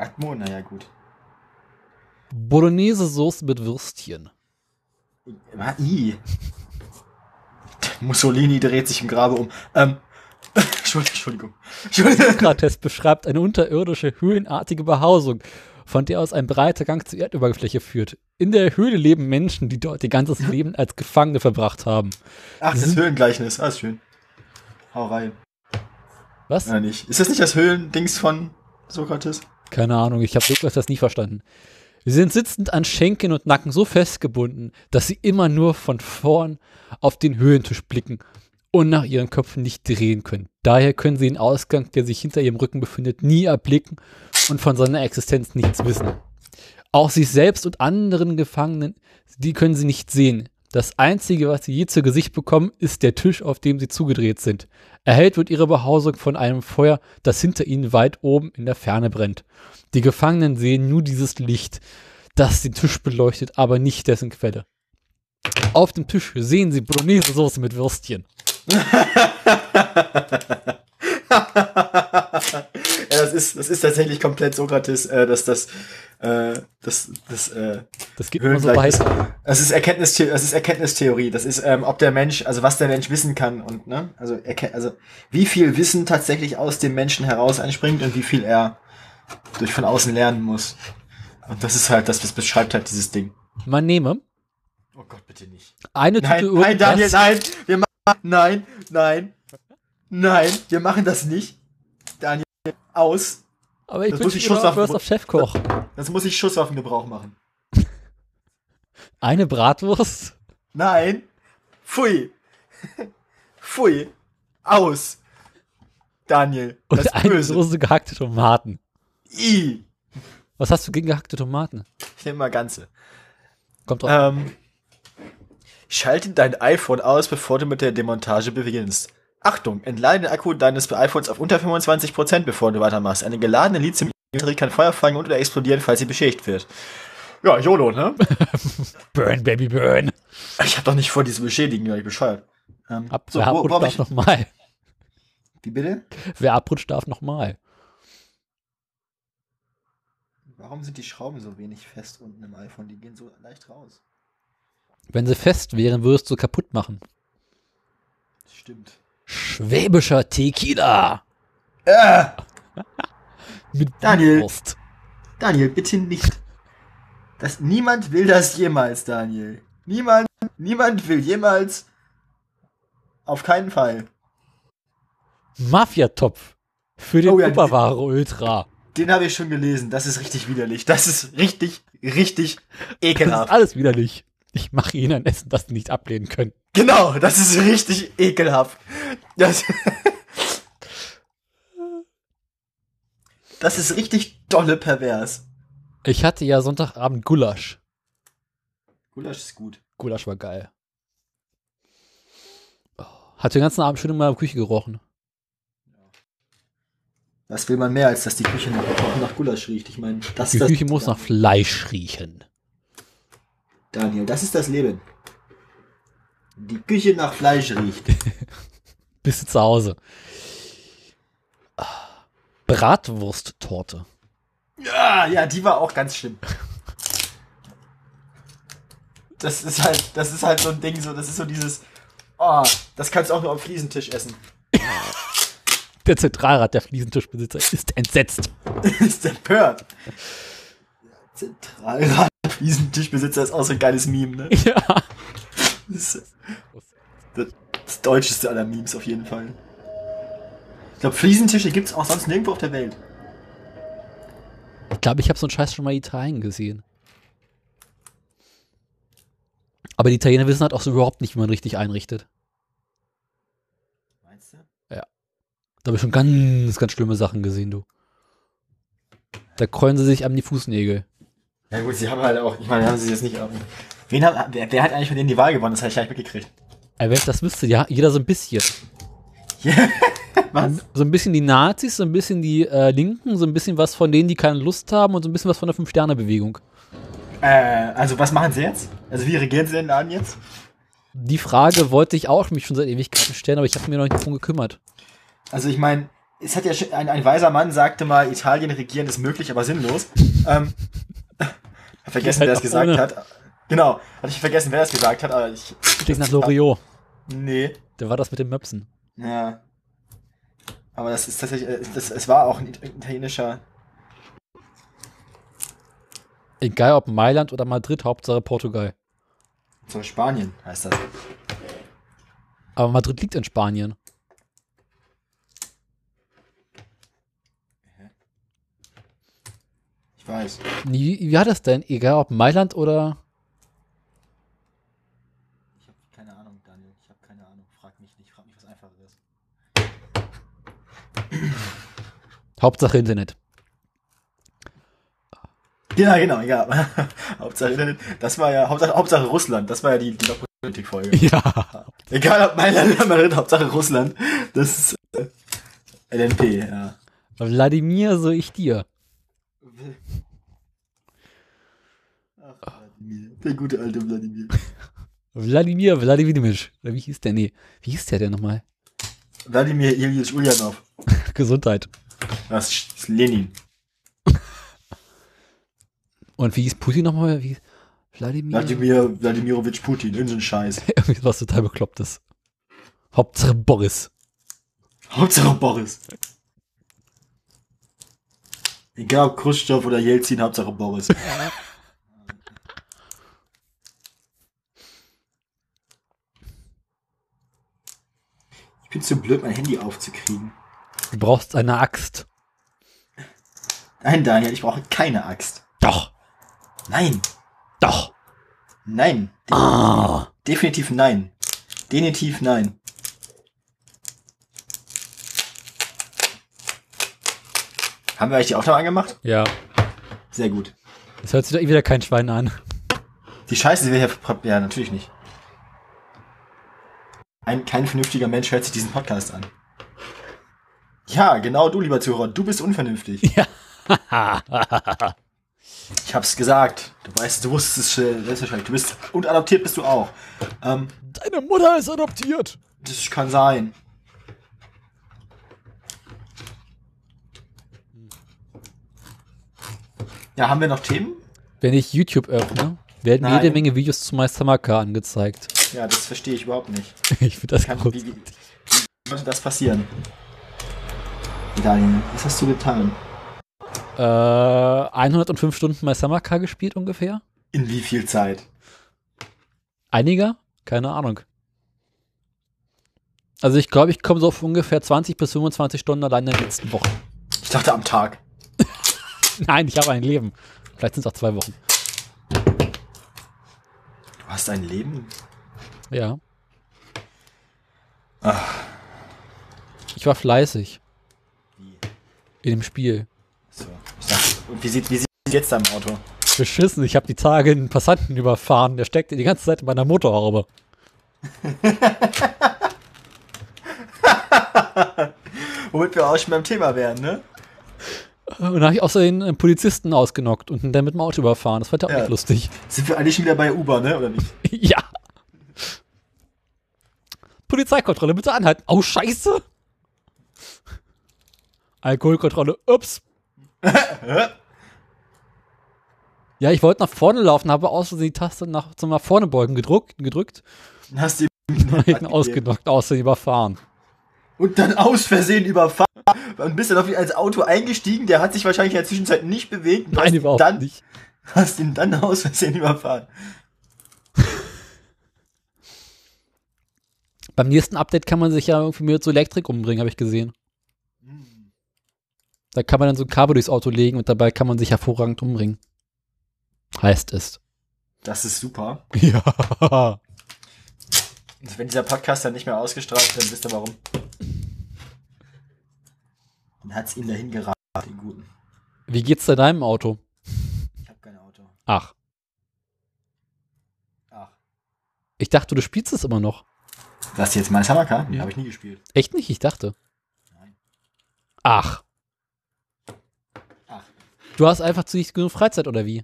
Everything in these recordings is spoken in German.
Atmo, naja, gut. Bolognese-Soße mit Würstchen. Ah, I. Mussolini dreht sich im Grabe um. Ähm, Entschuldigung. Entschuldigung. Sokrates beschreibt eine unterirdische, höhlenartige Behausung, von der aus ein breiter Gang zur Erdoberfläche führt. In der Höhle leben Menschen, die dort ihr ganzes Leben als Gefangene verbracht haben. Ach, das Höhlengleichnis. Alles schön. Hau rein. Was? Ja, nicht. Ist das nicht das Höhlendings von Sokrates? Keine Ahnung, ich habe Sokrates nie verstanden. Sie sind sitzend an Schenken und Nacken so festgebunden, dass sie immer nur von vorn auf den Höhentisch blicken und nach ihren Köpfen nicht drehen können. Daher können sie den Ausgang, der sich hinter ihrem Rücken befindet, nie erblicken und von seiner Existenz nichts wissen. Auch sich selbst und anderen Gefangenen, die können sie nicht sehen. Das Einzige, was sie je zu Gesicht bekommen, ist der Tisch, auf dem sie zugedreht sind. Erhellt wird ihre Behausung von einem Feuer, das hinter ihnen weit oben in der Ferne brennt. Die Gefangenen sehen nur dieses Licht, das den Tisch beleuchtet, aber nicht dessen Quelle. Auf dem Tisch sehen sie Bolognese-Soße mit Würstchen. das ist, das ist tatsächlich komplett Sokrates, äh, dass das, äh, das, das, äh, das geht immer so weit. Das ist Erkenntnistheorie, das ist Erkenntnistheorie. Das ist, ähm, ob der Mensch, also was der Mensch wissen kann und, ne, also, also, wie viel Wissen tatsächlich aus dem Menschen heraus einspringt und wie viel er durch von außen lernen muss. Und das ist halt, das, das beschreibt halt dieses Ding. Man nehme. Oh Gott, bitte nicht. Eine nein, Tüte Nein, Daniel, nein, wir machen, nein, nein, nein, wir machen das nicht. Aus. Aber ich das muss ich Schusswaffen auf Chefkoch. Das muss ich Schusswaffengebrauch machen. Eine Bratwurst? Nein. Pfui. Pfui. Aus. Daniel. Und das eine böse. Dose gehackte Tomaten. I. Was hast du gegen gehackte Tomaten? Ich nehme mal ganze. Kommt drauf. Ähm, schalte dein iPhone aus, bevor du mit der Demontage beginnst. Achtung, entleide den Akku deines iPhones auf unter 25%, bevor du weitermachst. Eine geladene Lithium-Batterie kann Feuer fangen und oder explodieren, falls sie beschädigt wird. Ja, YOLO, ne? burn, Baby, burn. Ich hab doch nicht vor, diese beschädigen, ja, ich bescheuert. Ähm, Ab, so, wer wo, abrutscht, darf nochmal. Wie bitte? Wer abrutscht, darf nochmal. Warum sind die Schrauben so wenig fest unten im iPhone? Die gehen so leicht raus. Wenn sie fest wären, würdest du kaputt machen. Stimmt. Schwäbischer Tequila. Äh. Mit Daniel. Wurst. Daniel, bitte nicht. Das, niemand will das jemals, Daniel. Niemand, niemand will jemals. Auf keinen Fall. Mafiatopf. Für den Oh ja, Oberware Ultra. Den habe ich schon gelesen. Das ist richtig widerlich. Das ist richtig, richtig Das ekelhaft. ist alles widerlich. Ich mache ihnen ein Essen, das sie nicht ablehnen können. Genau, das ist richtig ekelhaft. Das, das ist richtig dolle pervers. Ich hatte ja Sonntagabend Gulasch. Gulasch ist gut. Gulasch war geil. Oh, Hat den ganzen Abend schön in meiner Küche gerochen. Was will man mehr, als dass die Küche nach, nach Gulasch riecht? Ich meine, das Die das, Küche muss nach Fleisch riechen. Daniel, das ist das Leben. Die Küche nach Fleisch riecht. Bist du zu Hause. Bratwursttorte. Ja, ja, die war auch ganz schlimm. Das ist halt, das ist halt so ein Ding, so, das ist so dieses, oh, das kannst du auch nur am Fliesentisch essen. Der Zentralrat der Fliesentischbesitzer ist entsetzt. ist empört. Zentralrat Fliesentischbesitzer ist auch so ein geiles Meme, ne? Ja. Das, ist das, das deutscheste aller Memes auf jeden Fall. Ich glaube, Fliesentische gibt's auch sonst nirgendwo auf der Welt. Ich glaube, ich habe so einen Scheiß schon mal in Italien gesehen. Aber die Italiener wissen halt auch so überhaupt nicht, wie man richtig einrichtet. Meinst du? Da habe ich schon ganz, ganz schlimme Sachen gesehen, du. Da kreuzen sie sich an die Fußnägel. Ja gut, sie haben halt auch, ich meine, haben sie jetzt nicht. Wen haben, wer, wer hat eigentlich von denen die Wahl gewonnen? Das habe ich gar nicht mitgekriegt. Ey, wenn ich das wüsste, ja, jeder so ein bisschen. Was? So ein bisschen die Nazis, so ein bisschen die äh, Linken, so ein bisschen was von denen, die keine Lust haben und so ein bisschen was von der Fünf-Sterne-Bewegung. Äh, also was machen sie jetzt? Also wie regieren sie den Laden jetzt? Die Frage wollte ich auch mich schon seit Ewigkeiten stellen, aber ich habe mir noch nicht drum gekümmert. Also ich meine, es hat ja schon, ein, ein weiser Mann sagte mal, Italien regieren ist möglich, aber sinnlos. ähm, vergessen, halt wer es auch gesagt ohne. hat. Genau, hatte ich vergessen, wer es gesagt hat, aber ich. Klingt nach Loriot. Nee. Der war das mit den Möpsen. Ja. Aber das ist tatsächlich, äh, das, es war auch ein italienischer. Egal ob Mailand oder Madrid, Hauptsache Portugal. So Spanien heißt das. Aber Madrid liegt in Spanien. Ich weiß. Wie, wie war das denn? Egal ob Mailand oder. Ich habe keine Ahnung, Daniel. Ich habe keine Ahnung. Frag mich nicht. Frag mich was Einfacheres. Hauptsache Internet. Ja, genau, ja. Hauptsache Internet. Das war ja Hauptsache, Hauptsache Russland. Das war ja die, die Politik-Folge. Ja. Egal ob Mailand oder Madrid, Hauptsache Russland. Das ist äh, LNP, ja. Wladimir, so ich dir. Ach, Wladimir. Der gute alte Wladimir. Wladimir Wladimirovich. Oder wie hieß der? Nee. Wie hieß der denn nochmal? Wladimir Ilyich Ulyanov. Gesundheit. Das ist Lenin. Und wie hieß Putin nochmal? Wie? Wladimir? Wladimir Wladimirovich Putin. Irgend so ein Scheiß. Was total beklopptes. Hauptsache Boris. Hauptsache Boris. Egal ob Khrushchev oder Jelzin, Hauptsache Boris. Ich bin zu blöd, mein Handy aufzukriegen. Du brauchst eine Axt. Nein, Daniel, ich brauche keine Axt. Doch. Nein, Doch. nein. De Ah. Definitiv nein. Definitiv nein. Haben wir eigentlich die Aufnahme angemacht? Ja. Sehr gut. Es hört sich doch eh wieder kein Schwein an. Die Scheiße, die wir hier... Ja, natürlich nicht. Ein, kein vernünftiger Mensch hört sich diesen Podcast an. Ja, genau du, lieber Zuhörer. Du bist unvernünftig. Ja. Ich hab's gesagt. Du weißt, du wusstest es selbstverständlich. Du bist... Und adoptiert bist du auch. Ähm, Deine Mutter ist adoptiert. das kann sein. Ja, haben wir noch Themen? Wenn ich YouTube öffne, werden Nein. jede Menge Videos zu Meister Maka angezeigt. Ja, das verstehe ich überhaupt nicht. Ich finde das Kann, wie, wie, konnte das passieren? Daniel, was hast du getan? Äh, 105 Stunden Meister Maka gespielt ungefähr. In wie viel Zeit? Einiger? Keine Ahnung. Also ich glaube, ich komme so auf ungefähr 20 bis 25 Stunden allein in den letzten Wochen. Ich dachte am Tag. Nein, ich habe ein Leben. Vielleicht sind es auch zwei Wochen. Du hast ein Leben? Ja. Ach, Ich war fleißig wie? in dem Spiel. So. Ich dachte, und wie sieht, wie sieht jetzt dein Auto? Beschissen, ich habe die Tage einen Passanten überfahren. Der steckte die ganze Zeit in meiner Motorhaube. Womit wir auch schon beim Thema wären, ne? Und dann habe ich außerdem einen Polizisten ausgenockt und der mit dem Auto überfahren. Das war ja auch nicht lustig. Sind wir eigentlich schon wieder bei Uber, ne? Oder nicht? ja. Polizeikontrolle, bitte anhalten. Oh, scheiße. Alkoholkontrolle, ups. ja, ich wollte nach vorne laufen, habe aus Versehen die Taste nach, zum nach vorne beugen gedrückt, gedrückt Dann hast du hinten ausgenockt, außerdem überfahren. Und dann aus Versehen überfahren und bist dann auf ihn als Auto eingestiegen. Der hat sich wahrscheinlich in der Zwischenzeit nicht bewegt. und du Nein, überhaupt dann, nicht. Hast ihn dann aus Versehen überfahren. Beim nächsten Update kann man sich ja irgendwie mit so Elektrik umbringen, habe ich gesehen. Da kann man dann so ein Kabel durchs Auto legen und dabei kann man sich hervorragend umbringen. Heißt es. Das ist super. Ja. Und wenn dieser Podcast dann nicht mehr ausgestrahlt wird, dann wisst ihr warum. Dann hat's ihn dahin geraten, den Guten. Wie geht's da deinem Auto? Ich habe kein Auto. Ach, Ach. ich dachte, du spielst es immer noch. Das jetzt mein Samaka? Nee, Ja. habe ich nie gespielt. Echt nicht? Ich dachte. Nein. Ach, Ach, du hast einfach zu nicht genug Freizeit oder wie?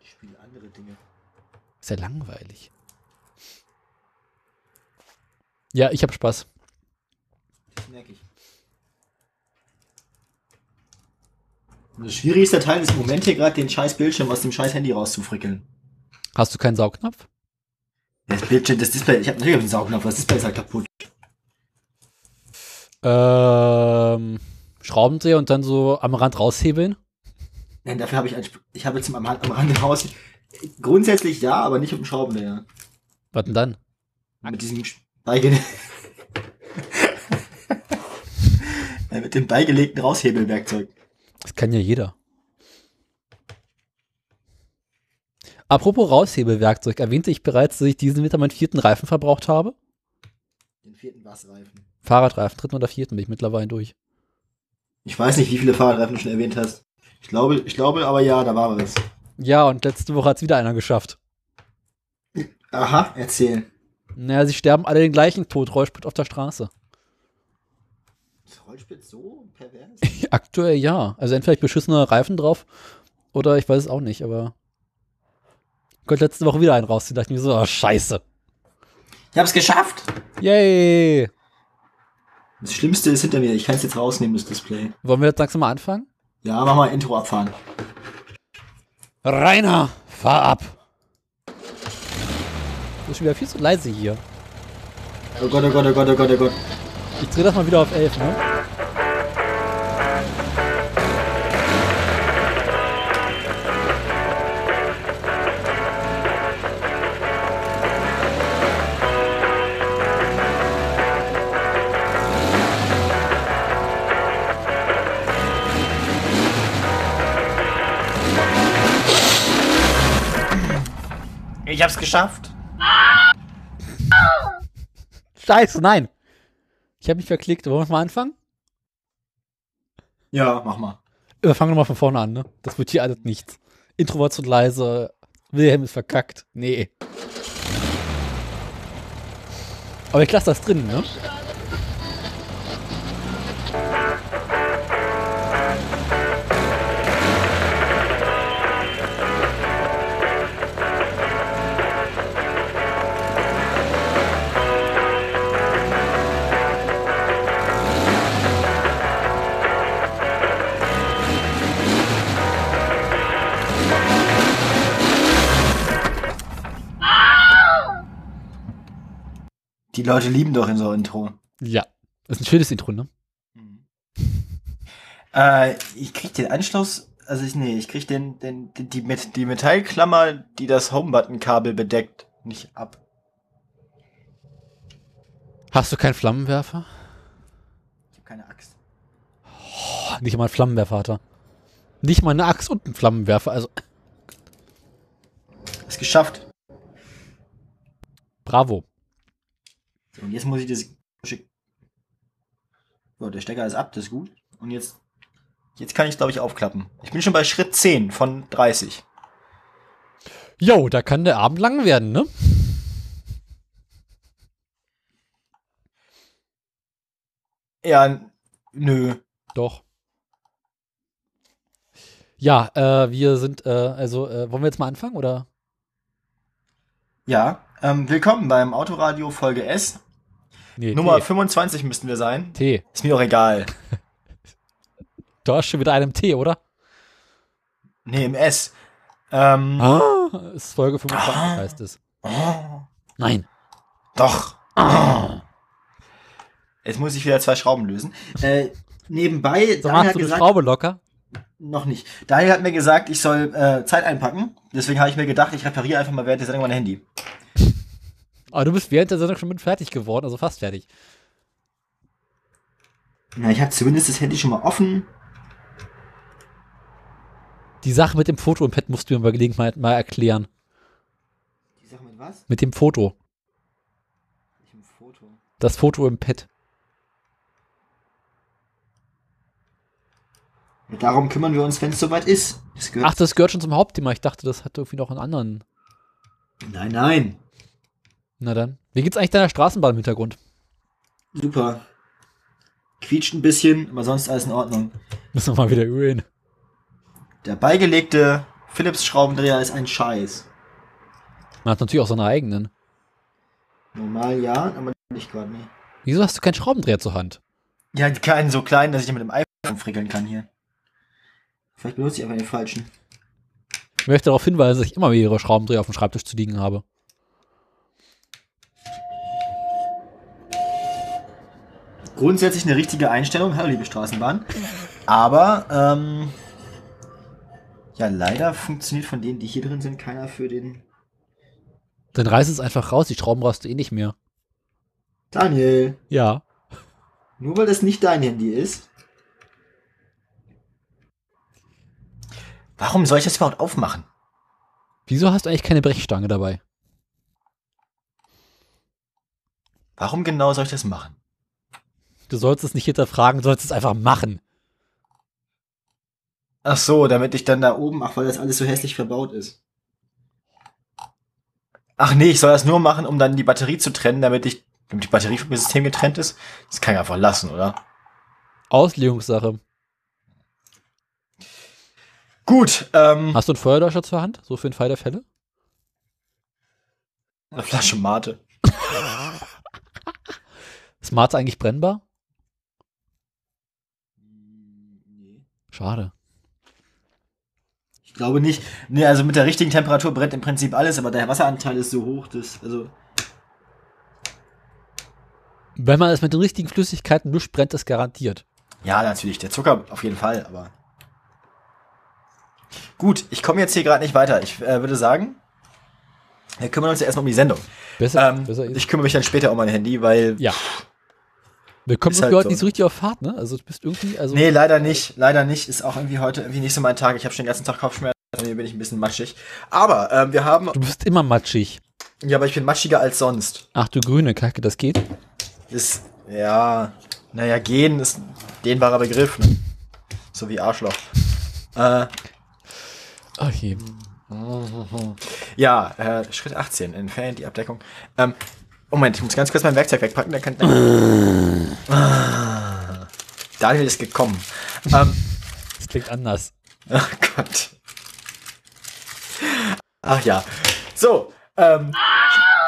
ich spiele andere Dinge. Ist ja langweilig. Ja, ich hab Spaß. Das merke ich. Das schwierigste Teil ist im Moment hier gerade den scheiß Bildschirm aus dem scheiß Handy rauszufrickeln. Hast du keinen Saugnapf? Das Bildschirm, das Display, ich habe natürlich einen Saugnapf, das Display ist halt kaputt. Ähm, Schraubendreher und dann so am Rand raushebeln? Nein, dafür habe ich ein, Sp- ich habe jetzt am, am Rand raus. Grundsätzlich ja, aber nicht mit dem Schraubendreher. Was denn dann? Mit diesem beige Ja, mit dem beigelegten Raushebelwerkzeug. Das kann ja jeder. Apropos Raushebelwerkzeug, erwähnte ich bereits, dass ich diesen Winter meinen vierten Reifen verbraucht habe? Den vierten Wasserreifen. Fahrradreifen, dritten oder vierten bin ich mittlerweile durch. Ich weiß nicht, wie viele Fahrradreifen du schon erwähnt hast. Ich glaube, ich glaube aber ja, da war was. Ja, und letzte Woche hat es wieder einer geschafft. Aha, erzähl. Naja, sie sterben alle den gleichen Tod, Rollsprit auf der Straße. Ist Rollspitz so pervers? Aktuell ja. Also entweder ich beschissene Reifen drauf oder ich weiß es auch nicht, aber. Ich konnte letzte Woche wieder einen rausziehen, dachte ich mir so, oh, scheiße. Ich hab's geschafft! Yay! Das Schlimmste ist hinter mir. Ich kann es jetzt rausnehmen, das Display. Wollen wir jetzt langsam mal anfangen? Ja, mach mal Intro abfahren. Rainer, fahr ab! Das ist schon wieder viel zu leise hier. Oh Gott, oh Gott, oh Gott, oh Gott, oh Gott. Ich drehe das mal wieder auf 11, ne? Ich hab's geschafft. Scheiße, nein! Ich habe mich verklickt. Wollen wir mal anfangen? Ja, mach mal. Wir fangen nochmal von vorne an, ne? Das wird hier alles nichts. Intro war zu leise. Wilhelm ist verkackt. Nee. Aber ich lasse das drin, ne? Die Leute lieben doch in so Intro. Ja. Das ist ein schönes Intro, ne? Äh, ich krieg den Anschluss, also ich, nee, ich krieg den, den, die, die, Met- die Metallklammer, die das Homebutton-Kabel bedeckt, nicht ab. Hast du keinen Flammenwerfer? Ich habe keine Axt. Oh, nicht mal einen Flammenwerfer hat er. Nicht mal eine Axt und einen Flammenwerfer. Also, Ist geschafft. bravo. So, und jetzt muss ich das. So, der Stecker ist ab, das ist gut. Und jetzt. Jetzt kann ich glaube ich aufklappen. Ich bin schon bei Schritt 10 von 30. Jo, da kann der Abend lang werden, ne? Ja, nö. Doch. Ja, äh, wir sind, äh, also, äh, wollen wir jetzt mal anfangen, oder? Ja, ähm, willkommen beim Autoradio Folge S. Nee, Nummer T. 25 müssten wir sein. T. Ist mir auch egal. Du hast schon wieder einen T, oder? Nee, im S. Ähm, Ah, ist Folge 25 Ah. heißt es. oh, Nein. doch. Jetzt muss ich wieder zwei Schrauben lösen. Äh, nebenbei, So machst du die gesagt, Schraube locker. noch nicht. Daniel hat mir gesagt, ich soll äh, Zeit einpacken. Deswegen habe ich mir gedacht, ich repariere einfach mal während der Sendung mein Handy. Aber du bist während der Sendung schon mit fertig geworden, also fast fertig. Na, ich habe zumindest das Handy schon mal offen. Die Sache mit dem Foto im Pad musst du mir bei Gelegenheit mal erklären. Die Sache mit was? Mit dem Foto. Ich ein Foto. Das Foto im Pad. Ja, darum kümmern wir uns, wenn es soweit ist. Das Ach, das gehört schon zum Hauptthema. Ich dachte, das hat irgendwie noch einen anderen. nein, nein. Na dann. Wie geht's eigentlich deiner Straßenbahn im Hintergrund? Super. Quietscht ein bisschen, aber sonst alles in Ordnung. Müssen wir mal wieder ölen. Der beigelegte Philips-Schraubendreher ist ein Scheiß. Man hat natürlich auch seine eigenen. Normal ja, aber nicht gerade, nee. Wieso hast du keinen Schraubendreher zur Hand? Ja, keinen so kleinen, dass ich mit dem iPhone frickeln kann hier. Vielleicht benutze ich einfach den falschen. Ich möchte darauf hinweisen, dass ich immer mehrere Schraubendreher auf dem Schreibtisch zu liegen habe. Grundsätzlich eine richtige Einstellung, hallo liebe Straßenbahn. Aber, ähm, ja, leider funktioniert von denen, die hier drin sind, keiner für den Dann reiß es einfach raus, die Schrauben brauchst du eh nicht mehr. Daniel. Ja. Nur weil das nicht dein Handy ist. Warum soll ich das überhaupt aufmachen? Wieso hast du eigentlich keine Brechstange dabei? Warum genau soll ich das machen? Du sollst es nicht hinterfragen, du sollst es einfach machen. Ach so, damit ich dann da oben, ach, weil das alles so hässlich verbaut ist. Ach nee, ich soll das nur machen, um dann die Batterie zu trennen, damit ich, damit die Batterie vom System getrennt ist. Das kann ich einfach lassen, oder? Auslegungssache. Gut, ähm, Hast du einen Feuerlöscher zur Hand? So für den Fall der Fälle? eine Flasche Mate. Ist Marz eigentlich brennbar? Schade. Ich glaube nicht. Nee, also mit der richtigen Temperatur brennt im Prinzip alles, aber der Wasseranteil ist so hoch, dass, also, Wenn man es mit den richtigen Flüssigkeiten mischt, brennt es garantiert. ja, natürlich, der Zucker auf jeden Fall, aber. Gut, ich komme jetzt hier gerade nicht weiter. Ich äh, würde sagen, wir kümmern uns ja erstmal um die Sendung. Besser, Ähm, besser ich kümmere mich dann später um mein Handy, weil. Ja. Wir kommen halt heute so. nicht so richtig auf Fahrt, ne? Also du bist irgendwie, also Nee, leider nicht. Leider nicht. Ist auch irgendwie heute irgendwie nicht so mein Tag. Ich habe schon den ganzen Tag Kopfschmerzen. Irgendwie bin ich ein bisschen matschig. Aber ähm, wir haben. du bist immer matschig. Ja, aber ich bin matschiger als sonst. Ach du grüne Kacke, das geht? Ist. Ja. Naja, gehen ist ein dehnbarer Begriff, ne? So wie Arschloch. Äh, Ach je. ja, äh, Schritt 18. Entfernen die Abdeckung. Ähm, Moment, ich muss ganz kurz mein Werkzeug wegpacken. Dann kann, Ah. Daniel ist gekommen. Ähm, Das klingt anders. Ach Gott. Ach ja. So, ähm,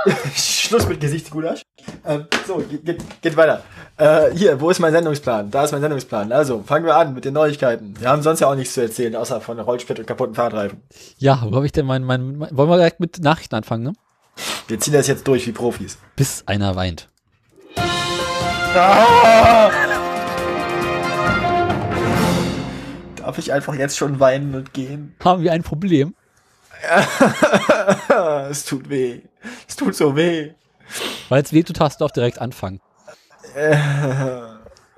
Schluss mit Gesichtsgulasch. Ähm, so, geht, geht, weiter. Äh, hier, wo ist mein Sendungsplan? Da ist mein Sendungsplan. Also, fangen wir an mit den Neuigkeiten. Wir haben sonst ja auch nichts zu erzählen, außer von Rollsplit und kaputten Fahrradreifen. Ja, wo habe ich denn mein, mein, mein, wollen wir direkt mit Nachrichten anfangen, ne? Wir ziehen das jetzt durch wie Profis. Bis einer weint. Darf ich einfach jetzt schon weinen und gehen? Haben wir ein Problem? es tut weh. Es tut so weh. Weil es weh tut, hast du auch direkt anfangen.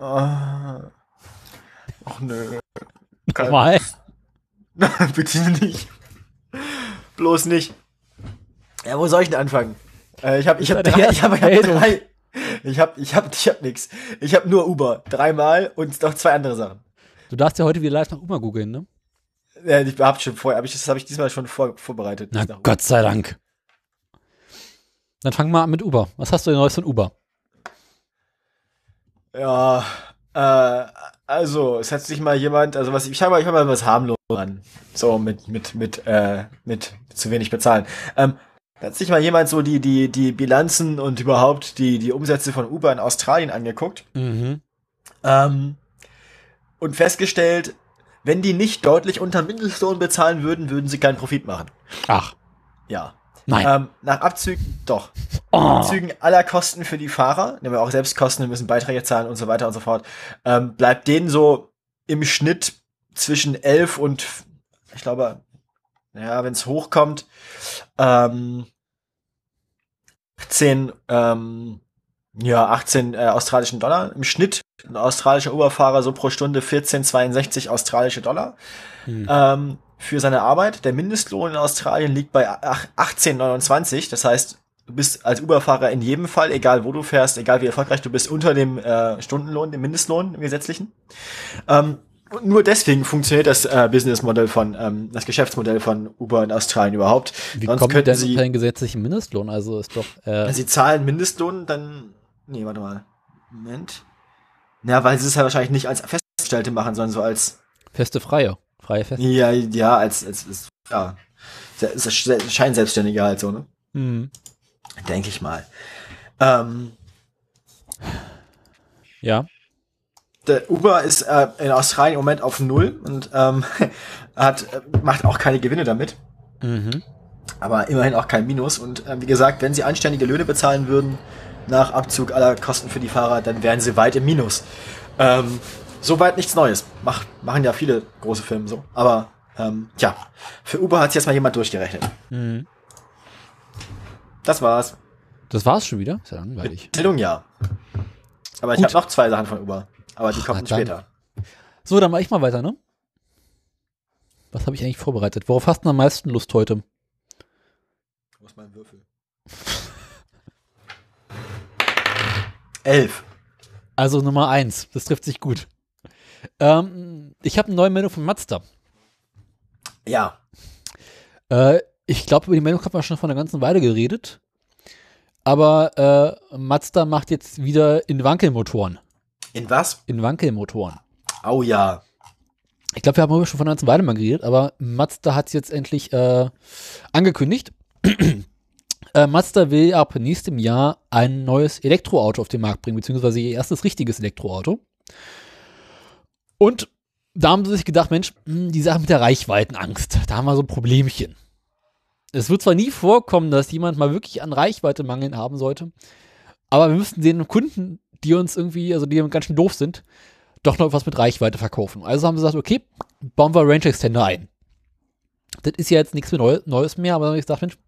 Ach nö. Nochmal. Bitte nicht. Bloß nicht. Ja, wo soll ich denn anfangen? Äh, ich habe ich hab drei, ich habe ich hab drei. Ich habe ich habe ich habe nix. Ich habe nur Uber dreimal und noch zwei andere Sachen. Du darfst ja heute wieder live nach Uma googeln, ne? Ja, ich hab schon vorher, hab ich das habe ich diesmal schon vor, vorbereitet. Na Gott sei Dank. Dann fangen wir an mit Uber. Was hast du denn Neues von Uber? Ja, äh, also, es hat sich mal jemand, also was ich habe ich habe mal was harmlos an. So mit mit mit äh mit zu wenig bezahlen. Ähm da hat sich mal jemand so die die die Bilanzen und überhaupt die die Umsätze von Uber in Australien angeguckt. Mhm. Ähm, und festgestellt, wenn die nicht deutlich unter Mindestlohn bezahlen würden, würden sie keinen Profit machen. Ach, Ja. nein. Ähm, nach Abzügen, doch. oh. Abzügen aller Kosten für die Fahrer, nehmen wir auch selbst Kosten, wir müssen Beiträge zahlen und so weiter und so fort, ähm, bleibt denen so im Schnitt zwischen 11 und, ich glaube, ja, wenn es hochkommt, ähm, 18, ähm, ja, 18 äh, australischen Dollar im Schnitt. Ein australischer Uberfahrer so pro Stunde 14,62 australische Dollar Hm. ähm, für seine Arbeit. Der Mindestlohn in Australien liegt bei ach- 18,29. Das heißt, du bist als Uberfahrer in jedem Fall, egal wo du fährst, egal wie erfolgreich du bist, unter dem äh, Stundenlohn, dem Mindestlohn, dem gesetzlichen. Ähm, und nur deswegen funktioniert das äh, Businessmodell von, ähm, das Geschäftsmodell von Uber in Australien überhaupt. Wie Sonst kommen denn sie, den gesetzlichen Mindestlohn? Also ist doch, äh, wenn sie zahlen Mindestlohn, dann, nee, warte mal, Moment. Ja, weil sie es ja wahrscheinlich nicht als Festgestellte machen, sondern so als feste Freie. Freie Feste. Ja, ja, als, als, als ja. Se- se- se- Scheinselbstständiger halt so, ne? Mhm. Denke ich mal. Ähm, Ja. Der Uber ist äh, in Australien im Moment auf Null und ähm, hat, äh, macht auch keine Gewinne damit. Mhm. Aber immerhin auch kein Minus. Und äh, wie gesagt, wenn sie anständige Löhne bezahlen würden, nach Abzug aller Kosten für die Fahrer, dann wären sie weit im Minus. Ähm, Soweit nichts Neues. Mach, machen ja viele große Firmen so. Aber ähm, tja, für Uber hat jetzt mal jemand durchgerechnet. Mhm. Das war's. Das war's schon wieder? Ist ja langweilig. Erzählung ja. Aber ich Gut. habe noch zwei Sachen von Uber. Aber die kommen na dann. später. So, dann mach ich mal weiter, ne? Was habe ich eigentlich vorbereitet? Worauf hast du am meisten Lust heute? Wo ist mein Würfel? Elf. Also Nummer eins. Das trifft sich gut. Ähm, ich habe eine neue Meldung von Mazda. Ja. Äh, ich glaube, über die Meldung haben wir schon vor einer ganzen Weile geredet. Aber äh, Mazda macht jetzt wieder in Wankelmotoren. In was? In Wankelmotoren. Oh ja. Ich glaube, wir haben schon vor einer ganzen Weile mal geredet, aber Mazda hat es jetzt endlich äh, angekündigt. äh, Mazda will ab nächstem Jahr ein neues Elektroauto auf den Markt bringen, beziehungsweise ihr erstes richtiges Elektroauto. Und da haben sie sich gedacht, Mensch, hm, die Sache mit der Reichweitenangst, da haben wir so ein Problemchen. Es wird zwar nie vorkommen, dass jemand mal wirklich an Reichweite mangeln haben sollte, aber wir müssen den Kunden, die uns irgendwie, also die ganz schön doof sind, doch noch was mit Reichweite verkaufen. Also haben sie gesagt, okay, bauen wir Range Extender ein. Das ist ja jetzt nichts mehr Neu Neues mehr, aber dann habe ich gesagt, Mensch,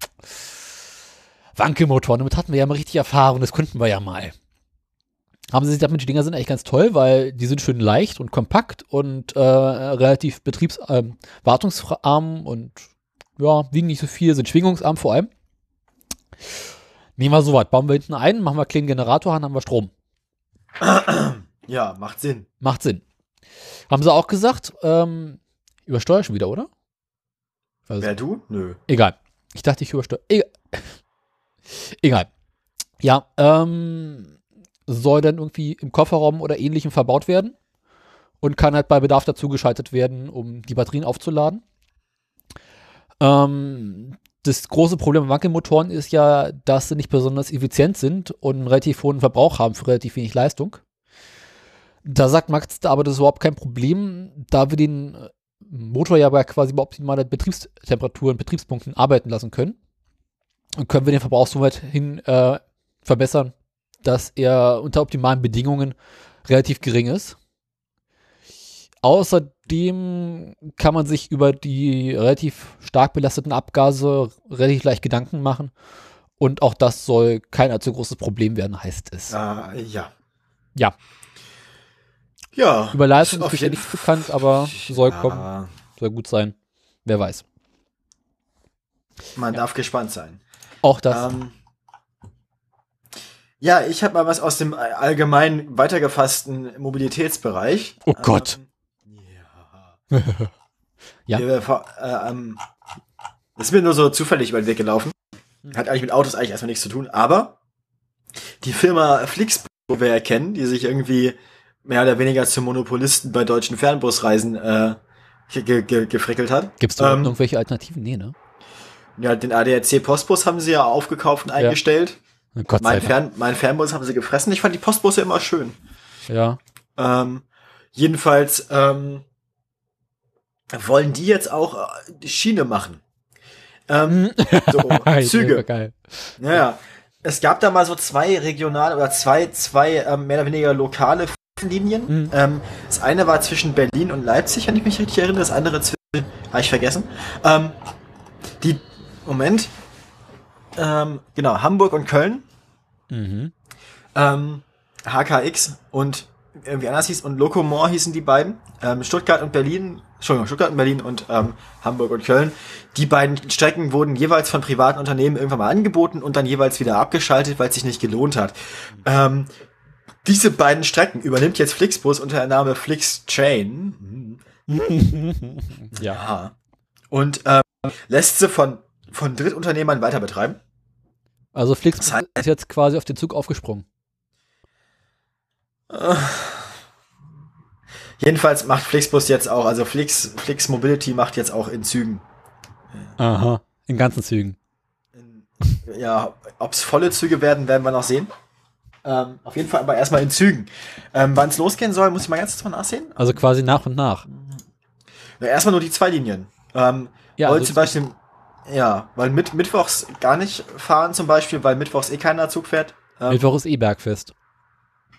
Wankelmotoren, damit hatten wir ja mal richtig Erfahrung, das konnten wir ja mal. Haben sie sich gedacht, Mensch, die Dinger sind eigentlich ganz toll, weil die sind schön leicht und kompakt und äh, relativ betriebswartungsarm ähm, und ja, wiegen nicht so viel, sind schwingungsarm vor allem. Nehmen wir so was, bauen wir hinten ein, machen wir einen kleinen Generator an, haben wir Strom. Ja, macht Sinn. Macht Sinn. Haben sie auch gesagt, ähm, übersteuer schon wieder, oder? Also, Wer du? Nö. egal. Ich dachte, ich übersteuere. Egal. egal. Ja, ähm, soll dann irgendwie im Kofferraum oder ähnlichem verbaut werden und kann halt bei Bedarf dazugeschaltet werden, um die Batterien aufzuladen. Ähm, das große Problem bei Wankelmotoren ist ja, dass sie nicht besonders effizient sind und einen relativ hohen Verbrauch haben für relativ wenig Leistung. Da sagt Mazda aber, das ist überhaupt kein Problem, da wir den äh, Motor ja quasi bei optimaler Betriebstemperatur und Betriebspunkten arbeiten lassen können. Und können wir den Verbrauch so weit hin äh, verbessern, dass er unter optimalen Bedingungen relativ gering ist. Außerdem kann man sich über die relativ stark belasteten Abgase relativ leicht Gedanken machen. Und auch das soll kein allzu großes Problem werden, heißt es. Ah, ja. Ja. Ja. Über Leistung ist jeden nichts bekannt, aber soll kommen, Ja, soll gut sein. Wer weiß. man darf gespannt sein. Auch das. Ähm, ja, ich habe mal was aus dem allgemein weitergefassten Mobilitätsbereich. Oh Gott. Ähm, ja. Ja. Äh, ähm, das ist mir nur so zufällig über den Weg gelaufen. Hat eigentlich mit Autos eigentlich erstmal nichts zu tun, aber die Firma Flixbus, wo wir ja kennen, die sich irgendwie mehr oder weniger zum Monopolisten bei deutschen Fernbusreisen äh, ge ge gefrickelt hat. Gibt es da ähm, irgendwelche Alternativen? Nee, ne? Ja, den ADAC Postbus haben sie ja aufgekauft und eingestellt. Gott sei Mein. Fern mein Fernbus haben sie gefressen. Ich fand die Postbusse immer schön. Ja. Ähm, jedenfalls ähm, wollen die jetzt auch äh, die Schiene machen. Ähm, so, Züge. Geil. Naja, es gab da mal so zwei regionale oder zwei, zwei ähm, mehr oder weniger lokale Linien. Mhm. Ähm, das eine war zwischen Berlin und Leipzig, wenn ich mich richtig erinnere. Das andere zwischen, habe ich vergessen. Ähm, die, Moment. Ähm, genau, Hamburg und Köln. Mhm. Ähm, HKX und irgendwie anders hieß und Locomore hießen die beiden. Ähm, Stuttgart und Berlin, Entschuldigung, Stuttgart und Berlin und ähm, Hamburg und Köln. Die beiden Strecken wurden jeweils von privaten Unternehmen irgendwann mal angeboten und dann jeweils wieder abgeschaltet, weil es sich nicht gelohnt hat. Ähm, diese beiden Strecken übernimmt jetzt Flixbus unter der Name Flixtrain. ja. Und ähm, lässt sie von, von Drittunternehmern weiter betreiben. Also Flix Das heißt- ist jetzt quasi auf den Zug aufgesprungen. Jedenfalls macht Flixbus jetzt auch, also Flix, Flix Mobility macht jetzt auch in Zügen. Aha. In ganzen Zügen. Ja, ob es volle Züge werden, werden wir noch sehen. Ähm, auf jeden Fall aber erstmal in Zügen. Ähm, Wann es losgehen soll, muss ich mal ganz kurz mal nachsehen. Also quasi nach und nach. Na, erstmal nur die zwei Linien. Ähm, Ja, weil also- zum Beispiel, ja, weil mit, mittwochs gar nicht fahren zum Beispiel, weil mittwochs eh keiner Zug fährt. Ähm, Mittwoch ist eh Bergfest.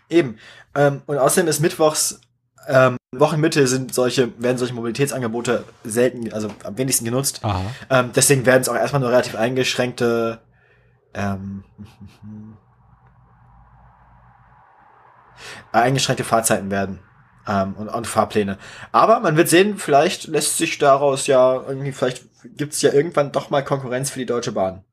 Eben. Ähm, und außerdem ist mittwochs, ähm, Wochenmitte sind solche, werden solche Mobilitätsangebote selten, also am wenigsten genutzt. Ähm, deswegen werden es auch erstmal nur relativ eingeschränkte ähm, äh, eingeschränkte Fahrzeiten werden ähm, und, und Fahrpläne. Aber man wird sehen, vielleicht lässt sich daraus ja irgendwie, vielleicht gibt es ja irgendwann doch mal Konkurrenz für die Deutsche Bahn.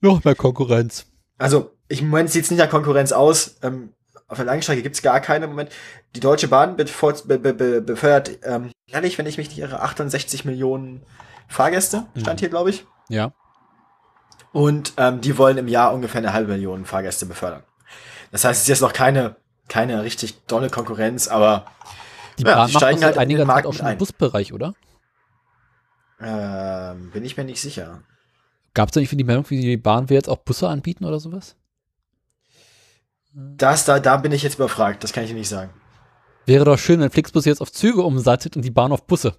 Noch mehr Konkurrenz. Also, ich, im Moment sieht es nicht nach Konkurrenz aus. Ähm, auf der Langstrecke gibt es gar keine im Moment. Die Deutsche Bahn befort- be, be, be, befördert, ähm, ehrlich, wenn ich mich nicht irre, 68 Millionen Fahrgäste, stand Mhm. hier, glaube ich. Ja. Und ähm, die wollen im Jahr ungefähr eine halbe Million Fahrgäste befördern. Das heißt, es ist jetzt noch keine, keine richtig dolle Konkurrenz, aber Die Ja, Bahn die macht steigen halt einiger Markt auch schon im. Busbereich, oder? ähm, bin ich mir nicht sicher. Gab es da nicht für die Meldung, wie die Bahn will jetzt auch Busse anbieten oder sowas? Das, da, da bin ich jetzt überfragt, das kann ich nicht sagen. Wäre doch schön, wenn Flixbus jetzt auf Züge umsattet und die Bahn auf Busse.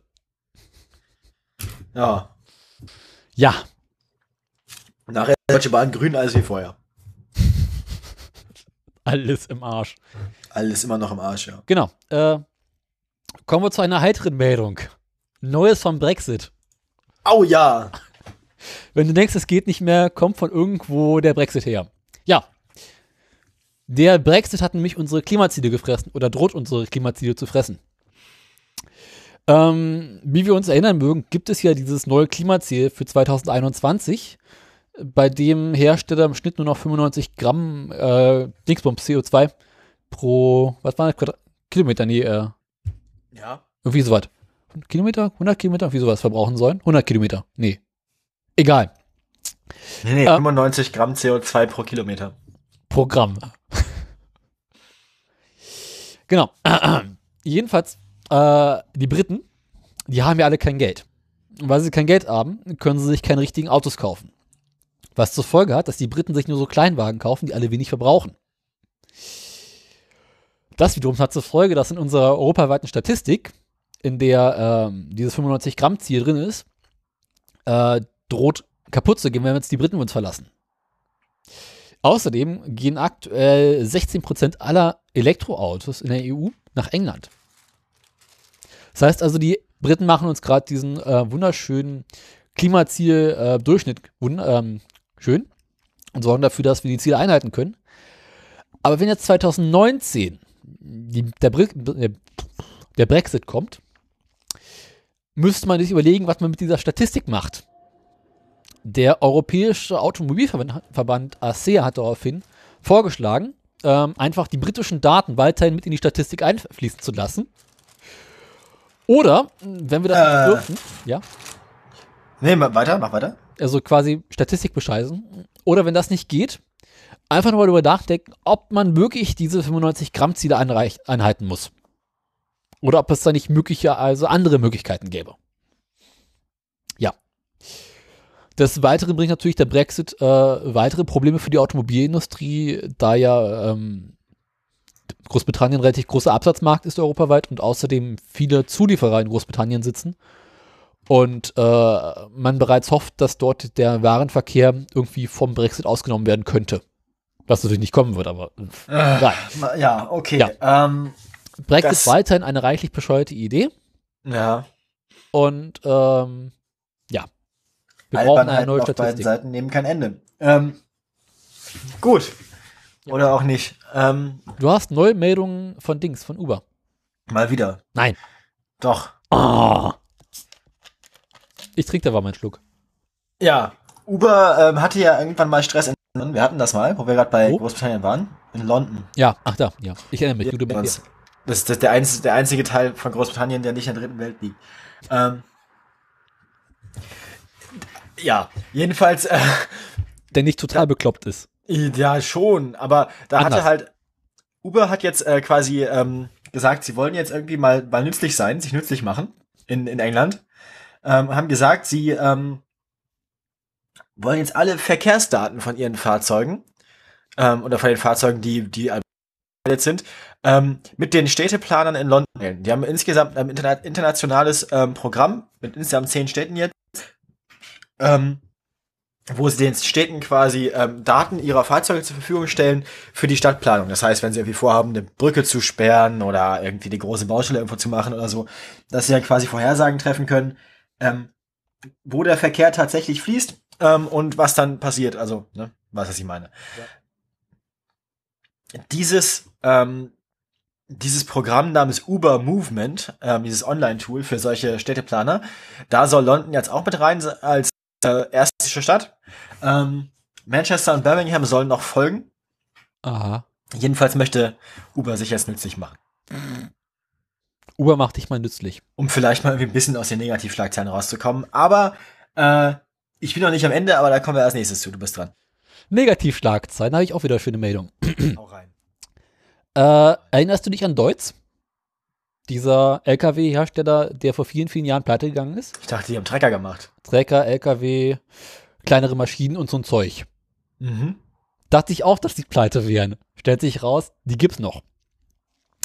Ja, Ja, nachher ist die Deutsche Bahn grün alles wie vorher. alles im Arsch. Alles immer noch im Arsch, ja. Genau. Äh, kommen wir zu einer heiteren Meldung. Neues vom Brexit. Au ja! Wenn du denkst, es geht nicht mehr, kommt von irgendwo der Brexit her. Ja. Der Brexit hat nämlich unsere Klimaziele gefressen oder droht unsere Klimaziele zu fressen. Ähm, wie wir uns erinnern mögen, gibt es ja dieses neue Klimaziel für 2021, bei dem Hersteller im Schnitt nur noch 95 Gramm äh, Dingsbums CO2 pro, was war das, Quadrat Kilometer, nee, äh, Ja. irgendwie sowas. 100 Kilometer? 100 Kilometer? Wie sowas verbrauchen sollen? 100 Kilometer. Nee. Egal. Nee, nee, Ähm. 95 Gramm CO2 pro Kilometer. Programm. genau. Jedenfalls, äh, die Briten, die haben ja alle kein Geld. Und weil sie kein Geld haben, können sie sich keine richtigen Autos kaufen. Was zur Folge hat, dass die Briten sich nur so Kleinwagen kaufen, die alle wenig verbrauchen. Das wiederum hat zur Folge, dass in unserer europaweiten Statistik, in der ähm, dieses 95-Gramm-Ziel drin ist, äh, droht kaputt zu gehen, wenn jetzt die Briten uns verlassen. Außerdem gehen aktuell 16% aller Elektroautos in der EU nach England. Das heißt also, die Briten machen uns gerade diesen äh, wunderschönen Klimaziel-Durchschnitt ähm, schön und sorgen dafür, dass wir die Ziele einhalten können. Aber wenn jetzt 2019 die, der, Bre der Brexit kommt, müsste man sich überlegen, was man mit dieser Statistik macht. Der Europäische Automobilverband ASEA hat daraufhin vorgeschlagen, ähm, einfach die britischen Daten weiterhin mit in die Statistik einfließen zu lassen. Oder, wenn wir das Äh. nicht dürfen, ja, Nee, weiter, mach weiter. also quasi Statistik bescheißen. Oder wenn das nicht geht, einfach nochmal darüber nachdenken, ob man wirklich diese 95 Gramm Ziele einhalten muss. Oder ob es da nicht mögliche, also andere Möglichkeiten gäbe. Ja. Des Weiteren bringt natürlich der Brexit äh, weitere Probleme für die Automobilindustrie, da ja ähm, Großbritannien ein relativ großer Absatzmarkt ist europaweit und außerdem viele Zulieferer in Großbritannien sitzen. Und äh, man bereits hofft, dass dort der Warenverkehr irgendwie vom Brexit ausgenommen werden könnte. Was natürlich nicht kommen wird, aber Äh, ma- ja, okay. Ja. Ähm, Brexit weiterhin eine reichlich bescheuerte Idee. ja. Und ähm, wir brauchen eine Albernheiten neue auf beiden Statistik. Seiten nehmen kein Ende. Ähm, gut. Oder auch nicht. Ähm, Du hast neue Meldungen von Dings, von Uber. mal wieder. Nein. Doch. Oh. Ich trinke da war mein Schluck. Ja. Uber ähm, hatte ja irgendwann mal Stress in London. Wir hatten das mal, wo wir gerade bei Wo? Großbritannien waren. In London. Ja, ach da, ja. Ich erinnere mich. Du, du, Das, das ist der, einzige, der einzige Teil von Großbritannien, der nicht in der dritten Welt liegt. Ähm, ja, jedenfalls, äh, der nicht total bekloppt ist. ja schon, aber da Anders. hatte halt, Uber hat jetzt äh, quasi ähm, gesagt, sie wollen jetzt irgendwie mal, mal nützlich sein, sich nützlich machen in, in England. Ähm, haben gesagt, sie ähm, wollen jetzt alle Verkehrsdaten von ihren Fahrzeugen ähm, oder von den Fahrzeugen, die, die jetzt sind, ähm, mit den Städteplanern in London. Die haben insgesamt ein interna internationales ähm, Programm mit insgesamt zehn Städten jetzt, ähm, wo sie den Städten quasi ähm, Daten ihrer Fahrzeuge zur Verfügung stellen für die Stadtplanung. Das heißt, wenn sie irgendwie vorhaben, eine Brücke zu sperren oder irgendwie die große Baustelle irgendwo zu machen oder so, dass sie dann quasi Vorhersagen treffen können, ähm, wo der Verkehr tatsächlich fließt ähm, und was dann passiert. Also, ne, was was ich meine. Ja. Dieses ähm, dieses Programm namens Uber Movement, ähm, dieses Online-Tool für solche Städteplaner, da soll London jetzt auch mit rein als äh, erste Stadt. Ähm, Manchester und Birmingham sollen noch folgen. Aha. Jedenfalls möchte Uber sich jetzt nützlich machen. Uber macht dich mal nützlich. Um vielleicht mal irgendwie ein bisschen aus den Negativschlagzeilen rauszukommen. Aber äh, ich bin noch nicht am Ende, aber da kommen wir als nächstes zu. Du bist dran. Negativschlagzeilen, habe ich auch wieder für eine Meldung. Auch rein. Äh, erinnerst du dich an Deutz? Dieser LKW-Hersteller, der vor vielen, vielen Jahren pleite gegangen ist? Ich dachte, die haben Trecker gemacht. Trecker, LKW, kleinere Maschinen und so ein Zeug. Mhm. Dachte ich auch, dass die pleite wären. Stellt sich raus, die gibt's noch.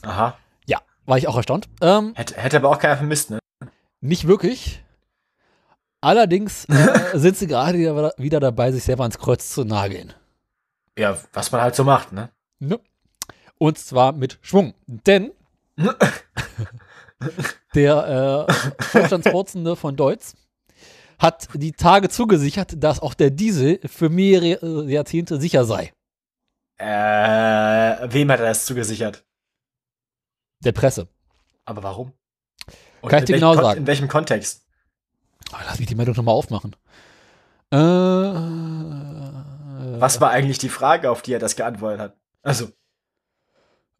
Aha. Ja, war ich auch erstaunt. Ähm, hätte, hätte aber auch keiner vermisst, ne? Nicht wirklich. Allerdings äh, sind sie gerade wieder, wieder dabei, sich selber ans Kreuz zu nageln. Ja, was man halt so macht, ne? Ne? Und zwar mit Schwung. Denn der äh, Vorstandsvorsitzende von Deutz hat die Tage zugesichert, dass auch der Diesel für mehrere Jahrzehnte sicher sei. Äh, wem hat er das zugesichert? Der Presse. Aber warum? Und Kann ich dir genau Kon sagen. In welchem Kontext? Oh, lass mich die Meldung nochmal aufmachen. Äh, Was war eigentlich die Frage, auf die er das geantwortet hat? Also.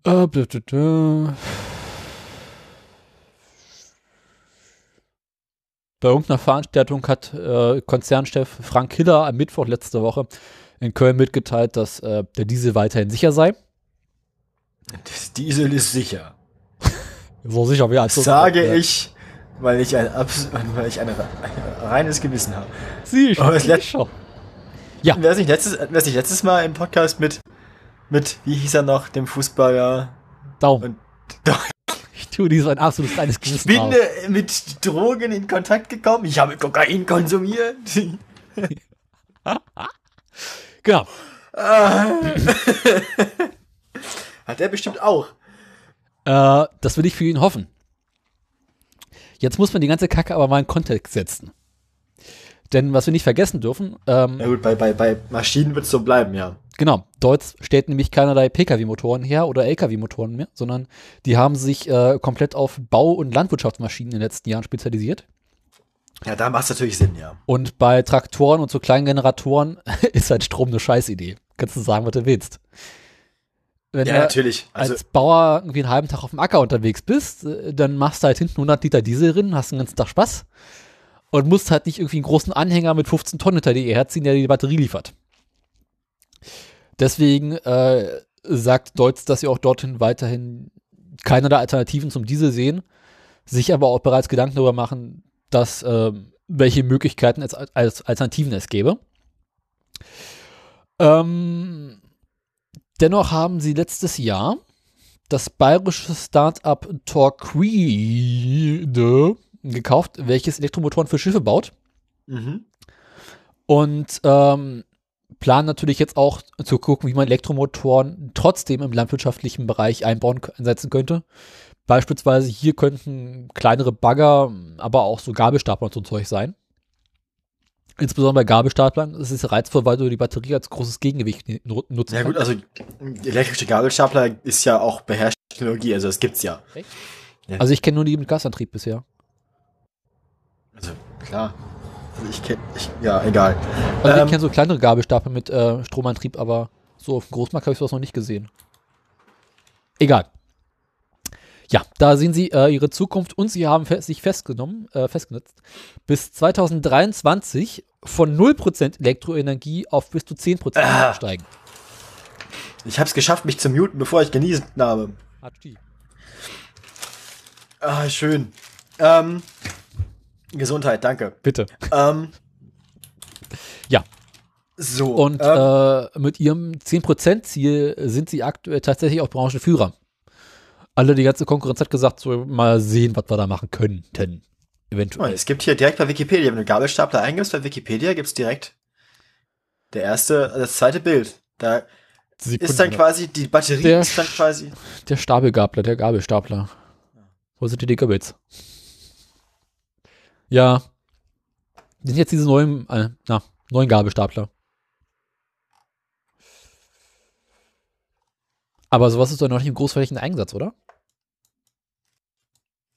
Äh, bitte, bitte. Bei irgendeiner Veranstaltung hat äh, Konzernchef Frank Hiller am Mittwoch letzte Woche in Köln mitgeteilt, dass äh, der Diesel weiterhin sicher sei. Das Diesel ist sicher. so sicher wie als Sage ja. ich, weil ich ein, weil ich ein, reines Gewissen habe. Sie schon. Ja. Wer ist nicht letztes, wer ist nicht letztes Mal im Podcast mit mit, wie hieß er noch, dem Fußballer? Daumen. Und, ich tue dies ein absolutes Gewissen Ich bin äh, mit Drogen in Kontakt gekommen. Ich habe Kokain konsumiert. genau. Hat er bestimmt auch. Äh, das will ich für ihn hoffen. Jetzt muss man die ganze Kacke aber mal in Kontext setzen. Denn was wir nicht vergessen dürfen. Ähm, ja gut, bei, bei, bei Maschinen wird es so bleiben, ja. Genau. Deutz stellt nämlich keinerlei Pkw-Motoren her oder Lkw-Motoren mehr, sondern die haben sich äh, komplett auf Bau- und Landwirtschaftsmaschinen in den letzten Jahren spezialisiert. Ja, da macht es natürlich Sinn, ja. Und bei Traktoren und so kleinen Generatoren ist halt Strom eine Scheißidee. Kannst du sagen, was du willst. Wenn ja, du natürlich. Also als Bauer irgendwie einen halben Tag auf dem Acker unterwegs bist, äh, dann machst du halt hinten 100 Liter Diesel drin, hast einen ganzen Tag Spaß und musst halt nicht irgendwie einen großen Anhänger mit 15 Tonnen hinter dir herziehen, der die Batterie liefert. Deswegen äh, sagt Deutz, dass sie auch dorthin weiterhin keine der Alternativen zum Diesel sehen, sich aber auch bereits Gedanken darüber machen, dass äh, welche Möglichkeiten es als Alternativen es gäbe. Ähm, dennoch haben sie letztes Jahr das bayerische Start-up Torquide gekauft, welches Elektromotoren für Schiffe baut. Mhm. Und ähm, planen natürlich jetzt auch zu gucken, wie man Elektromotoren trotzdem im landwirtschaftlichen Bereich einbauen, einsetzen könnte. Beispielsweise hier könnten kleinere Bagger, aber auch so Gabelstapler und so ein Zeug sein. Insbesondere bei Gabelstaplern ist es reizvoll, weil du die Batterie als großes Gegengewicht nutzen Ja gut, also elektrische Gabelstapler ist ja auch beherrschte Technologie, also das gibt's ja. ja. Also ich kenne nur die mit Gasantrieb bisher. Also klar. Ich kenne, ja, egal. Also ähm, ich kenne so kleinere Gabelstapel mit äh, Stromantrieb, aber so auf dem Großmarkt habe ich sowas noch nicht gesehen. Egal. Ja, da sehen Sie äh, Ihre Zukunft und Sie haben fe sich festgenommen, äh, festgenutzt, bis 2023 von 0% Elektroenergie auf bis zu 10% ah. steigen. Ich habe es geschafft, mich zu muten, bevor ich genießen habe. Ah, schön. Ähm, Gesundheit, danke. Bitte. Ähm, ja. So. Und ähm, äh, mit ihrem 10%-Ziel sind sie aktuell tatsächlich auch Branchenführer. Alle, die ganze Konkurrenz hat gesagt, so mal sehen, was wir da machen könnten. Eventuell. es gibt hier direkt bei Wikipedia, wenn du Gabelstapler eingibst bei Wikipedia, gibt's direkt der erste, das zweite Bild. Da ist dann quasi, die Batterie Der ist dann quasi. Der Stapelgabler, der Gabelstapler. Wo sind die Gigabits? Ja. Sind jetzt diese neuen, äh, na, neuen Gabelstapler. Aber sowas ist doch noch nicht im großflächigen Einsatz, oder?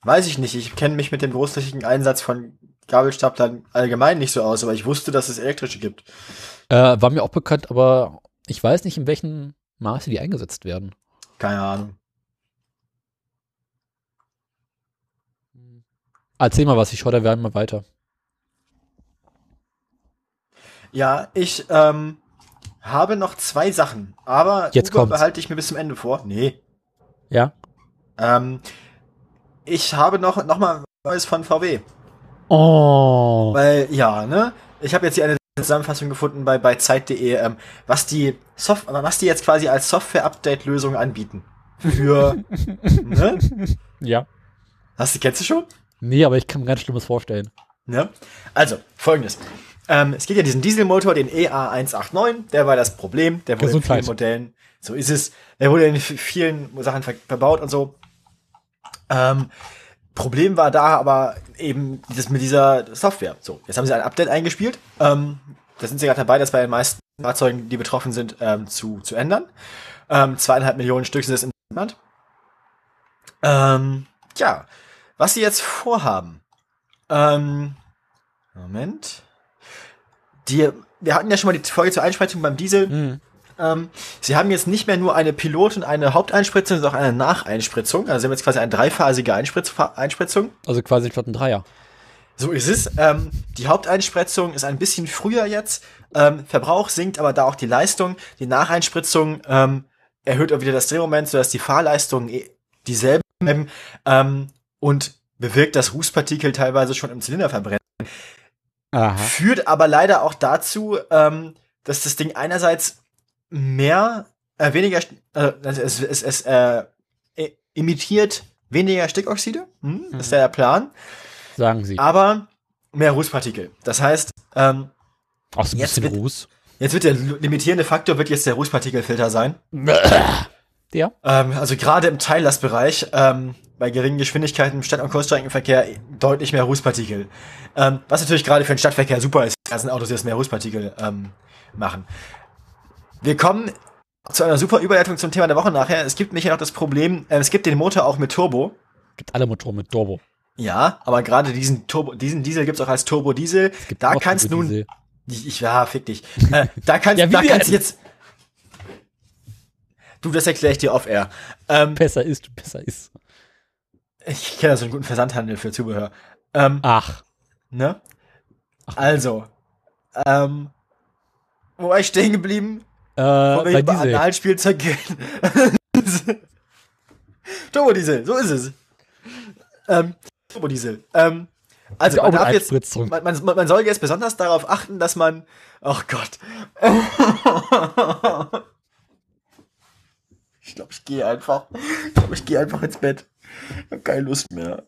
Weiß ich nicht, ich kenne mich mit dem großflächigen Einsatz von Gabelstaplern allgemein nicht so aus, aber ich wusste, dass es elektrische gibt. Äh, war mir auch bekannt, aber ich weiß nicht, in welchem Maße die eingesetzt werden. Keine Ahnung. Erzähl mal was, ich schaue da werden mal weiter. Ja, ich ähm, habe noch zwei Sachen, aber Jetzt Uber kommt's. behalte ich mir bis zum Ende vor. Nee. Ja? Ähm, ich habe noch, noch mal Neues von VW. Oh. Weil, ja, ne? Ich habe jetzt hier eine Zusammenfassung gefunden bei, bei Zeit.de, ähm, was die Soft was die jetzt quasi als Software-Update-Lösung anbieten. Für, ne? Ja. Hast du, kennst du schon? Nee, aber ich kann mir ganz Schlimmes vorstellen. Ne? Also, folgendes. Ähm, es geht ja diesen Dieselmotor, den EA189, der war das Problem, der wurde in Gesundheit. vielen Modellen, so ist es, der wurde in vielen Sachen ver verbaut und so. Ähm, Problem war da aber eben das mit dieser Software. So, jetzt haben sie ein Update eingespielt. Ähm, da sind sie gerade dabei, das bei den meisten Fahrzeugen, die betroffen sind, ähm, zu, zu ändern. Ähm, zweieinhalb Millionen Stück sind es im Land. Ähm, ja, was sie jetzt vorhaben. Ähm, Moment. Die, wir hatten ja schon mal die Folge zur Einspritzung beim Diesel. Mhm. Ähm, sie haben jetzt nicht mehr nur eine Pilot- und eine Haupteinspritzung, sondern auch eine Nacheinspritzung. Also sie haben jetzt quasi eine dreiphasige Einspritz Einspritzung. Also quasi ein Dreier. So ist es. Ähm, die Haupteinspritzung ist ein bisschen früher jetzt. Ähm, Verbrauch sinkt aber da auch die Leistung. Die Nacheinspritzung ähm, erhöht auch wieder das Drehmoment, sodass die Fahrleistung eh dieselben bleiben ähm, und bewirkt, dass Rußpartikel teilweise schon im Zylinder verbrennen. Aha. Führt aber leider auch dazu, ähm, dass das Ding einerseits mehr, äh, weniger, äh, es, es, es äh, e- imitiert weniger Stickoxide. Hm, Das ist ja der Plan. Sagen sie. Aber mehr Rußpartikel. Das heißt, ähm, Auch so ein jetzt bisschen wird- Ruß. jetzt wird der limitierende Faktor wird jetzt der Rußpartikelfilter sein. Der? Ähm, also gerade im Teillastbereich, ähm, bei geringen Geschwindigkeiten im Stadt- und Kurzstreckenverkehr deutlich mehr Rußpartikel. Ähm, was natürlich gerade für den Stadtverkehr super ist, da sind Autos, die jetzt mehr Rußpartikel ähm, machen. Wir kommen zu einer super Überleitung zum Thema der Woche nachher. Es gibt nämlich noch das Problem, äh, es gibt den Motor auch mit Turbo. Gibt alle Motoren mit Turbo. Ja, aber gerade diesen Turbo, diesen Diesel gibt's auch als Turbo-Diesel. Gibt Da auch kannst nun Turbodiesel. Ich, ich ja, fick dich. Äh, da kannst, Ja, da kannst du jetzt. Du, das erkläre ich dir off-air. Ähm, Besser ist, besser ist. Ich kenne so einen guten Versandhandel für Zubehör. Ähm, Ach. ne? Also, ähm, wo war ich stehen geblieben? Äh, bei Diesel. Analspielzeug gehen. Turbodiesel, so ist es. Ähm, Turbodiesel. Ähm, also, man darf jetzt, man, man, man soll jetzt besonders darauf achten, dass man, ach Gott. Ich glaube, ich gehe einfach. Ich glaube, ich gehe einfach ins Bett. Ich habe keine Lust mehr.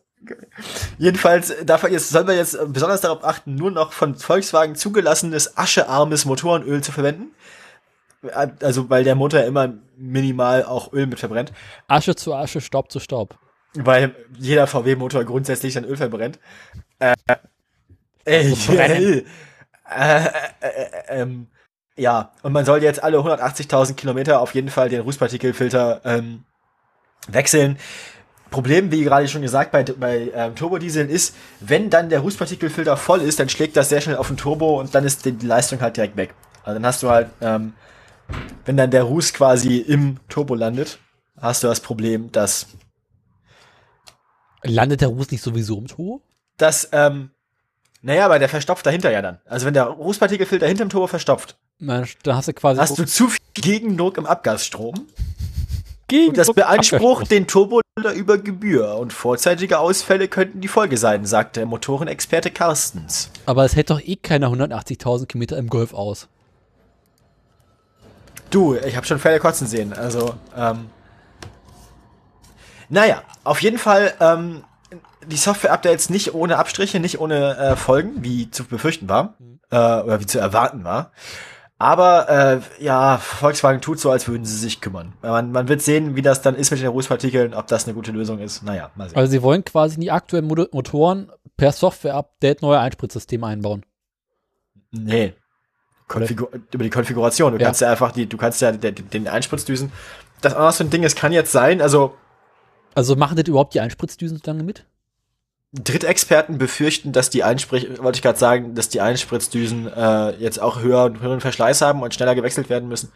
Jedenfalls darf man jetzt, soll man jetzt besonders darauf achten, nur noch von Volkswagen zugelassenes aschearmes Motorenöl zu verwenden. Also, weil der Motor ja immer minimal auch Öl mit verbrennt. Asche zu Asche, Staub zu Staub. Weil jeder VW-Motor grundsätzlich dann Öl verbrennt. Äh, ey, Verbrennen. äh, äh, äh, ähm, ja, und man soll jetzt alle 180.000 Kilometer auf jeden Fall den Rußpartikelfilter ähm, wechseln. Problem, wie gerade schon gesagt, bei, bei ähm, Turbodieseln ist, wenn dann der Rußpartikelfilter voll ist, dann schlägt das sehr schnell auf den Turbo und dann ist die, die Leistung halt direkt weg. Also dann hast du halt, ähm, wenn dann der Ruß quasi im Turbo landet, hast du das Problem, dass Landet der Ruß nicht sowieso im Turbo? dass, ähm, naja, aber der verstopft dahinter ja dann. Also wenn der Rußpartikelfilter hinterm Turbo verstopft, Mensch, Da hast du quasi hast du zu viel Gegendruck im Abgasstrom. Gegen Und das beansprucht den Turbolader über Gebühr. Und vorzeitige Ausfälle könnten die Folge sein, sagt der Motorenexperte Carstens. Aber es hält doch eh keiner 180.000 Kilometer im Golf aus. Du, ich habe schon Pferde kotzen sehen. Also, ähm, naja, auf jeden Fall ähm, die Software-Updates nicht ohne Abstriche, nicht ohne äh, Folgen, wie zu befürchten war mhm. äh, oder wie zu erwarten war. Aber äh, ja, Volkswagen tut so, als würden sie sich kümmern. Man, man wird sehen, wie das dann ist mit den Rußpartikeln, ob das eine gute Lösung ist. Naja, mal sehen. Also sie wollen quasi in die aktuellen Motoren per Software-Update neue Einspritzsysteme einbauen. Nee. Konfigur über die Konfiguration. Du ja. kannst ja einfach die, du kannst ja den, den Einspritzdüsen. Das auch so ein Ding, es kann jetzt sein, also. Also machen das überhaupt die Einspritzdüsen so lange mit? Drittexperten befürchten, dass die Einsprich, wollte ich gerade sagen, dass die Einspritzdüsen äh, jetzt auch höher, höheren Verschleiß haben und schneller gewechselt werden müssen.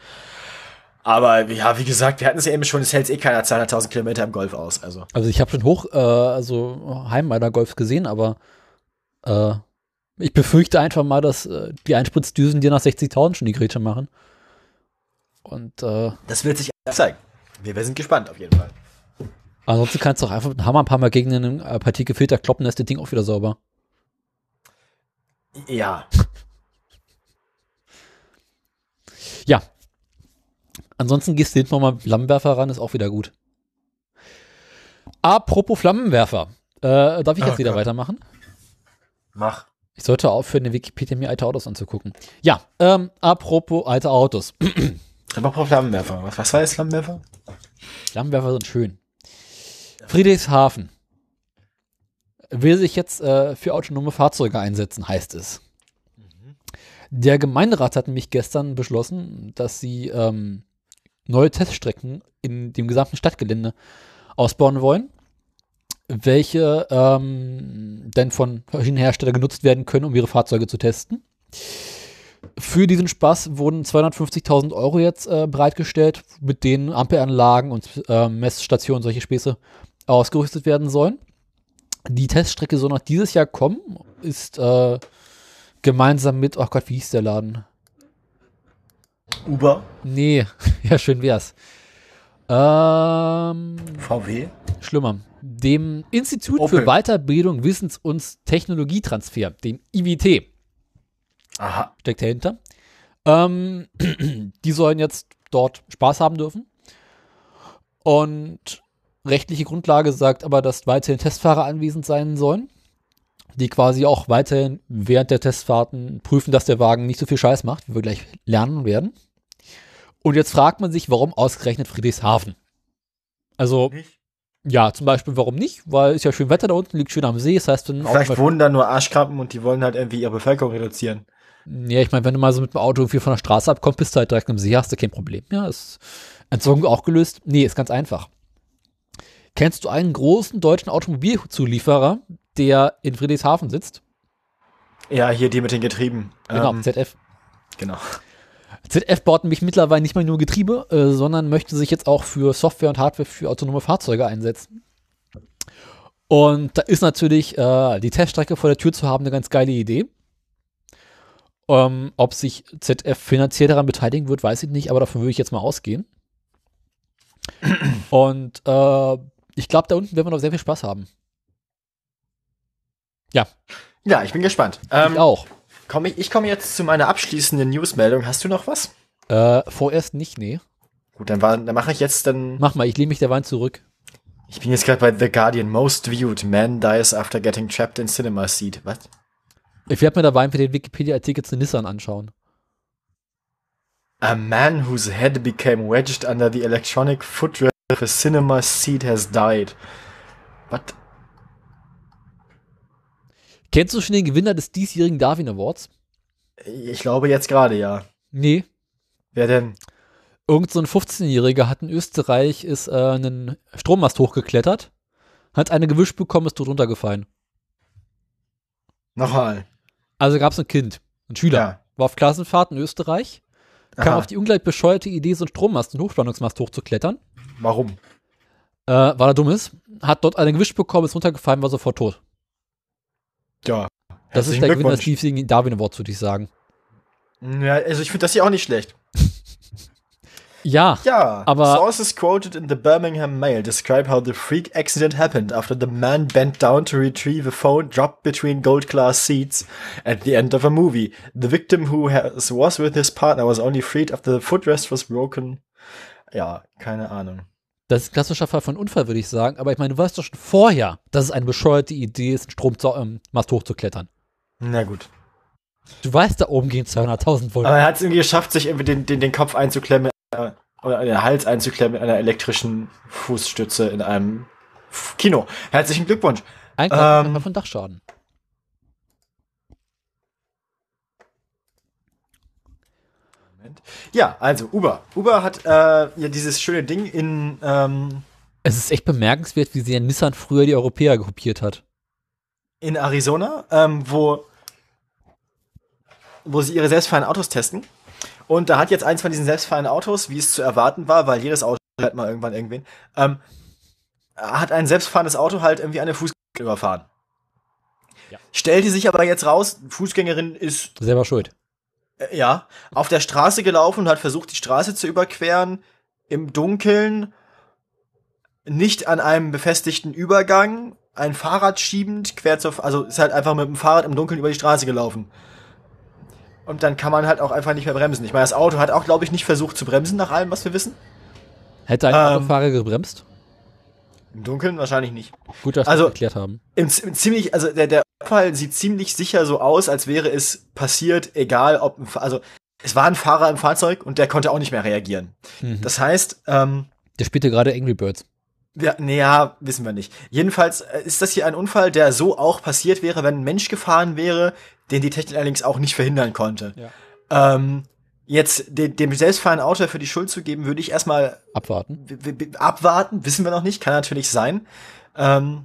Aber ja, wie gesagt, wir hatten es ja eben schon, es hält eh keiner 200.000 Kilometer im Golf aus. Also, also ich habe schon hoch, äh, also Heimmeiner Golf gesehen, aber äh, ich befürchte einfach mal, dass äh, die Einspritzdüsen dir nach 60.000 schon die Grätsche machen. Und äh, das wird sich zeigen. Wir, wir sind gespannt auf jeden Fall. Ansonsten kannst du auch einfach mit Hammer ein paar Mal gegen einen äh, Partikelfilter kloppen, dann ist das Ding auch wieder sauber. Ja. ja. Ansonsten gehst du hinten nochmal mit Flammenwerfer ran, ist auch wieder gut. Apropos Flammenwerfer. Äh, darf ich jetzt oh, wieder Gott. weitermachen? Mach. Ich sollte aufhören, in Wikipedia mir alte Autos anzugucken. Ja, ähm, apropos alte Autos. apropos Flammenwerfer. Was, was heißt Flammenwerfer? Flammenwerfer sind schön. Friedrichshafen will sich jetzt äh, für autonome Fahrzeuge einsetzen, heißt es. Mhm. Der Gemeinderat hat nämlich gestern beschlossen, dass sie ähm, neue Teststrecken in dem gesamten Stadtgelände ausbauen wollen, welche ähm, dann von verschiedenen Herstellern genutzt werden können, um ihre Fahrzeuge zu testen. Für diesen Spaß wurden 250.000 Euro jetzt äh, bereitgestellt, mit denen Ampelanlagen und äh, Messstationen, solche Späße ausgerüstet werden sollen. Die Teststrecke soll noch dieses Jahr kommen, ist äh, gemeinsam mit, ach oh Gott, wie hieß der Laden? Uber? Nee, ja, schön wär's. Ähm, VW? Schlimmer. Dem Institut Opel. für Weiterbildung, Wissens- und Technologietransfer, dem IWT. Aha. Steckt dahinter. Ähm, die sollen jetzt dort Spaß haben dürfen. Und rechtliche Grundlage sagt aber, dass weiterhin Testfahrer anwesend sein sollen, die quasi auch weiterhin während der Testfahrten prüfen, dass der Wagen nicht so viel Scheiß macht, wie wir gleich lernen werden. Und jetzt fragt man sich, warum ausgerechnet Friedrichshafen? Also, nicht? ja, zum Beispiel, warum nicht? Weil es ja schön Wetter da unten, liegt schön am See. Das heißt, wenn Vielleicht wohnen da nur Arschkrampen und die wollen halt irgendwie ihre Bevölkerung reduzieren. Ja, ich meine, wenn du mal so mit dem Auto irgendwie von der Straße abkommst, bist du halt direkt am See, hast du kein Problem. Ja, ist Entsorgung auch gelöst? Nee, ist ganz einfach. Kennst du einen großen deutschen Automobilzulieferer, der in Friedrichshafen sitzt? Ja, hier die mit den Getrieben. Genau, ähm, ZF. Genau. ZF baut nämlich mittlerweile nicht mehr nur Getriebe, äh, sondern möchte sich jetzt auch für Software und Hardware für autonome Fahrzeuge einsetzen. Und da ist natürlich äh, die Teststrecke vor der Tür zu haben eine ganz geile Idee. Ähm, ob sich ZF finanziell daran beteiligen wird, weiß ich nicht, aber davon würde ich jetzt mal ausgehen. Und äh, ich glaube, da unten werden wir noch sehr viel Spaß haben. Ja. Ja, ich bin gespannt. Ähm, ich auch. Komm ich ich komme jetzt zu meiner abschließenden Newsmeldung. Hast du noch was? Äh, vorerst nicht, nee. Gut, dann, dann mache ich jetzt dann. Mach mal, ich lehne mich der Wein zurück. Ich bin jetzt gerade bei The Guardian. Most viewed man dies after getting trapped in cinema seat. Was? Ich werde mir dabei für den Wikipedia-Artikel zu Nissan anschauen. A man whose head became wedged under the electronic footrest The cinema seat has died. Was? Kennst du schon den Gewinner des diesjährigen Darwin Awards? Ich glaube jetzt gerade, ja. Nee. Wer denn? Irgend so ein 15-Jähriger hat in Österreich ist äh, einen Strommast hochgeklettert, hat eine gewischt bekommen, ist tot runtergefallen. Nochmal. Also gab es ein Kind, ein Schüler, ja. war auf Klassenfahrt in Österreich, Aha. kam auf die ungleich bescheuerte Idee, so einen Strommast, einen Hochspannungsmast hochzuklettern Warum? Äh, weil er dumm ist. Hat dort einen gewischt bekommen, ist runtergefallen, war sofort tot. Ja. Das ist der Gewinner des Darwin Awards, würde ich sagen. Ja, also ich finde das hier auch nicht schlecht. Ja, Ja, aber- sources quoted in the Birmingham Mail describe how the freak accident happened after the man bent down to retrieve a phone dropped between gold class seats at the end of a movie. The victim who has, was with his partner was only freed after the footrest was broken. Ja, keine Ahnung. Das ist ein klassischer Fall von Unfall, würde ich sagen. Aber ich meine, du weißt doch schon vorher, dass es eine bescheuerte Idee ist, einen Strommast ähm, hochzuklettern. Na gut. Du weißt, da oben gehen 200.000 Volt. Aber er hat es irgendwie geschafft, sich irgendwie den, den, den Kopf einzuklemmen äh, oder den Hals einzuklemmen mit einer elektrischen Fußstütze in einem Kino. Herzlichen Glückwunsch. Eigentlich ähm, ähm, von Dachschaden. Ja, also Uber. Uber hat äh, ja dieses schöne Ding in, ähm, Es ist echt bemerkenswert, wie sehr Nissan früher die Europäer kopiert hat. in Arizona, ähm, wo, wo sie ihre selbstfahrenden Autos testen. Und da hat jetzt eins von diesen selbstfahrenden Autos, wie es zu erwarten war, weil jedes Auto hat mal irgendwann irgendwen, ähm, hat ein selbstfahrendes Auto halt irgendwie eine Fußgängerin überfahren. Ja. Stellte sich aber jetzt raus, Fußgängerin ist Selber schuld. Äh, Ja, auf der Straße gelaufen und hat versucht, die Straße zu überqueren, im Dunkeln, nicht an einem befestigten Übergang, ein Fahrrad schiebend, quer zur, also ist halt einfach mit dem Fahrrad im Dunkeln über die Straße gelaufen. Und dann kann man halt auch einfach nicht mehr bremsen. Ich meine, das Auto hat auch, glaube ich, nicht versucht zu bremsen, nach allem, was wir wissen. Hätte ein Ähm, Autofahrer gebremst? Im Dunkeln wahrscheinlich nicht. Gut, dass also- wir das erklärt haben. Im, im ziemlich, also der, der Unfall sieht ziemlich sicher so aus, als wäre es passiert, egal ob, also es war ein Fahrer im Fahrzeug und der konnte auch nicht mehr reagieren. Mhm. Das heißt, ähm, Der spielte gerade Angry Birds. Ja, nee, ja, wissen wir nicht. Jedenfalls äh, ist das hier ein Unfall, der so auch passiert wäre, wenn ein Mensch gefahren wäre, den die Technik allerdings auch nicht verhindern konnte. Ja. Ähm, jetzt de dem selbstfahrenden Auto für die Schuld zu geben, würde ich erstmal Abwarten. abwarten, wissen wir noch nicht, kann natürlich sein. Ähm,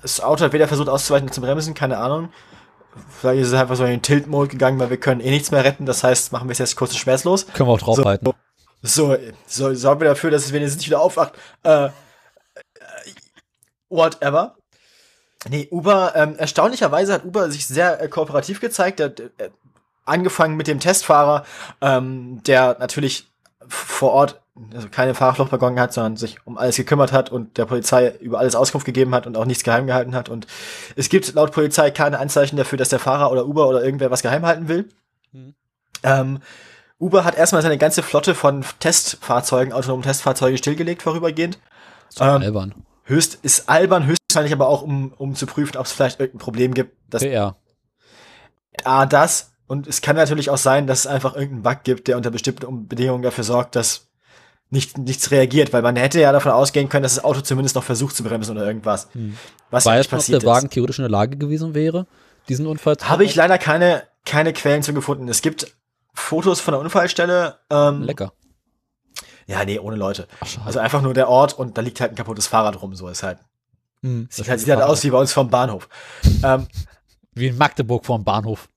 das Auto hat weder versucht auszuweichen noch zu bremsen, keine Ahnung. Vielleicht ist es einfach so in den Tilt-Mode gegangen, weil wir können eh nichts mehr retten, das heißt, machen wir es jetzt kurz und schmerzlos. Können wir auch draufhalten. So, so sorgen wir dafür, dass es wenigstens nicht wieder aufwacht. Äh, äh, whatever. Nee, Uber, ähm, erstaunlicherweise hat Uber sich sehr äh, kooperativ gezeigt. Der, der, äh, angefangen mit dem Testfahrer, ähm, der natürlich vor Ort also keine Fahrerflucht begonnen hat, sondern sich um alles gekümmert hat und der Polizei über alles Auskunft gegeben hat und auch nichts geheim gehalten hat. Und es gibt laut Polizei keine Anzeichen dafür, dass der Fahrer oder Uber oder irgendwer was geheim halten will. Mhm. Ähm, Uber hat erstmal seine ganze Flotte von Testfahrzeugen, autonomen Testfahrzeugen stillgelegt vorübergehend. So ähm, albern. Höchst ist albern, höchstwahrscheinlich aber auch, um, um zu prüfen, ob es vielleicht irgendein Problem gibt. Das PR. A, das. Und es kann natürlich auch sein, dass es einfach irgendeinen Bug gibt, der unter bestimmten Bedingungen dafür sorgt, dass nicht, nichts reagiert, weil man hätte ja davon ausgehen können, dass das Auto zumindest noch versucht zu bremsen oder irgendwas. Hm. Was Weiß nicht man, ob passiert der Wagen theoretisch in der Lage gewesen wäre, diesen Unfall zu ist. Habe ich leider keine, keine Quellen zu gefunden. Es gibt Fotos von der Unfallstelle. Ähm, Lecker. ja, nee, ohne Leute. Ach. Also einfach nur der Ort und da liegt halt ein kaputtes Fahrrad rum. So ist halt. Hm, Sieht halt, ist sieht halt aus wie bei uns vom Bahnhof. ähm, Wie in Magdeburg vor dem Bahnhof.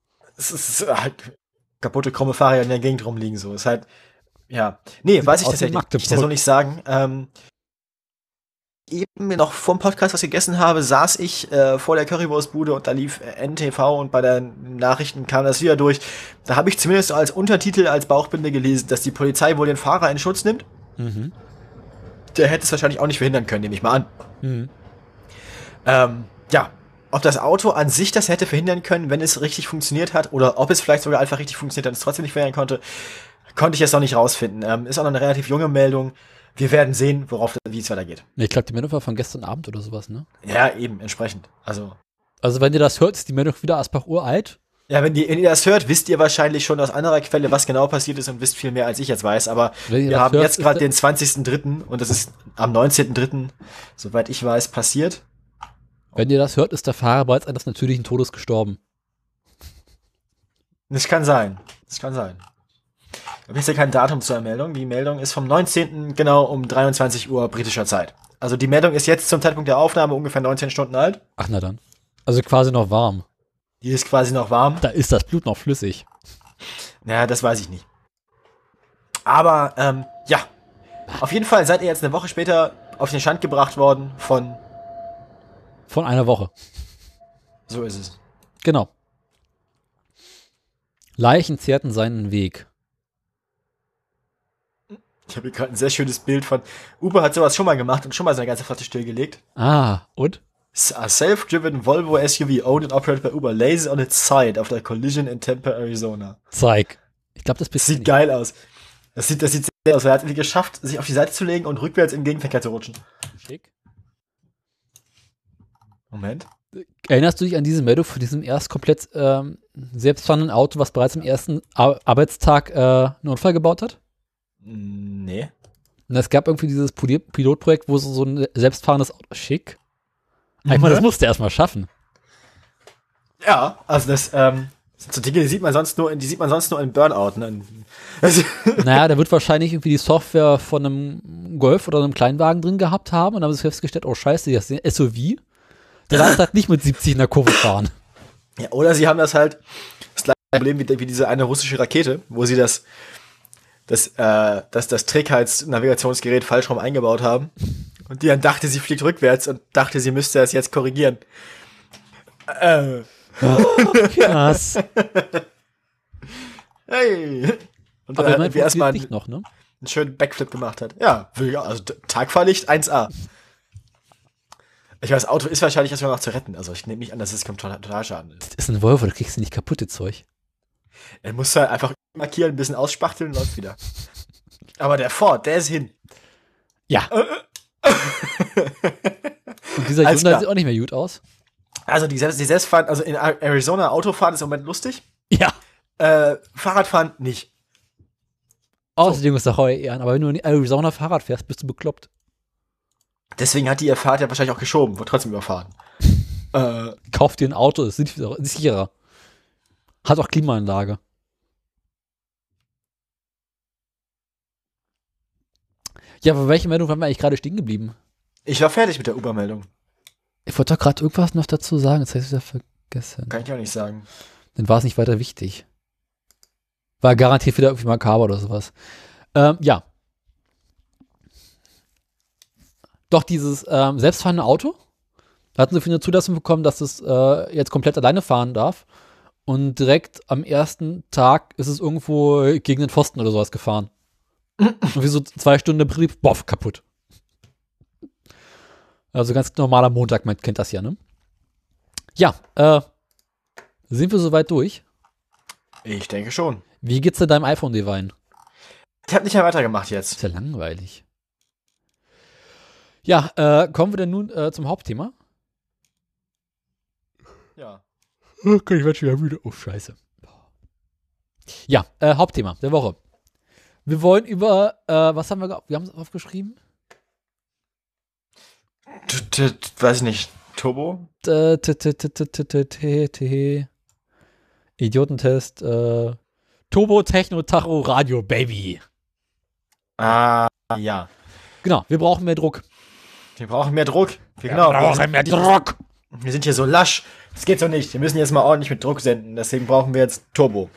Es ist halt kaputte, krumme Fahrräder in der Gegend rumliegen, so. Ist halt, ja. Nee, weiß ich tatsächlich. Ich kann so nicht sagen. Ähm, eben noch vor dem Podcast, was ich gegessen habe, saß ich äh, vor der Currywurstbude und da lief äh, NTV und bei den Nachrichten kam das wieder durch. Da habe ich zumindest als Untertitel, als Bauchbinde gelesen, dass die Polizei wohl den Fahrer in Schutz nimmt. Mhm. Der hätte es wahrscheinlich auch nicht verhindern können, nehme ich mal an. Mhm. Ähm, ja, ob das Auto an sich das hätte verhindern können, wenn es richtig funktioniert hat, oder ob es vielleicht sogar einfach richtig funktioniert hat und es trotzdem nicht verhindern konnte, konnte ich jetzt noch nicht rausfinden. Ähm, ist auch noch eine relativ junge Meldung. Wir werden sehen, worauf wie es weitergeht. Ich glaube, die Meldung war von gestern Abend oder sowas, ne? Ja, eben, entsprechend. Also, Also, wenn ihr das hört, ist die Meldung wieder Asbach uralt. ja, wenn, die, wenn ihr das hört, wisst ihr wahrscheinlich schon aus anderer Quelle, was genau passiert ist und wisst viel mehr, als ich jetzt weiß. Aber ihr wir haben hört, jetzt gerade den 20.03. und das ist am 19.03., soweit ich weiß, passiert. Wenn ihr das hört, ist der Fahrer bereits eines natürlichen Todes gestorben. Das kann sein. Das kann sein. Ich habe jetzt ja kein Datum zur Meldung. Die Meldung ist vom 19. genau um 23 Uhr britischer Zeit. Also die Meldung ist jetzt zum Zeitpunkt der Aufnahme ungefähr 19 Stunden alt. Ach, na dann. Also quasi noch warm. Die ist quasi noch warm. Da ist das Blut noch flüssig. Naja, das weiß ich nicht. Aber, ähm, ja. Auf jeden Fall seid ihr jetzt eine Woche später auf den Stand gebracht worden von, Von einer Woche. so ist es. Genau. Leichen zehrten seinen Weg. Ich habe hier gerade ein sehr schönes Bild von. Uber hat sowas schon mal gemacht und schon mal seine ganze Flotte stillgelegt. Ah, und? A self-driven Volvo SUV owned and operated by Uber lays on its side after a collision in Tampa, Arizona. Zeig. Ich glaube, das bist sieht geil aus. Das sieht, das sieht sehr aus. Er hat es irgendwie geschafft, sich auf die Seite zu legen und rückwärts in den Gegenverkehr zu rutschen. Schick. Moment. Erinnerst du dich an diese Meldung von diesem erst komplett ähm, selbstfahrenden Auto, was bereits am ersten Ar Arbeitstag äh, einen Unfall gebaut hat? Nee. Und es gab irgendwie dieses Pilotprojekt, wo so so ein selbstfahrendes Auto. Schick. Ich meine, das Mhm. musste er erstmal schaffen. Ja, also das, ähm, sind so Dinge, die sieht man sonst nur in, die sieht man sonst nur in Burnout, ne? Also, Naja, da wird wahrscheinlich irgendwie die Software von einem Golf oder einem Kleinwagen drin gehabt haben und dann haben sie festgestellt, oh scheiße, das ist ein SUV. Der darf halt nicht mit 70 in der Kurve fahren. ja, oder sie haben das halt, das gleiche Problem wie, wie diese eine russische Rakete, wo sie das, das, äh, das, das Trägheitsnavigationsgerät falsch rum eingebaut haben. Und die dann dachte, sie fliegt rückwärts und dachte, sie müsste das jetzt korrigieren. Äh, Krass. hey. Und dann Aber halt immerhin irgendwie erstmal nicht noch, ne? einen schönen Backflip gemacht hat. Ja, also Tagfahrlicht 1A. Ich weiß, das Auto ist wahrscheinlich erstmal noch zu retten. Also ich nehme nicht an, dass es kommt total, total Schaden ist. Das ist ein Volvo, da kriegst du nicht kaputte Zeug. Er muss halt einfach markieren, ein bisschen ausspachteln und läuft wieder. Aber der Ford, der ist hin. Ja. Und dieser Alles Hyundai klar. sieht auch nicht mehr gut aus. Also die, selbst, die Selbstfahren, also in Arizona Autofahren ist im Moment lustig. Ja. Äh, Fahrradfahren nicht. Außerdem ist Sache ehren, aber wenn du in Arizona Fahrrad fährst, bist du bekloppt. Deswegen hat die ihr Fahrt ja wahrscheinlich auch geschoben, wird trotzdem überfahren. äh, Kauf dir ein Auto, ist sicher- ist sicherer. Hat auch Klimaanlage. Ja, aber welche Meldung waren wir eigentlich gerade stehen geblieben? ich war fertig mit der Uber-Meldung. Ich wollte doch gerade irgendwas noch dazu sagen, jetzt habe ich es wieder vergessen. Kann ich auch nicht sagen. Dann war es nicht weiter wichtig. War garantiert wieder irgendwie makaber oder sowas. Ähm, ja. Doch dieses ähm, selbstfahrende Auto, da hatten sie für eine Zulassung bekommen, dass es äh, jetzt komplett alleine fahren darf. Und direkt am ersten Tag ist es irgendwo gegen den Pfosten oder sowas gefahren. Und wie so zwei Stunden Betrieb, boff, kaputt. Also ganz normaler Montag, man kennt das ja, ne? Ja, äh, sind wir soweit durch? Ich denke schon. Wie geht's denn deinem iPhone, Divine? Ich habe nicht mehr weitergemacht jetzt. Ist ja langweilig. Ja, äh, kommen wir denn nun äh, zum Hauptthema? Ja. Okay, ich werde schon wieder müde. Oh, scheiße. Ja, äh, Hauptthema der Woche. Wir wollen über, äh, was haben wir, wir haben es aufgeschrieben? Weiß ich nicht. Turbo? Idiotentest. Turbo Techno Tacho Radio Baby. Ah, ja. Genau, wir brauchen mehr Druck. Wir brauchen mehr Druck. Wir, genau. mehr Druck. Wir sind hier so lasch. Das geht so nicht. Wir müssen jetzt mal ordentlich mit Druck senden. Deswegen brauchen wir jetzt Turbo.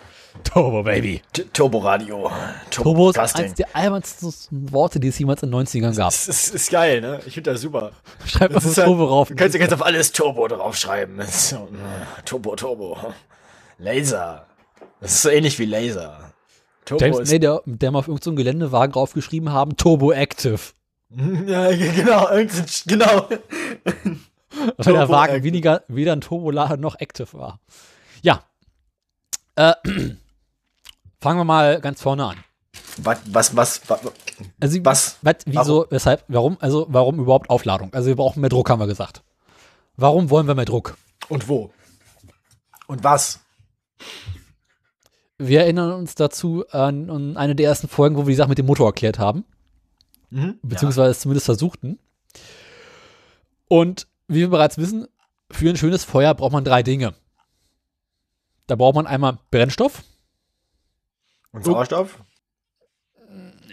Turbo Baby. T Turboradio. Turbo ist Casting. eins der albernsten Worte, die es jemals in den 90ern gab. Das ist, ist geil, ne? Ich finde das super. Schreib mal Das halt- Turbo rauf. Du kannst, du kannst auf alles Turbo draufschreiben. So, äh, Turbo, Turbo. Laser. Das ist so ähnlich wie Laser. Turbo James. May, der, der mal auf irgendeinem so Geländewagen draufgeschrieben haben, Turbo Active. Ja, genau, genau. Weil der Wagen weniger, weder ein Turbolader noch Active war. Ja. Äh, fangen wir mal ganz vorne an. Was, was, was, was, Also, Was? was wieso, weshalb, warum, also, warum überhaupt Aufladung? Also, wir brauchen mehr Druck, haben wir gesagt. Warum wollen wir mehr Druck? und wo? Und was? Wir erinnern uns dazu an, an eine der ersten Folgen, wo wir die Sache mit dem Motor erklärt haben. Mhm. beziehungsweise es zumindest versuchten. Und wie wir bereits wissen, für ein schönes Feuer braucht man drei Dinge. Da braucht man einmal Brennstoff, Und Sauerstoff?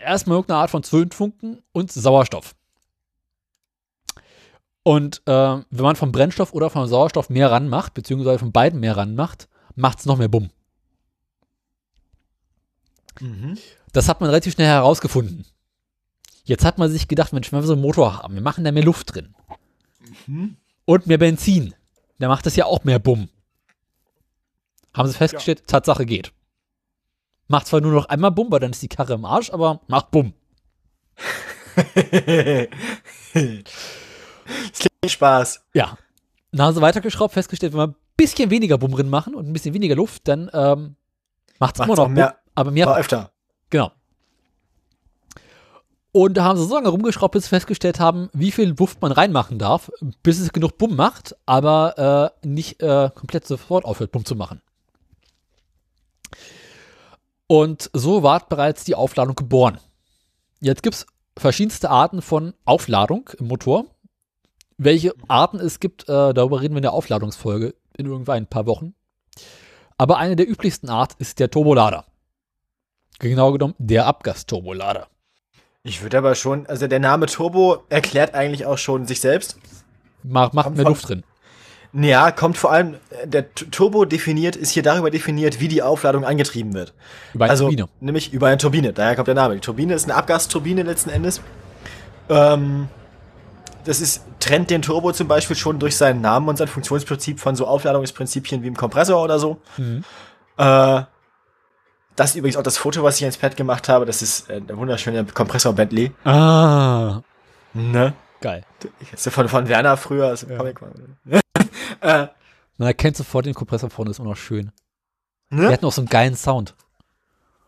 erstmal irgendeine Art von Zündfunken und Sauerstoff. Und äh, wenn man vom Brennstoff oder vom Sauerstoff mehr ranmacht, beziehungsweise von beiden mehr ranmacht, macht es noch mehr Bumm. Mhm. Das hat man relativ schnell herausgefunden. Jetzt hat man sich gedacht, Mensch, wenn wir so einen Motor haben, wir machen da mehr Luft drin. Mhm. Und mehr Benzin. Da macht das ja auch mehr Bumm. Haben sie festgestellt, Tatsache geht. Macht zwar nur noch einmal Bumm, weil dann ist die Karre im Arsch, aber macht Bumm. das klingt Spaß. Ja. Nase weitergeschraubt, festgestellt, wenn wir ein bisschen weniger Bumm drin machen und ein bisschen weniger Luft, dann ähm, macht es immer noch mehr- Bumm, aber mehr Aber öfter. Genau. Und da haben sie so lange rumgeschraubt, bis sie festgestellt haben, wie viel Luft man reinmachen darf, bis es genug Bumm macht, aber äh, nicht äh, komplett sofort aufhört, Bumm zu machen. Und so war bereits die Aufladung geboren. Jetzt gibt es verschiedenste Arten von Aufladung im Motor. Welche Arten es gibt, äh, darüber reden wir in der Aufladungsfolge in irgendwann ein paar Wochen. Aber eine der üblichsten Art ist der Turbolader. Genau genommen der Abgasturbolader. Ich würde aber schon, also der Name Turbo erklärt eigentlich auch schon sich selbst. Macht, macht Kommt mehr von- Luft drin. Ja, kommt vor allem, äh, der Turbo definiert, ist hier darüber definiert, wie die Aufladung angetrieben wird. Über eine also, Turbine. nämlich über eine Turbine, daher kommt der Name. Die Turbine ist eine Abgasturbine letzten Endes. Ähm, das ist, trennt den Turbo zum Beispiel schon durch seinen Namen und sein Funktionsprinzip von so Aufladungsprinzipien wie im Kompressor oder so. Mhm. Äh, das ist übrigens auch das Foto, was ich ins Pad gemacht habe. Das ist äh, der wunderschöne Kompressor Bentley. Ah, Ne? geil. Ist ja von, von Werner früher. Also Ja. Comic äh, Man erkennt sofort den Kompressor vorne, ist immer noch schön. ne? Der hat noch so einen geilen Sound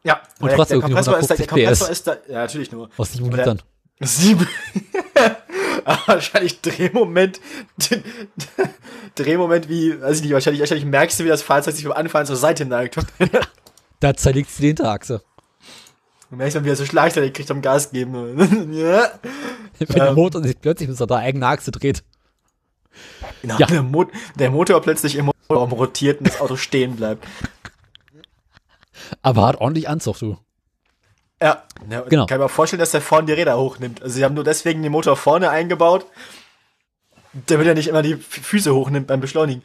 Ja, Und der, trotzdem der irgendwie Kompressor ist da, der 150 Kompressor PS. ist da, ja, natürlich nur. aus sieben Litern. Sieben. Aber wahrscheinlich Drehmoment, Drehmoment wie, weiß ich nicht, wahrscheinlich, wahrscheinlich merkst du, wie das Fahrzeug sich beim Anfahren zur Seite neigt. Da zerlegt sie die Hinterachse. du merkst dann, wie er so schlagzeitig kriegt am Gas geben. ja. Wenn der. Motor sich plötzlich mit seiner eigenen Achse dreht. Genau, Ja. der, Mo der Motor plötzlich im Motorraum rotiert und das Auto stehen bleibt. Aber hat ordentlich Anzug, du. Ja, ja Genau. kann mir auch vorstellen, dass der vorne die Räder hochnimmt. Also sie haben nur deswegen den Motor vorne eingebaut, damit er nicht immer die Füße hochnimmt beim Beschleunigen.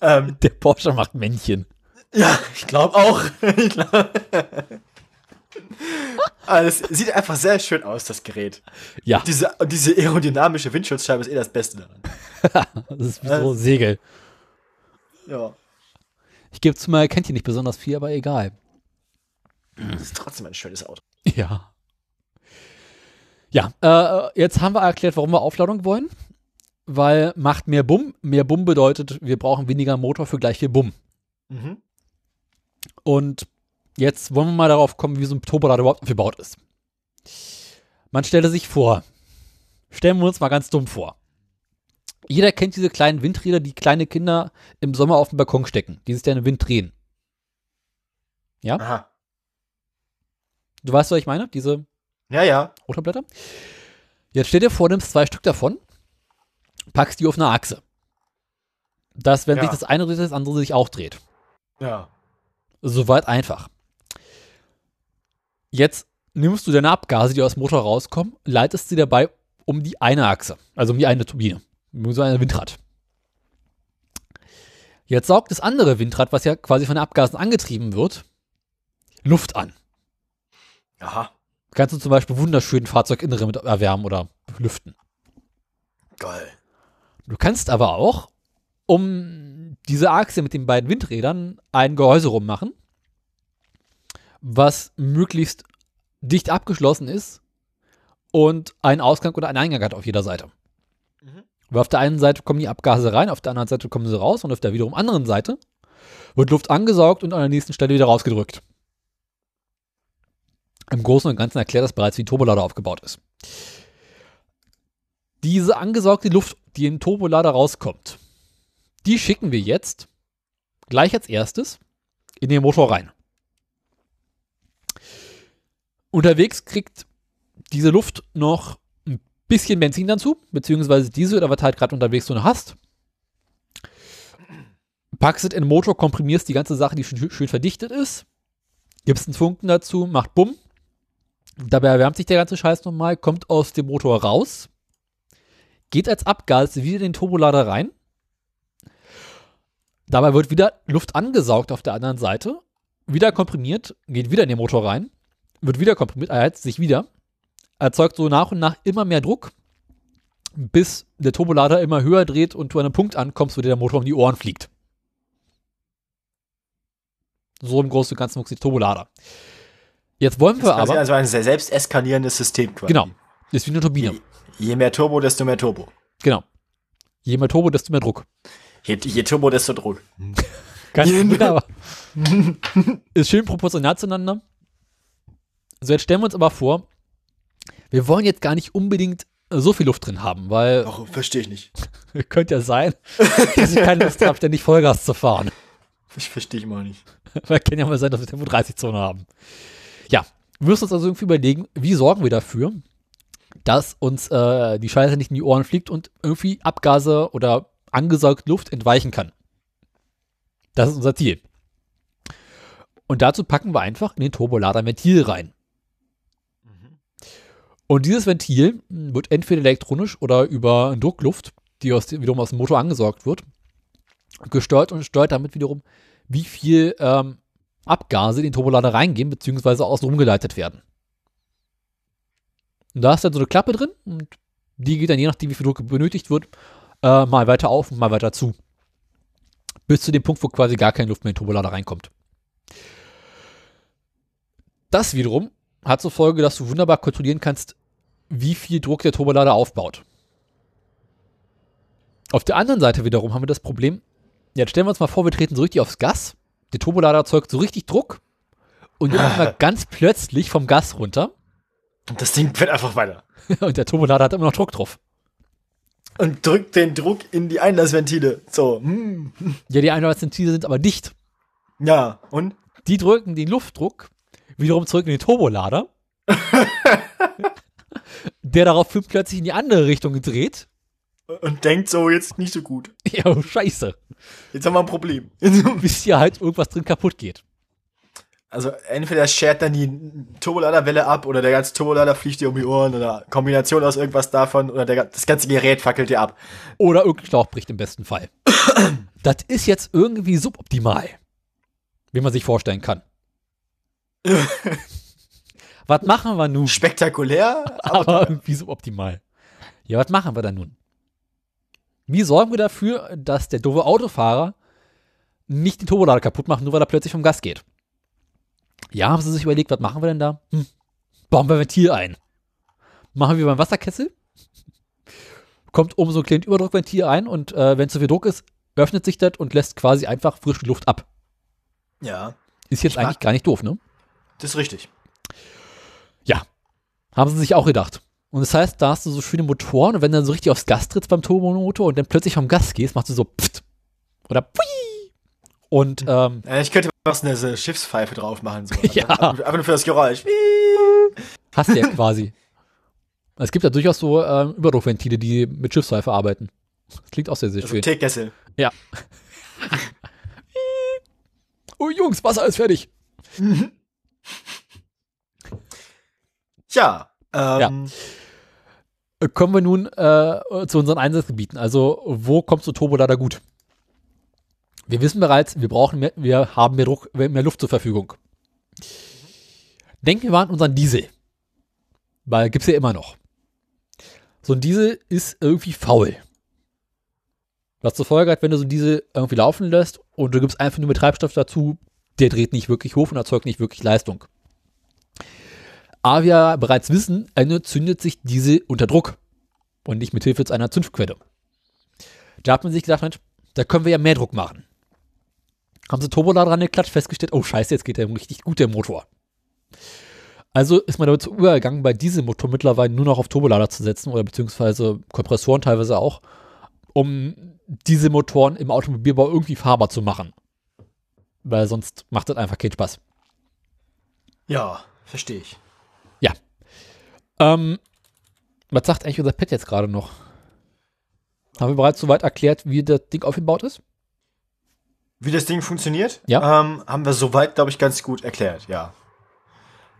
Ähm, Der Porsche macht Männchen. Ja, ich glaube auch. ich glaub. Aber es sieht einfach sehr schön aus, das Gerät. Ja, Diese, diese aerodynamische Windschutzscheibe ist eh das Beste daran. das ist wie so Segel. Ja, Ich gebe zu, man erkennt hier nicht besonders viel, aber egal. das ist trotzdem ein schönes Auto. Ja. Ja, äh, jetzt haben wir erklärt, warum wir Aufladung wollen. Weil macht mehr Bumm. Mehr Bumm bedeutet, wir brauchen weniger Motor für gleich viel Bumm. Mhm. Und jetzt wollen wir mal darauf kommen, wie so ein Turbolader überhaupt aufgebaut ist. Man stelle sich vor, stellen wir uns mal ganz dumm vor. Jeder kennt diese kleinen Windräder, die kleine Kinder im Sommer auf dem Balkon stecken, die sich dann im Wind drehen. Aha. Du weißt, was ich meine? Diese Ja, ja. Rotorblätter. Jetzt stell dir vor, nimmst zwei Stück davon, packst die auf eine Achse. Dass, wenn Ja. sich das eine dreht, das andere sich auch dreht. Ja. Soweit einfach. Jetzt nimmst du deine Abgase, die aus dem Motor rauskommen, leitest sie dabei um die eine Achse, also um die eine Turbine, um so ein Windrad. Jetzt saugt das andere Windrad, was ja quasi von den Abgasen angetrieben wird, Luft an. Aha. Kannst du zum Beispiel wunderschön Fahrzeuginnere mit erwärmen oder lüften. Geil. Du kannst aber auch um diese Achse mit den beiden Windrädern ein Gehäuse rummachen, was möglichst dicht abgeschlossen ist und einen Ausgang oder einen Eingang hat auf jeder Seite. Mhm. Weil auf der einen Seite kommen die Abgase rein, auf der anderen Seite kommen sie raus und auf der wiederum anderen Seite wird Luft angesaugt und an der nächsten Stelle wieder rausgedrückt. Im Großen und Ganzen erklärt das bereits, wie ein Turbolader aufgebaut ist. Diese angesaugte Luft, die im Turbolader rauskommt, die schicken wir jetzt gleich als erstes in den Motor rein. Unterwegs kriegt diese Luft noch ein bisschen Benzin dazu, beziehungsweise Diesel oder was halt gerade unterwegs so noch hast. Packst es in den Motor, komprimierst die ganze Sache, die schön, schön verdichtet ist, gibst einen Funken dazu, macht Bumm. Dabei erwärmt sich der ganze Scheiß nochmal, kommt aus dem Motor raus, geht als Abgas wieder in den Turbolader rein. Dabei wird wieder Luft angesaugt auf der anderen Seite, wieder komprimiert, geht wieder in den Motor rein, wird wieder komprimiert, erhitzt sich wieder, erzeugt so nach und nach immer mehr Druck, bis der Turbolader immer höher dreht und du an einem Punkt ankommst, wo dir der Motor um die Ohren fliegt. So im Großen und Ganzen funktioniert Turbolader. Jetzt wollen wir aber, also ein sehr selbst eskanierendes System quasi. genau, ist wie eine Turbine. Je, je mehr Turbo, desto mehr Turbo. Genau. Je mehr Turbo, desto mehr Druck. Je, je Turbo, desto Druck. Ganz genau. Ist schön proportional zueinander. So, jetzt stellen wir uns aber vor, wir wollen jetzt gar nicht unbedingt so viel Luft drin haben, weil Ach, verstehe ich nicht. könnte ja sein, dass ich keine Lust habe, ständig Vollgas zu fahren. Ich verstehe ich mal nicht. Weil kann ja mal sein, dass wir Tempo 30 Zone haben. Ja, wir müssen uns also irgendwie überlegen, wie sorgen wir dafür, dass uns äh, die Scheiße nicht in die Ohren fliegt und irgendwie Abgase oder angesaugte Luft entweichen kann. Das ist unser Ziel. Und dazu packen wir einfach in den Turbolader ein Ventil rein. Und dieses Ventil wird entweder elektronisch oder über Druckluft, die aus, wiederum aus dem Motor angesaugt wird, gesteuert und steuert damit wiederum, wie viel ähm, Abgase in den Turbolader reingehen, beziehungsweise außen rumgeleitet werden. Und da ist dann so eine Klappe drin und die geht dann je nachdem, wie viel Druck benötigt wird, äh, mal weiter auf und mal weiter zu. Bis zu dem Punkt, wo quasi gar keine Luft mehr in den Turbolader reinkommt. Das wiederum hat zur Folge, dass du wunderbar kontrollieren kannst, wie viel Druck der Turbolader aufbaut. Auf der anderen Seite wiederum haben wir das Problem, jetzt stellen wir uns mal vor, wir treten so richtig aufs Gas. Der Turbolader erzeugt so richtig Druck und dann mal ganz plötzlich vom Gas runter Und das Ding fährt einfach weiter. und der Turbolader hat immer noch Druck drauf. Und drückt den Druck in die Einlassventile. So. Hm. Ja, die Einlassventile sind aber dicht. Ja, und? Die drücken den Luftdruck wiederum zurück in den Turbolader, der daraufhin plötzlich in die andere Richtung dreht. Und denkt so, jetzt nicht so gut. Ja, scheiße. Jetzt haben wir ein Problem. Bis hier halt irgendwas drin kaputt geht. Also entweder schert dann die Turboladerwelle ab oder der ganze Turbolader fliegt dir um die Ohren oder Kombination aus irgendwas davon oder der, das ganze Gerät fackelt dir ab. Oder irgendein Schlauch bricht im besten Fall. das ist jetzt irgendwie suboptimal. Wie man sich vorstellen kann. was machen wir nun? Spektakulär, Aber irgendwie suboptimal. Ja, was machen wir dann nun? Wie sorgen wir dafür, dass der doofe Autofahrer nicht den Turbolader kaputt macht, nur weil er plötzlich vom Gas geht? Ja, haben sie sich überlegt, was machen wir denn da? Hm, bauen wir ein Ventil ein. Machen wir beim Wasserkessel. Kommt oben so ein kleines Überdruckventil ein und äh, wenn zu viel Druck ist, öffnet sich das und lässt quasi einfach frische Luft ab. ja, Ist jetzt Ich eigentlich gar nicht doof, ne? das ist richtig. Ja. Haben sie sich auch gedacht. Und das heißt, da hast du so schöne Motoren und wenn du dann so richtig aufs Gas trittst beim Turbomotor und dann plötzlich vom Gas gehst, machst du so pft oder pui. Und ähm, Äh, Ich könnte was eine, Schiffspfeife drauf machen. So. Ja. Einfach einfach nur für das Geräusch. hast du ja quasi. Es gibt ja durchaus so ähm, Überdruckventile, die mit Schiffspfeife arbeiten. Das klingt auch sehr, sehr Also schön. Teekessel. Ja. oh Jungs, Wasser ist fertig. Ja, ähm, Äh, Kommen wir nun äh, zu unseren Einsatzgebieten. Also, wo kommt so Turbolader gut? Wir wissen bereits, wir brauchen mehr, wir haben mehr Druck, mehr Luft zur Verfügung. Denken wir mal an unseren Diesel. Weil gibt's ja immer noch. So ein Diesel ist irgendwie faul. Was zur Folge hat, wenn du so einen Diesel irgendwie laufen lässt und du gibst einfach nur mit Treibstoff dazu, der dreht nicht wirklich hoch und erzeugt nicht wirklich Leistung. Aber wir bereits wissen, eine zündet sich Diesel unter Druck und nicht mit Hilfe einer Zündquelle. Da hat man sich gedacht, Mensch, da können wir ja mehr Druck machen. Haben sie Turbolader dran geklatscht, festgestellt, oh scheiße, jetzt geht der richtig gut, der Motor. Also ist man dazu übergegangen, bei Dieselmotor mittlerweile nur noch auf Turbolader zu setzen oder beziehungsweise Kompressoren teilweise auch, um Dieselmotoren im Automobilbau irgendwie fahrbar zu machen. Weil sonst macht das einfach keinen Spaß. ja, verstehe ich. Ähm, was sagt eigentlich unser Pet jetzt gerade noch? Haben wir bereits soweit erklärt, wie das Ding aufgebaut ist? Wie das Ding funktioniert, Ja. ähm, haben wir soweit, glaube ich, ganz gut erklärt, ja.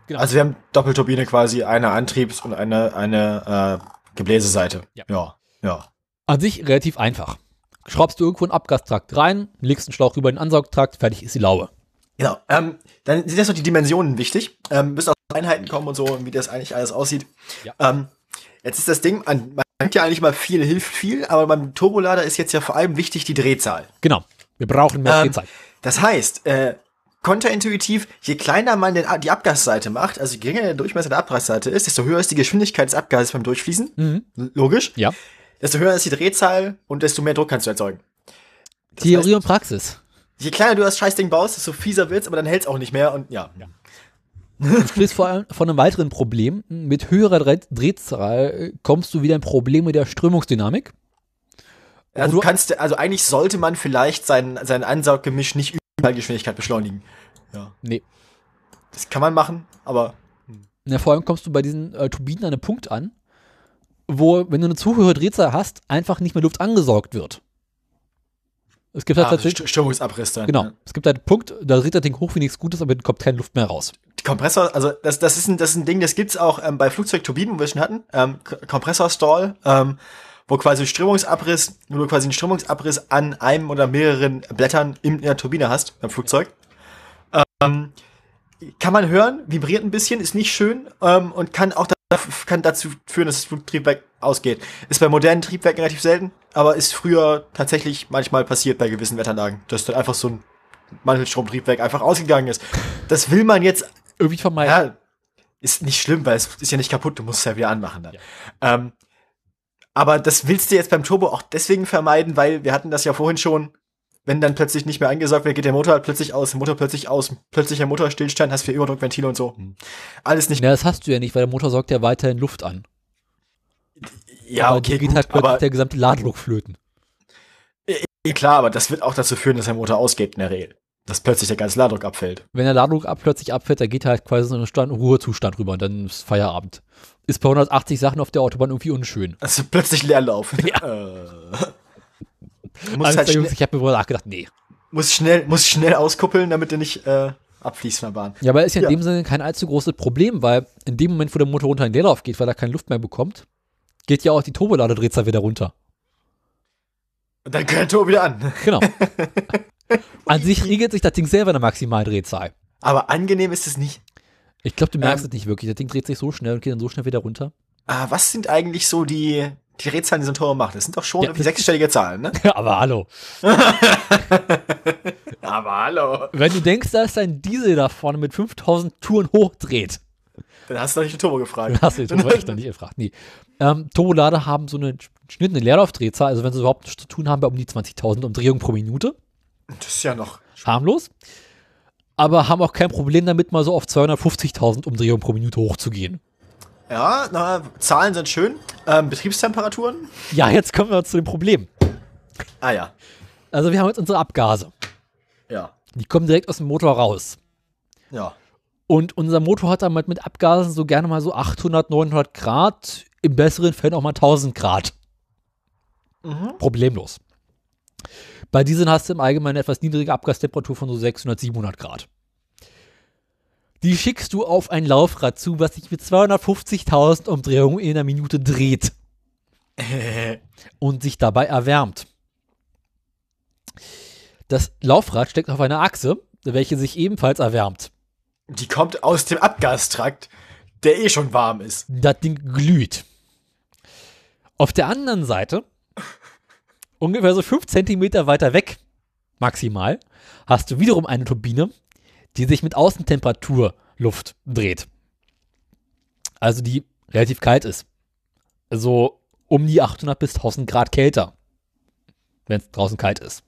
Genau. Also wir haben Doppelturbine quasi, eine Antriebs- und eine, eine äh, Gebläseseite. Ja. ja. ja. An sich relativ einfach. Schraubst du irgendwo einen Abgastrakt rein, legst einen Schlauch über den Ansaugtrakt, fertig ist die Laube. Genau. Ähm, dann sind jetzt noch die Dimensionen wichtig. Ähm, bis auf Einheiten kommen und so, wie das eigentlich alles aussieht. Ja. Ähm, jetzt ist das Ding, man, man denkt ja eigentlich mal viel hilft viel, aber beim Turbolader ist jetzt ja vor allem wichtig die Drehzahl. Genau. Wir brauchen mehr Ähm, Drehzahl. Das heißt, äh, konterintuitiv, je kleiner man den, die Abgasseite macht, also je geringer der Durchmesser der Abgasseite ist, desto höher ist die Geschwindigkeit des Abgases beim Durchfließen. Mhm. Logisch. Ja. Desto höher ist die Drehzahl und desto mehr Druck kannst du erzeugen. Das Theorie heißt, und Praxis. je kleiner du das Scheißding baust, desto fieser wird's, aber dann hält's auch nicht mehr und ja. Du stehst vor allem vor einem weiteren Problem. Mit höherer Dreh Drehzahl kommst du wieder in Probleme der Strömungsdynamik. Also du- kannst, also eigentlich sollte man vielleicht sein, sein Ansauggemisch nicht über Geschwindigkeit beschleunigen. Ja. Nee. Das kann man machen, aber Ja, vor allem kommst du bei diesen äh, Turbinen an einen Punkt an, wo, wenn du eine zu hohe Drehzahl hast, einfach nicht mehr Luft angesaugt wird. Es gibt halt ah, tatsächlich, St- Strömungsabriss dann. genau, Ja. es gibt halt einen Punkt, da dreht das Ding hoch, wie nichts Gutes, aber dann kommt keine Luft mehr raus. Die Kompressor, also das, das, ist ein, das ist ein Ding, das gibt's auch ähm, bei Flugzeugturbinen, wo wir es schon hatten. Ähm, Kompressorstall, ähm, wo quasi Strömungsabriss, wo du quasi einen Strömungsabriss an einem oder mehreren Blättern in der Turbine hast, beim Flugzeug. Ähm, kann man hören, vibriert ein bisschen, ist nicht schön ähm, und kann auch da, kann dazu führen, dass das Flugtriebwerk ausgeht. Ist bei modernen Triebwerken relativ selten, aber ist früher tatsächlich manchmal passiert bei gewissen Wetterlagen, dass dann einfach so ein Mantelstromtriebwerk einfach ausgegangen ist. Das will man jetzt Irgendwie vermeiden. ja, ist nicht schlimm, weil es ist ja nicht kaputt, du musst es ja wieder anmachen dann. Ähm, aber das willst du jetzt beim Turbo auch deswegen vermeiden, weil wir hatten das ja vorhin schon, wenn dann plötzlich nicht mehr angesaugt wird, geht der Motor halt plötzlich aus, der Motor plötzlich aus, plötzlich der Motorstillstand, hast vier Überdruckventile und so. Alles nicht. Ja, das hast du ja nicht, weil der Motor saugt ja weiterhin Luft an. Ja, aber okay, die geht gut, halt plötzlich aber der gesamte Ladedruck flöten. eh, klar, aber das wird auch dazu führen, dass der Motor ausgeht in der Regel. Dass plötzlich der ganze Ladedruck abfällt. Wenn der Ladedruck ab, plötzlich abfällt, dann geht halt quasi so ein Stand Ruhezustand rüber und dann ist Feierabend. Ist bei 180 Sachen auf der Autobahn irgendwie unschön. Also plötzlich Leerlauf. Ja. Äh. Alles halt Jungs, ich habe mir wohl nachgedacht, nee. musst schnell, musst schnell auskuppeln, damit du nicht äh, abfließt von der Bahn. Ja, aber ist ja in Ja. dem Sinne kein allzu großes Problem, weil in dem Moment, wo der Motor runter in den Leerlauf geht, weil er keine Luft mehr bekommt, geht ja auch die Turboladedrehzahl wieder runter. Und dann kann der Turbo wieder an. Genau. An sich regelt sich das Ding selber eine Maximaldrehzahl. Aber angenehm ist es nicht. Ich glaube, du merkst Ähm. es nicht wirklich. Das Ding dreht sich so schnell und geht dann so schnell wieder runter. Ah, was sind eigentlich so die, die Drehzahlen, die so ein Turbo macht? Das sind doch schon Ja, sechsstellige Zahlen, ne? aber hallo. Aber hallo. Wenn du denkst, da ist ein Diesel da vorne mit 5000 Touren hochdreht, Dann hast du doch nicht den Turbo gefragt. dann hast du den Turbo echt noch nicht gefragt. Nee. Ähm, Turbolader haben so eine Schnitt, eine Leerlaufdrehzahl, also wenn sie überhaupt nichts zu tun haben, bei um die 20.000 Umdrehungen pro Minute. Das ist ja noch. Harmlos. Aber haben auch kein Problem damit, mal so auf 250.000 Umdrehungen pro Minute hochzugehen. Ja, na, Zahlen sind schön. Ähm, Betriebstemperaturen? Ja, jetzt kommen wir zu dem Problem. Ah ja. Also wir haben jetzt unsere Abgase. Ja. Die kommen direkt aus dem Motor raus. Ja. Und unser Motor hat damit mit Abgasen so gerne mal so 800, 900 Grad, im besseren Fällen auch mal 1000 Grad. Mhm. Problemlos. Bei diesen hast du im Allgemeinen eine etwas niedrige Abgastemperatur von so 600, 700 Grad. Die schickst du auf ein Laufrad zu, was sich mit 250.000 Umdrehungen in einer Minute dreht und sich dabei erwärmt. Das Laufrad steckt auf einer Achse, welche sich ebenfalls erwärmt. Die kommt aus dem Abgastrakt, der eh schon warm ist. Das Ding glüht. Auf der anderen Seite, ungefähr so 5 Zentimeter weiter weg, maximal, hast du wiederum eine Turbine, die sich mit Außentemperatur Luft dreht. Also die relativ kalt ist. Also um die 800 bis 1000 Grad kälter, wenn es draußen kalt ist.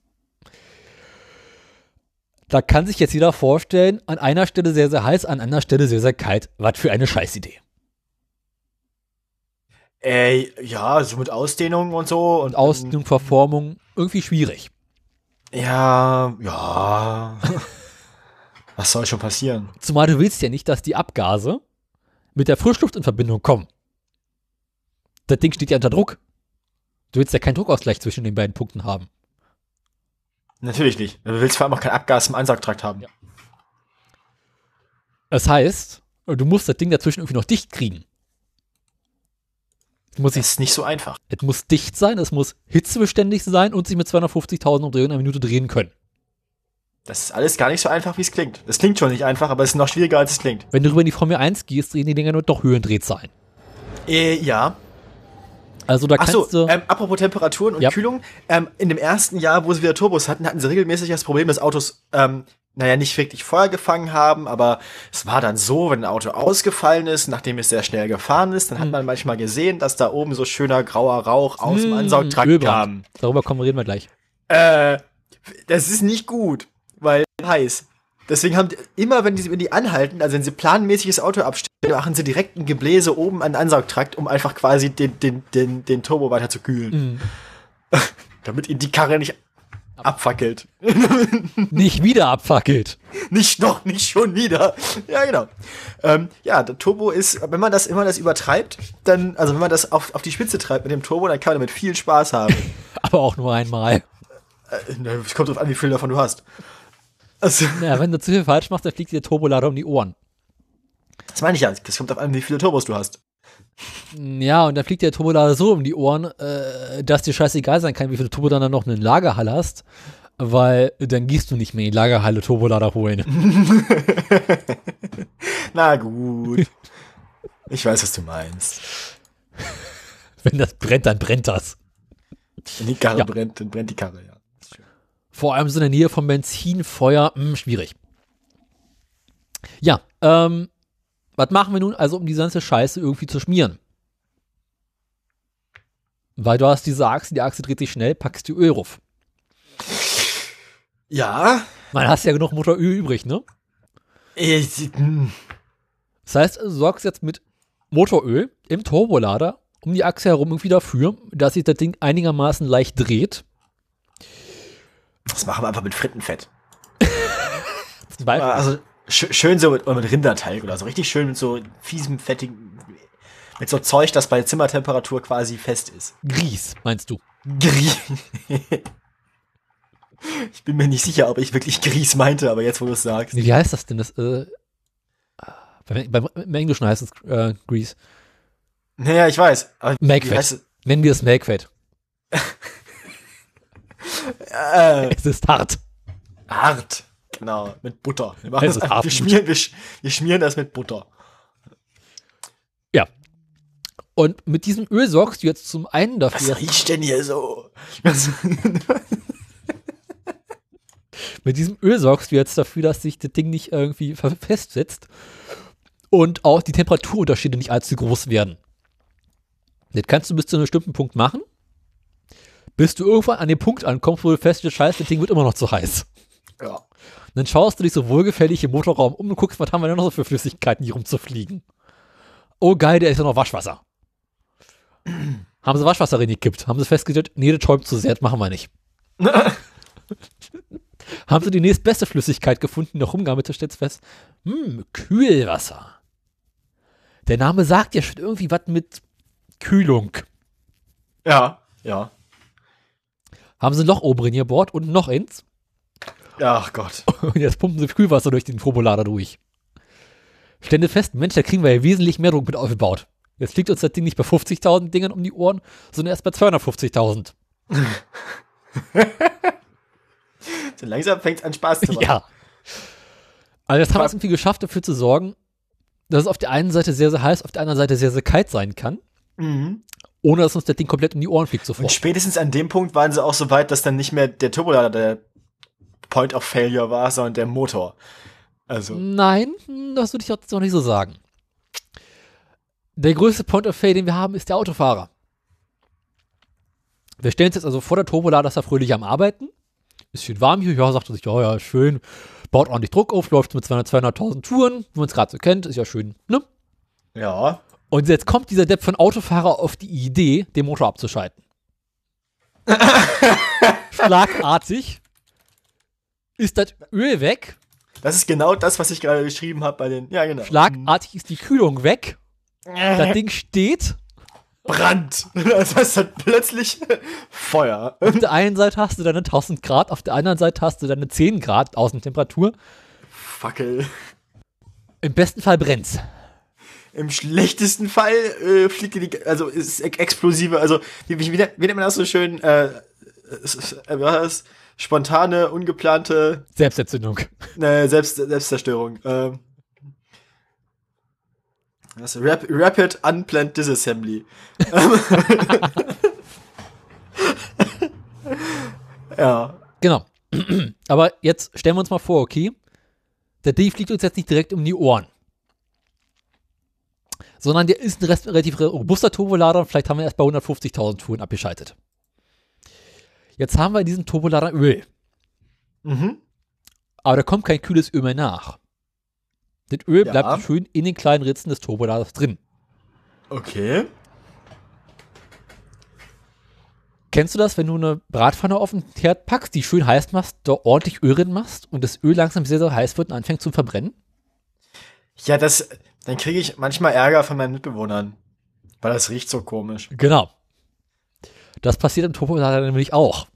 Da kann sich jetzt jeder vorstellen, an einer Stelle sehr, sehr heiß, an einer Stelle sehr, sehr kalt. Was für eine Scheißidee. Ey, ja, so mit Ausdehnung und so. Und Ausdehnung, Verformung, irgendwie schwierig. Ja, ja. Was soll schon passieren? Zumal du willst ja nicht, dass die Abgase mit der Frischluft in Verbindung kommen. Das Ding steht ja unter Druck. Du willst ja keinen Druckausgleich zwischen den beiden Punkten haben. Natürlich nicht. Du willst vor allem auch kein Abgas im Ansaugtrakt haben. Ja. Das heißt, du musst das Ding dazwischen irgendwie noch dicht kriegen. Es muss, Das ist nicht so einfach. es muss dicht sein, es muss hitzebeständig sein und sich mit 250.000 Umdrehungen in einer Minute drehen können. Das ist alles gar nicht so einfach, wie es klingt. Es klingt schon nicht einfach, aber es ist noch schwieriger, als es klingt. Wenn du rüber in die Formel 1 gehst, drehen die Dinger nur doch Höhendrehzahlen. Äh, ja. Also da Ach kannst so, du. ähm, apropos Temperaturen und Ja. Kühlung. Ähm, in dem ersten Jahr, wo sie wieder Turbos hatten, hatten sie regelmäßig das Problem, dass Autos ähm, naja, nicht wirklich Feuer gefangen haben, aber es war dann so, wenn ein Auto ausgefallen ist, nachdem es sehr schnell gefahren ist, dann hat Hm. man manchmal gesehen, dass da oben so schöner grauer Rauch aus dem Hm, Ansaugtrakt Ölbrand. Darüber kommen, reden wir gleich. kam. Äh, das ist nicht gut, weil heiß. Deswegen haben die, immer, wenn die, wenn die anhalten, also wenn sie planmäßiges Auto abstellen, machen sie direkt ein Gebläse oben an den Ansaugtrakt, um einfach quasi den, den, den, den Turbo weiter zu kühlen. Mhm. Damit ihnen die Karre nicht abfackelt. Nicht wieder abfackelt. Nicht noch, nicht schon wieder. Ja, genau. Ähm, ja, der Turbo ist, wenn man das immer das übertreibt, dann, also wenn man das auf, auf die Spitze treibt mit dem Turbo, dann kann man damit viel Spaß haben. Aber auch nur einmal. äh, na, es kommt drauf an, wie viel davon du hast. Also, Ja, wenn du zu viel falsch machst, dann fliegt dir der Turbolader um die Ohren. das meine ich ja. Das kommt drauf an, wie viele Turbos du hast. Ja, und dann fliegt der Turbolader so um die Ohren, äh, dass dir scheißegal sein kann, wie viele Turbo dann noch in Lagerhalle hast, weil dann gehst du nicht mehr in die Lagerhalle Turbolader holen. Na gut. Ich weiß, was du meinst. Wenn das brennt, dann brennt das. Wenn die Karre Ja. brennt, dann brennt die Karre, ja. Vor allem so in der Nähe vom Benzinfeuer, mh, schwierig. Ja, ähm, was machen wir nun also, um die ganze Scheiße irgendwie zu schmieren? Weil du hast diese Achse, die Achse dreht sich schnell, packst die Öl rauf. Ja. Man hast ja genug Motoröl übrig, ne? Ich, hm. Das heißt, du sorgst jetzt mit Motoröl im Turbolader um die Achse herum irgendwie dafür, dass sich das Ding einigermaßen leicht dreht. das machen wir einfach mit Frittenfett. Also schön so mit, mit Rinderteig oder so. Richtig schön mit so fiesem, fettigen, mit so Zeug, das bei Zimmertemperatur quasi fest ist. Grieß, meinst du? Gries. ich bin mir nicht sicher, ob ich wirklich Gries meinte, aber jetzt, wo du es sagst. Wie heißt das denn? Das, äh, beim, beim, Im Englischen heißt es äh, Grease. Naja, ich weiß. Magfett. Nennen wir es Melkfett. Äh, Es ist hart. hart. Genau, mit Butter. Wir, machen Es das hart wir, schmieren, wir, wir schmieren das mit Butter. Ja. Und mit diesem Öl sorgst du jetzt zum einen Was dafür, riecht denn hier so? mit diesem Öl sorgst du jetzt dafür, dass sich das Ding nicht irgendwie festsetzt und auch die Temperaturunterschiede nicht allzu groß werden. Das kannst du bis zu einem bestimmten Punkt machen, bis du irgendwann an den Punkt ankommst, wo du feststellst, scheiße, das Ding wird immer noch zu heiß. ja. Dann schaust du dich so wohlgefällig im Motorraum um und guckst, was haben wir denn noch so für Flüssigkeiten hier rumzufliegen. Oh geil, da ist ja noch Waschwasser. haben sie Waschwasser reingekippt? Haben sie festgestellt, nee, das schäumt zu sehr, das machen wir nicht. haben sie die nächstbeste Flüssigkeit gefunden, die noch rumgammelt, stellst fest, hm, Kühlwasser. Der Name sagt ja schon irgendwie was mit Kühlung. Ja, ja. Haben sie ein Loch oben drin gebohrt und noch eins. Ach Gott. Und jetzt pumpen sie Kühlwasser durch den Turbolader durch. Stände fest, Mensch, da kriegen wir ja wesentlich mehr Druck mit aufgebaut. Jetzt fliegt uns das Ding nicht bei 50.000 Dingern um die Ohren, sondern erst bei 250.000. So langsam fängt es an Spaß zu machen. Ja. Also jetzt haben wir es irgendwie geschafft, dafür zu sorgen, dass es auf der einen Seite sehr, sehr heiß, auf der anderen Seite sehr, sehr kalt sein kann, Mhm. ohne dass uns das Ding komplett um die Ohren fliegt Und sofort. spätestens an dem Punkt waren sie auch so weit, dass dann nicht mehr der Turbolader der Point of Failure war, sondern der Motor. Also, Nein, das würde ich jetzt noch nicht so sagen. Der größte Point of Fail, den wir haben, ist der Autofahrer. Wir stellen uns jetzt also vor, der Turbolader ist da fröhlich am Arbeiten. Ist schön warm hier, ja, sagt er sich, ja, ja, schön. Baut ordentlich Druck auf, läuft mit 200, 200.000 Touren, wie man es gerade so kennt, ist ja schön, ne? ja. Und jetzt kommt dieser Depp von Autofahrer auf die Idee, den Motor abzuschalten. Schlagartig ist das Öl weg, Das ist genau das, was ich gerade geschrieben habe bei den. Ja, genau. schlagartig ist die Kühlung weg, das Ding steht. Brand. Das heißt dann plötzlich Feuer. Auf der einen Seite hast du deine 1000 Grad, auf der anderen Seite hast du deine 10 Grad Außentemperatur. Fackel. Im besten Fall brennt's. Im schlechtesten Fall äh, fliegt dir die, also ist ex explosive, also wie, wie, wie nennt man das so schön, äh, es Spontane, ungeplante, Selbstentzündung. äh, Selbst, Selbstzerstörung. Ähm, das Rap Rapid Unplanned Disassembly. ja. Genau. Aber jetzt stellen wir uns mal vor, okay, der Ding fliegt uns jetzt nicht direkt um die Ohren. Sondern der ist ein relativ robuster Turbolader und vielleicht haben wir erst bei 150.000 Touren abgeschaltet. Jetzt haben wir in diesem Turbolader Öl. Mhm. Aber da kommt kein kühles Öl mehr nach. Das Öl Ja. bleibt schön in den kleinen Ritzen des Turboladers drin. Okay. Kennst du das, wenn du eine Bratpfanne auf den Herd packst, die schön heiß machst, da ordentlich Öl drin machst und das Öl langsam sehr, sehr heiß wird und anfängt zu verbrennen? Ja, das, dann kriege ich manchmal Ärger von meinen Mitbewohnern. Weil das riecht so komisch. Genau. Das passiert im Turbolader nämlich auch.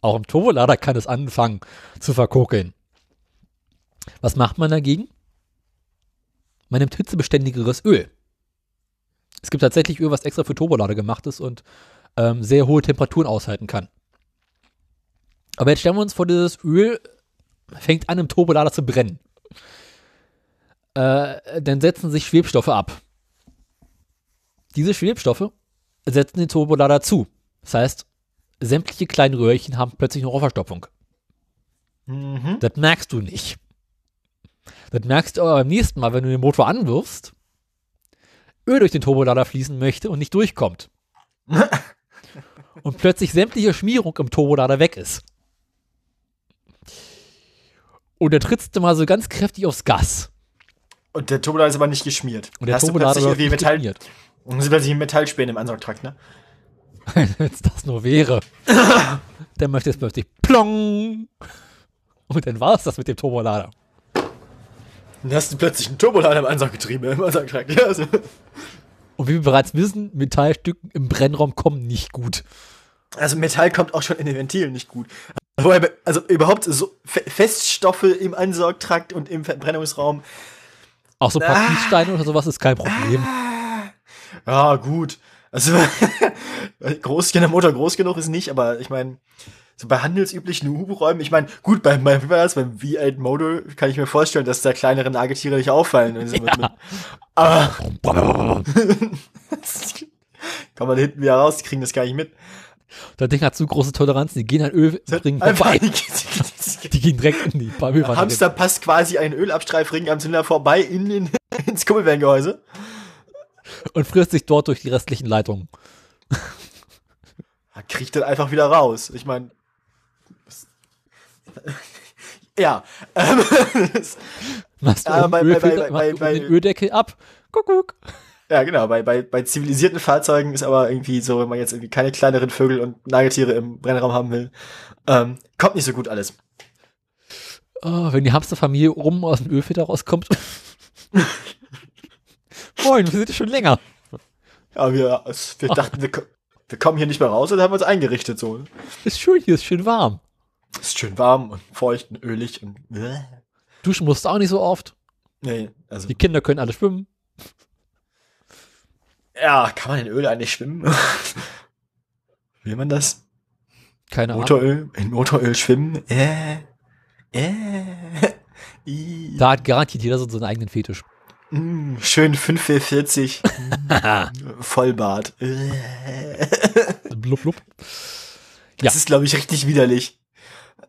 Auch im Turbolader kann es anfangen zu verkokeln. Was macht man dagegen? Man nimmt hitzebeständigeres Öl. Es gibt tatsächlich Öl, was extra für Turbolader gemacht ist und ähm, sehr hohe Temperaturen aushalten kann. Aber jetzt stellen wir uns vor, dieses Öl fängt an im Turbolader zu brennen. Äh, dann setzen sich Schwebstoffe ab. Diese Schwebstoffe setzen den Turbolader zu. Das heißt, sämtliche kleinen Röhrchen haben plötzlich eine Rohrverstopfung. Mhm. Das merkst du nicht. Das merkst du aber beim nächsten Mal, wenn du den Motor anwirfst, Öl durch den Turbolader fließen möchte und nicht durchkommt. und plötzlich sämtliche Schmierung im Turbolader weg ist. Und dann trittst du mal so ganz kräftig aufs Gas. Und der Turbolader ist aber nicht geschmiert. Und der Hast Turbolader wird irgendwie Metall, geschmiert. und sind plötzlich Metallspäne im Ansaugtrakt, ne? Wenn es das nur wäre. dann möchte es plötzlich plong. Und dann war es das mit dem Turbolader. Dann hast du plötzlich einen Turbolader im Ansauggetriebe, im Ansaugtrakt. Ja, also. Und wie wir bereits wissen, Metallstücken im Brennraum kommen nicht gut. also Metall kommt auch schon in den Ventilen nicht gut. Also überhaupt so Fe- Feststoffe im Ansaugtrakt und im Verbrennungsraum. Auch so ein paar Ah. Kiessteine oder sowas ist kein Problem. Ja, gut. Also groß, der Motor groß genug ist nicht, aber ich meine, so bei handelsüblichen Hubraum, ich meine, gut, beim, beim, beim V8 Motor kann ich mir vorstellen, dass da kleinere Nagetiere nicht auffallen. So mit, mit, aber kann man hinten wieder raus, die kriegen das gar nicht mit. Das Ding hat so große Toleranzen, die gehen an Ölringen Einfach vorbei. Die gehen direkt in die. Hamster passt quasi ein Ölabstreifring am Zylinder vorbei in den, ins Kuppelwellengehäuse. Und frisst sich dort durch die restlichen Leitungen. Er kriegt dann einfach wieder raus. Ich meine. Ja. Machst du Ja, bei- bei- bei- bei- den Öldeckel ab. Kuckuck. ja, genau. Bei, bei, bei zivilisierten Fahrzeugen ist aber irgendwie so, wenn man jetzt irgendwie keine kleineren Vögel und Nagetiere im Brennraum haben will, ähm, kommt nicht so gut alles. Oh, wenn die Hamsterfamilie oben aus dem Ölfilter rauskommt. Moin, wir sind schon länger. Ja, wir, wir dachten, wir, wir kommen hier nicht mehr raus und haben uns eingerichtet so. Ist schön hier, ist schön warm. Ist schön warm und feucht und ölig und. Duschen musst du auch nicht so oft. Nee, also. Die Kinder können alle schwimmen. Ja, kann man in Öl eigentlich schwimmen? Will man das? Keine Ahnung. Motoröl? In Motoröl schwimmen? Äh. Äh. I. Da hat garantiert jeder so seinen eigenen Fetisch. Mm, schön 540. mm, Vollbart. Blub, blub. Das Ja. ist, glaube ich, richtig widerlich.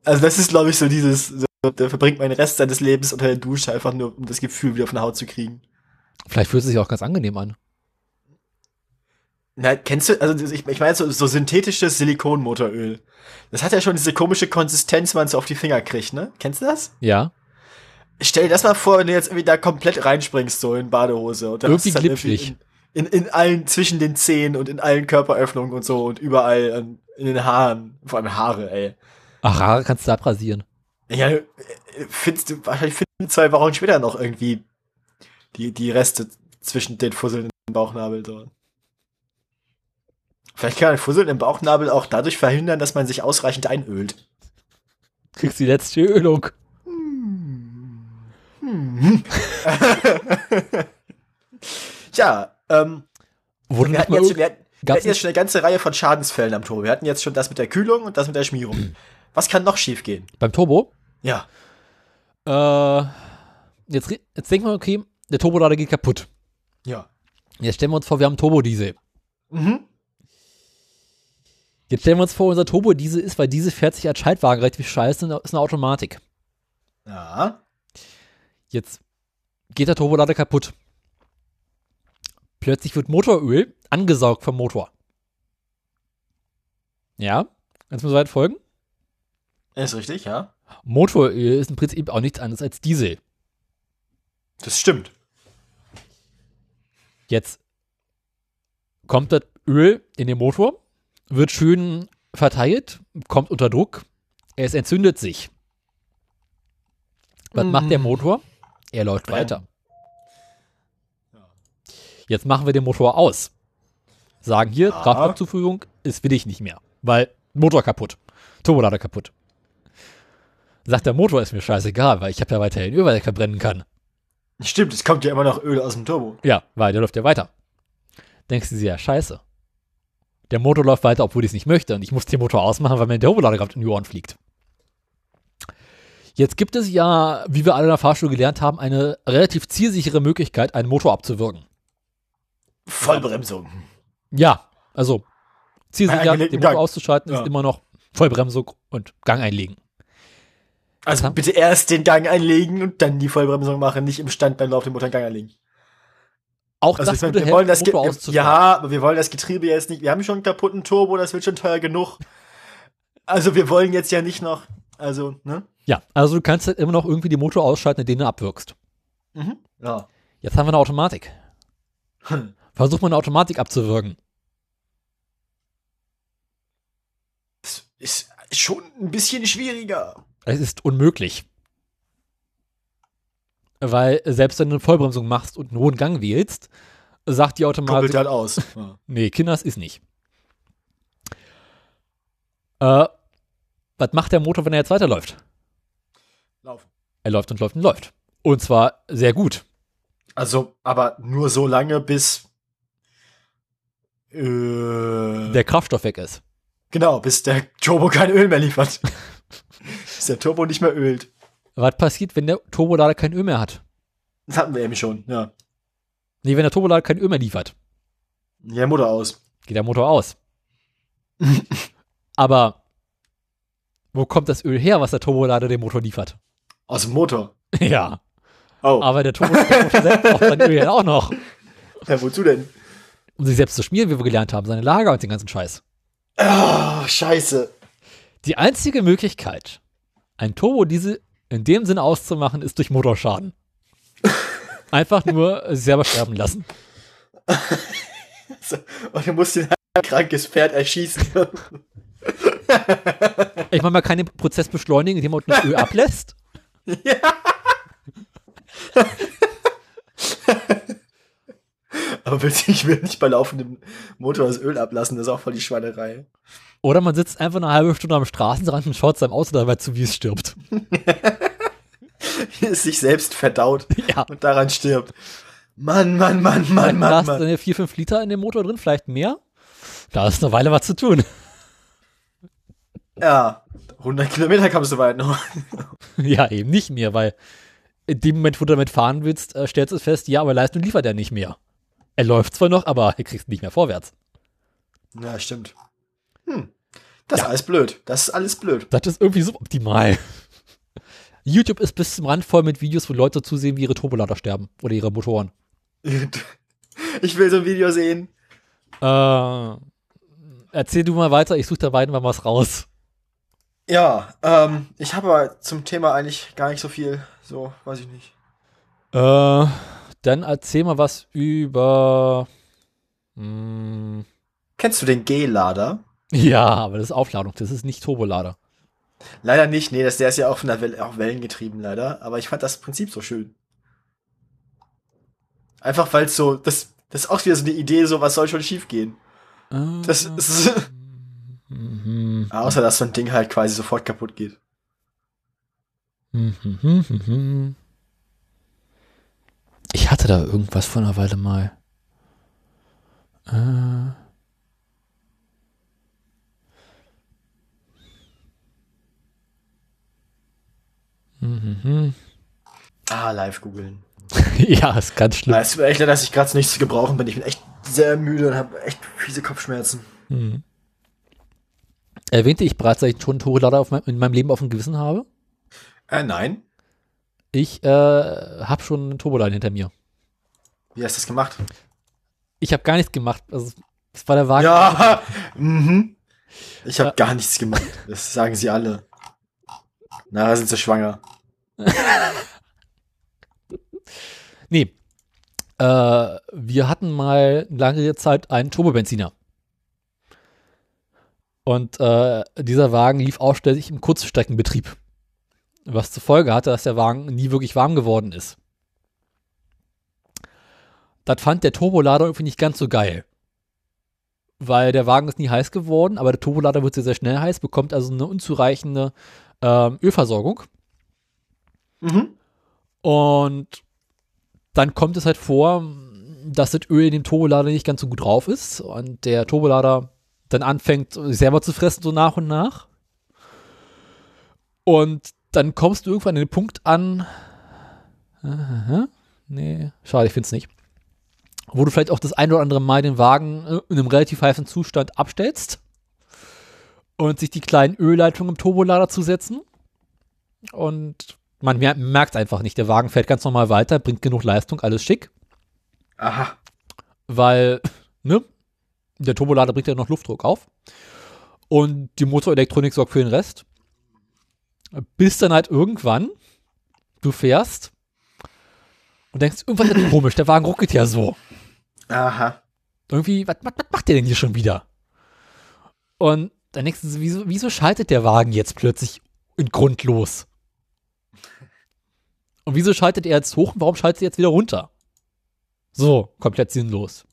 Also das ist, glaube ich, so dieses, so, der verbringt meinen Rest seines Lebens unter der Dusche, einfach nur, um das Gefühl wieder auf eine Haut zu kriegen. Vielleicht fühlt es sich auch ganz angenehm an. Na, kennst du, also ich, ich meine so, so synthetisches Silikonmotoröl. Das hat ja schon diese komische Konsistenz, wenn man es so auf die Finger kriegt, ne? Kennst du das? Ja. Stell dir das mal vor, wenn du jetzt irgendwie da komplett reinspringst, so in Badehose. Und dann Irgendwie dann glitschig. In, in, in allen, zwischen den Zähnen und in allen Körperöffnungen und so und überall an, in den Haaren. Vor allem Haare, ey. Ach, Haare kannst du abrasieren. Ja, äh, findest du, wahrscheinlich finden wir zwei Wochen später noch irgendwie die, die Reste zwischen den Fusseln im Bauchnabel so. Vielleicht kann ein Fusseln im Bauchnabel auch dadurch verhindern, dass man sich ausreichend einölt. Kriegst die letzte Ölung. Ja, ähm, Wurde wir hatten, jetzt, wir, hatten, wir hatten jetzt schon eine ganze Reihe von Schadensfällen am Tor. Wir hatten jetzt schon das mit der Kühlung und das mit der Schmierung. Was kann noch schiefgehen? beim Turbo? Ja. Äh, jetzt, jetzt denken wir, okay, der Turbolader geht kaputt. Ja. Jetzt stellen wir uns vor, wir haben Turbodiesel. Mhm. Jetzt stellen wir uns vor, unser Turbodiesel ist, weil diese fährt sich als Schaltwagen relativ scheiße, ist eine Automatik. Ja. Jetzt geht der Turbolader kaputt. Plötzlich wird Motoröl angesaugt vom Motor. Ja, kannst du mir soweit folgen? Ist richtig, ja. Motoröl ist im Prinzip auch nichts anderes als Diesel. Das stimmt. Jetzt kommt das Öl in den Motor, wird schön verteilt, kommt unter Druck, es entzündet sich. Was Mhm. macht der Motor? Er läuft Brennen. weiter. Jetzt machen wir den Motor aus. Sagen hier, Ja. Kraftstoffzuführung ist will ich nicht mehr, weil Motor kaputt, Turbolader kaputt. Sagt der Motor, ist mir scheißegal, weil ich habe ja weiterhin Öl, weil ich verbrennen kann. Stimmt, es kommt ja immer noch Öl aus dem Turbo. Ja, weil der läuft ja weiter. Denkst du dir, ja, scheiße. Der Motor läuft weiter, obwohl ich es nicht möchte. Und ich muss den Motor ausmachen, weil mir der Turbolader gerade in die Ohren fliegt. Jetzt gibt es ja, wie wir alle in der Fahrschule gelernt haben, eine relativ zielsichere Möglichkeit, einen Motor abzuwirken. Vollbremsung. Ja, also zielsicher, den Motor Gang. auszuschalten, Ja. ist immer noch Vollbremsung und Gang einlegen. Also haben- bitte erst den Gang einlegen und dann die Vollbremsung machen, nicht im Stand beim Lauf den Motor in Gang einlegen. Auch Also das meine, wir wollen helfen, das Motor. Ja, aber wir wollen das Getriebe jetzt nicht. Wir haben schon einen kaputten Turbo, das wird schon teuer genug. Also wir wollen jetzt ja nicht noch, also, ne? Ja, also du kannst halt immer noch irgendwie den Motor ausschalten, indem du abwirkst. Mhm. Ja. Jetzt haben wir eine Automatik. Hm. Versuch mal eine Automatik abzuwirken. Das ist schon ein bisschen schwieriger. Es ist unmöglich. Weil selbst wenn du eine Vollbremsung machst und einen hohen Gang wählst, sagt die Automatik, halt aus. Nee, Kinders ist nicht. Äh, was macht der Motor, wenn er jetzt weiterläuft? Er läuft und läuft und läuft. Und zwar sehr gut. Also, aber nur so lange, bis äh, Der Kraftstoff weg ist. genau, bis der Turbo kein Öl mehr liefert. bis der Turbo nicht mehr ölt. Was passiert, wenn der Turbolader kein Öl mehr hat? Das hatten wir eben schon, ja. Nee, wenn der Turbolader kein Öl mehr liefert, Ja, Mutter aus. geht der Motor aus. Aber wo kommt das Öl her, was der Turbolader dem Motor liefert? Aus dem Motor. ja. Oh, Aber der Turbo Motor selbst braucht sein Öl auch noch. ja, wozu denn? Um sich selbst zu schmieren, wie wir gelernt haben, seine Lager und den ganzen Scheiß. Oh, scheiße. Die einzige Möglichkeit, ein Turbodiesel in dem Sinne auszumachen, ist durch Motorschaden. Einfach nur sich selber sterben lassen. Und du musst den ein krankes Pferd erschießen. Ich meine, man kann den Prozess beschleunigen, indem man das Öl ablässt. Aber willst du- ich will nicht bei laufendem Motor das Öl ablassen, das ist auch voll die Schweinerei. Oder man sitzt einfach eine halbe Stunde am Straßenrand und schaut seinem Auto dabei zu, wie es stirbt. Es sich selbst verdaut Ja. und daran stirbt. Mann, Mann, Mann, Mann, Da Mann, hast du Mann. deine 4, 5 Liter in dem Motor drin, vielleicht mehr. Da ist eine Weile was zu tun. Ja, 100 Kilometer kommst du weit noch. ja, eben nicht mehr, weil in dem Moment, wo du damit fahren willst, äh, stellst du fest, ja, aber Leistung liefert er nicht mehr. Er läuft zwar noch, aber er kriegt nicht mehr vorwärts. Ja, stimmt. Hm. Das ist alles blöd. Das ist alles blöd. Das ist irgendwie suboptimal. YouTube ist bis zum Rand voll mit Videos, wo Leute zusehen, wie ihre Turbolader sterben oder ihre Motoren. Ich will so ein Video sehen. Äh, erzähl du mal weiter, ich suche dabei mal was raus. Ja, ähm, ich habe aber zum Thema eigentlich gar nicht so viel. So, weiß ich nicht. Äh, dann erzähl mal was über. Hm, Kennst du den G-Lader? ja, aber das ist Aufladung, das ist nicht Turbolader. Leider nicht. Nee, das, der ist ja auch von der Welle, auch Wellen getrieben, leider. Aber ich fand das Prinzip so schön. Einfach weil es so, das, das ist auch wieder so eine Idee, so was soll schon schief gehen. Das ist, Mhm. außer dass so ein Ding halt quasi sofort kaputt geht. Mhm. Ich hatte da irgendwas vor einer Weile mal. Äh. Mhm. Ah, live googeln. Ja, ist ganz schlimm. Es mir echt dass ich gerade nicht zu gebrauchen bin. Ich bin echt sehr müde und habe echt fiese Kopfschmerzen. Mhm. Erwähnte ich bereits, dass ich schon einen Turbolader auf mein, in meinem Leben auf dem Gewissen habe? Äh, nein. Ich äh, habe schon einen Turbolader hinter mir. Wie hast du das gemacht? Ich habe gar nichts gemacht. Also, das war der Wagen. Ja, mhm. Ich habe Ja. gar nichts gemacht. Das sagen sie alle. Na, sind sie schwanger. Nee. Äh, wir hatten mal lange Zeit einen Turbobenziner. Und äh, dieser Wagen lief ausschließlich im Kurzstreckenbetrieb. Was zur Folge hatte, dass der Wagen nie wirklich warm geworden ist. Das fand der Turbolader irgendwie nicht ganz so geil. Weil der Wagen ist nie heiß geworden, aber der Turbolader wird sehr, sehr schnell heiß, bekommt also eine unzureichende ähm, Ölversorgung. Mhm. Und dann kommt es halt vor, dass das Öl in dem Turbolader nicht ganz so gut drauf ist und der Turbolader dann anfängt, sich selber zu fressen, so nach und nach. Und dann kommst du irgendwann an den Punkt an. Aha, nee, schade, ich finde es nicht. Wo du vielleicht auch das ein oder andere Mal den Wagen äh, in einem relativ heißen Zustand abstellst und sich die kleinen Ölleitungen im Turbolader zusetzen. Und man mer merkt einfach nicht. Der Wagen fährt ganz normal weiter, bringt genug Leistung, alles schick, Aha. weil, ne, der Turbolader bringt ja noch Luftdruck auf. Und die Motorelektronik sorgt für den Rest. Bis dann halt irgendwann du fährst und denkst, irgendwas ist komisch, der Wagen ruckelt ja so. Aha. Irgendwie, was, was, was macht der denn hier schon wieder? Und dann denkst du, so, wieso, wieso schaltet der Wagen jetzt plötzlich in Grund los? Und wieso schaltet er jetzt hoch und warum schaltet er jetzt wieder runter? So, komplett sinnlos.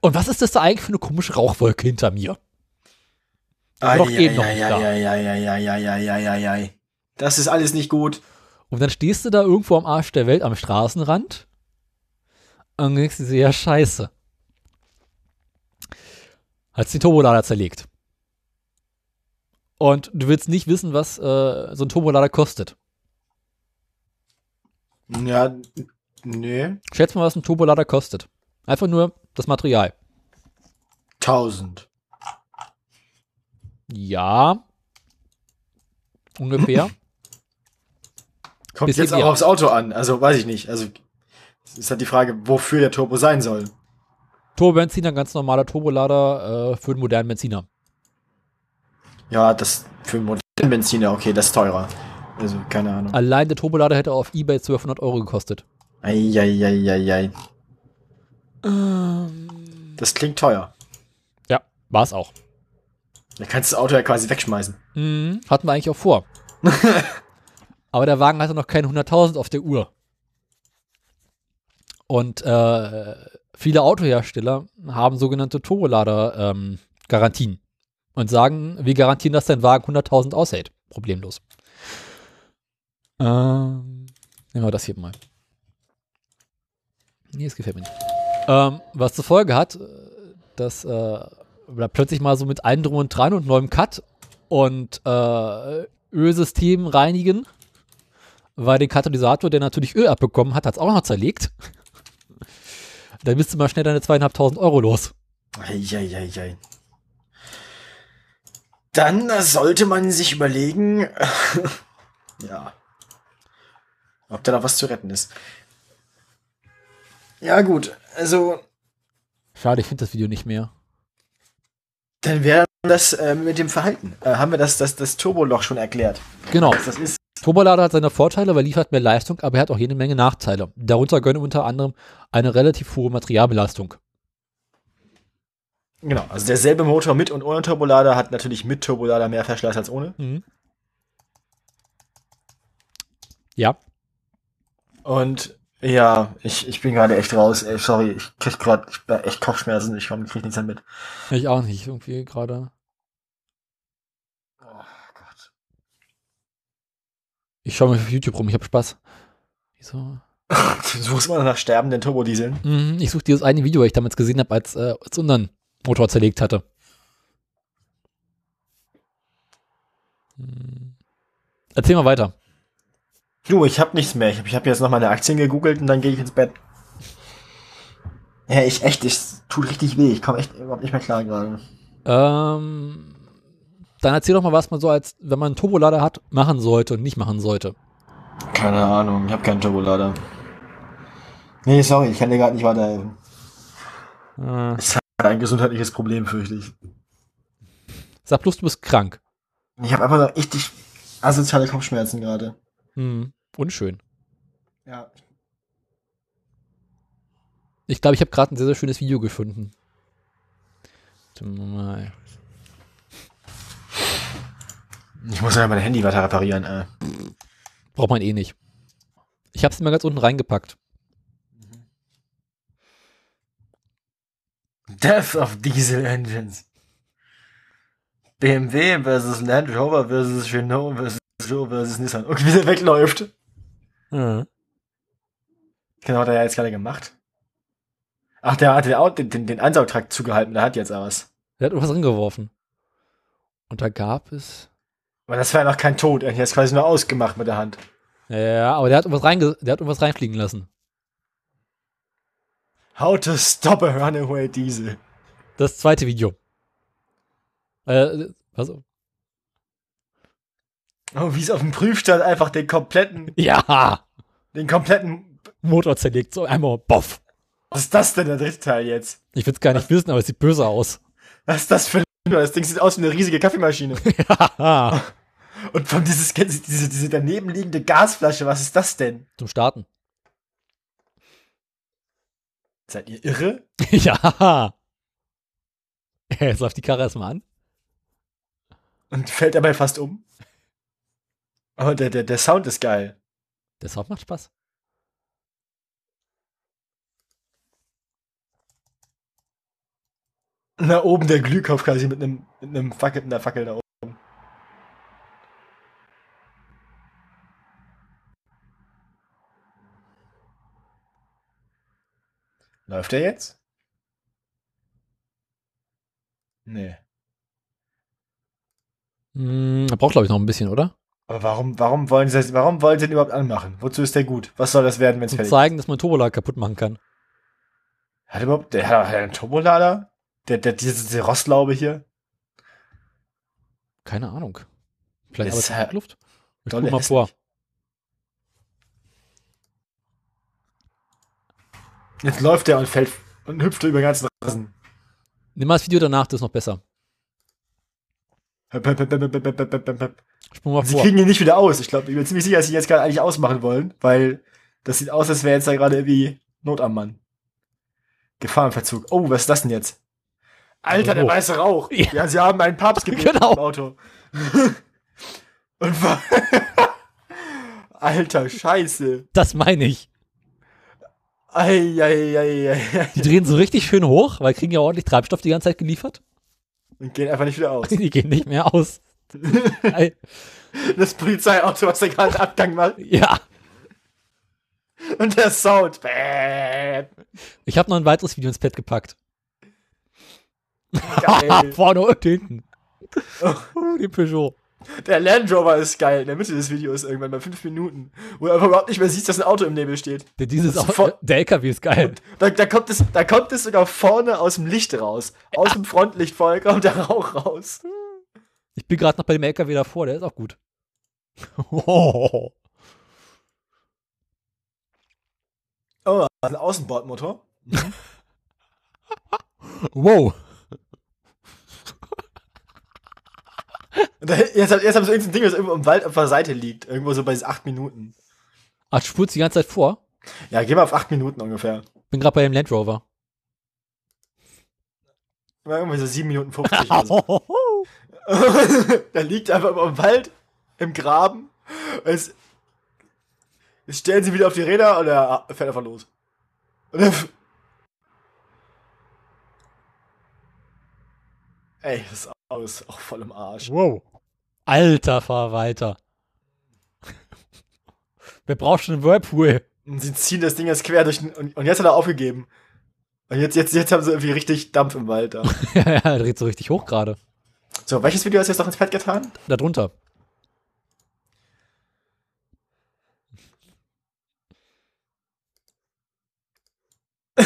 Und was ist das da eigentlich für eine komische Rauchwolke hinter mir? Doch eben noch da. Das ist alles nicht gut. Und dann stehst du da irgendwo am Arsch der Welt am Straßenrand und denkst dir, ja, scheiße. Hat's den Turbolader zerlegt. Und du willst nicht wissen, was äh, so ein Turbolader kostet. Ja, nee. Schätz mal, was ein Turbolader kostet. Einfach nur das Material. 1000. Ja. Ungefähr. Kommt Bisschen jetzt auch aufs Auto an. Also, weiß ich nicht. Also, ist halt die Frage, wofür der Turbo sein soll. Turbobenziner, ganz normaler Turbolader äh, für einen modernen Benziner. Ja, das für einen modernen Benziner, okay, das ist teurer. Also, keine Ahnung. Allein der Turbolader hätte auf Ebay 1200 Euro gekostet. Eieieiei. Das klingt teuer. Ja, war es auch. Da kannst du das Auto ja quasi wegschmeißen. Mhm, hatten wir eigentlich auch vor. Aber der Wagen hatte noch keine 100.000 auf der Uhr. Und äh, viele Autohersteller haben sogenannte Turbolader-Garantien und sagen, wir garantieren, dass dein Wagen 100.000 aushält. Problemlos. Ähm, nehmen wir das hier mal. Nee, es gefällt mir nicht. Ähm, was zur Folge hat, äh, dass äh, plötzlich mal so mit allem drum und dran und neuem Cut und äh, Ölsystem reinigen, weil den Katalysator, der natürlich Öl abbekommen hat, hat es auch noch zerlegt. Dann bist du mal schnell deine zweieinhalbtausend Euro los. Eieieiei. Dann äh, sollte man sich überlegen, ja, ob da noch was zu retten ist. Ja, gut, also, Schade, ich finde das Video nicht mehr. dann wäre das äh, mit dem Verhalten. Äh, haben wir das, das, das Turboloch schon erklärt? Genau. Was das ist? Turbolader hat seine Vorteile, weil er liefert mehr Leistung, aber er hat auch jede Menge Nachteile. Darunter gehören unter anderem eine relativ hohe Materialbelastung. Genau, also derselbe Motor mit und ohne Turbolader hat natürlich mit Turbolader mehr Verschleiß als ohne. Ja, Und ja, ich, ich bin gerade echt raus. Ey, sorry, ich krieg gerade echt Kopfschmerzen. Ich komm, krieg nichts mehr mit. ich auch nicht. Irgendwie gerade. Oh Gott. Ich schaue mich auf YouTube rum, ich habe Spaß. Wieso? Du suchst mal nach sterbenden Turbodieseln. Mhm, ich suche dieses eine Video, das ich damals gesehen habe, als, äh, als unseren Motor zerlegt hatte. Hm. Erzähl mal weiter. Du, ich hab nichts mehr. Ich habe ich hab jetzt noch meine Aktien gegoogelt und dann gehe ich ins Bett. Ja, ich echt, es tut richtig weh. Ich komme echt überhaupt nicht mehr klar gerade. Ähm, dann erzähl doch mal, was man so als, wenn man einen Turbolader hat, machen sollte und nicht machen sollte. Keine Ahnung, ich habe keinen Turbolader. Nee, sorry, ich kann dir gerade nicht weiterhelfen. Äh, Ich habe ein gesundheitliches Problem, fürchte ich. sag bloß, du bist krank. Ich habe einfach noch richtig asoziale Kopfschmerzen gerade. Hm, unschön. Ja. Ich glaube, ich habe gerade ein sehr, sehr schönes Video gefunden. Mal. Ich muss ja mein Handy weiter reparieren. Äh. Braucht man eh nicht. Ich habe es mal ganz unten reingepackt. Death of Diesel Engines. BMW versus Land Rover versus Renault versus Joe versus Nissan. Und wie der wegläuft. Ja. Genau, hat er ja jetzt gerade gemacht. Ach, der hat den, den, den, Ansaugtrakt zugehalten, der hat jetzt aber was. Der hat irgendwas rangeworfen. Und da gab es. Aber das war ja noch kein Tod, er hat jetzt quasi nur ausgemacht mit der Hand. Ja, aber der hat irgendwas, reinge der hat irgendwas reinfliegen lassen. How to stop a runaway Diesel. Das zweite Video. Äh, was? Oh, wie es auf dem Prüfstand einfach den kompletten, Ja! den kompletten, Motor zerlegt, so einmal, boff. was ist das denn der dritte Teil jetzt? Ich will's gar nicht wissen, aber es sieht böse aus. Was ist das für ein, das Ding sieht aus wie eine riesige Kaffeemaschine. Ja. Und von dieses, diese, diese daneben liegende Gasflasche, was ist das denn? Zum Starten. Seid ihr irre? ja. Jetzt läuft die Karre erstmal an. Und fällt dabei fast um. Aber der, der, der Sound ist geil. Der Sound macht Spaß. Na, oben der Glühkopf quasi mit einem, mit einem Fackel, mit einer Fackel da oben. Läuft der jetzt? Nee. Hm, er braucht, glaube ich, noch ein bisschen, oder? Aber warum, warum wollen sie das, warum wollen sie den überhaupt anmachen? Wozu ist der gut? Was soll das werden, wenn es fertig zeigen, dass man Turbolader kaputt machen kann. Hat er überhaupt, der hat, einen Turbolader? Der, der, diese, diese Rostlaube hier? Keine Ahnung. Vielleicht ist aber ja Luft. Ich guck mal vor. Jetzt läuft der und fällt und hüpft über den ganzen Rasen. Nimm mal das Video danach, das ist noch besser. Sie kriegen ihn nicht wieder aus. Ich glaube, ich bin ziemlich sicher, dass sie jetzt gerade eigentlich ausmachen wollen, weil das sieht aus, als wäre jetzt da gerade irgendwie Not am Mann. Gefahr im Verzug. Oh, was ist das denn jetzt? Alter, der Oh. weiße Rauch. Ja. Ja, sie haben einen Papst gebeten Genau. im Auto. Und Alter, scheiße. Das meine ich. Eieieiei. Die drehen so richtig schön hoch, weil kriegen ja ordentlich Treibstoff die ganze Zeit geliefert. Und gehen einfach nicht wieder aus. Die gehen nicht mehr aus. Das Polizeiauto, was der gerade Abgang macht. ja. Und der Sound. Bäh. Ich habe noch ein weiteres Video ins Bett gepackt. Vorne und hinten. Uh, die Peugeot. Der Land Rover ist geil. In der Mitte des Videos irgendwann bei fünf Minuten. Wo du einfach überhaupt nicht mehr siehst, dass ein Auto im Nebel steht. Der, dieses Das ist Au- voll- der LKW ist geil. Da, da, kommt es, da kommt es sogar vorne aus dem Licht raus. Aus dem Frontlicht vorne kommt der Rauch raus. Ich bin gerade noch bei dem LKW davor, der ist auch gut. Oh. Oh, ein Außenbordmotor. Wow. Und da, jetzt, jetzt haben sie irgendein Ding, das irgendwo im Wald auf der Seite liegt. Irgendwo so bei acht Minuten. Ach, spurt die ganze Zeit vor. Ja, geh mal auf acht Minuten ungefähr. Bin gerade bei dem Land Rover. Mal Irgendwie so sieben Minuten 50 oder so. da liegt einfach im Wald, im Graben. Es, jetzt stellen sie wieder auf die Räder und er fährt einfach los. Ey, das Auto ist auch voll im Arsch. wow. Alter, fahr weiter. Wer braucht schon einen Whirlpool? Und sie ziehen das Ding jetzt quer durch den, und, und jetzt hat er aufgegeben. Und jetzt, jetzt, jetzt haben sie irgendwie richtig Dampf im Wald da. ja, ja, er dreht so richtig hoch gerade. So, welches Video hast du jetzt noch ins Pad getan? Da drunter.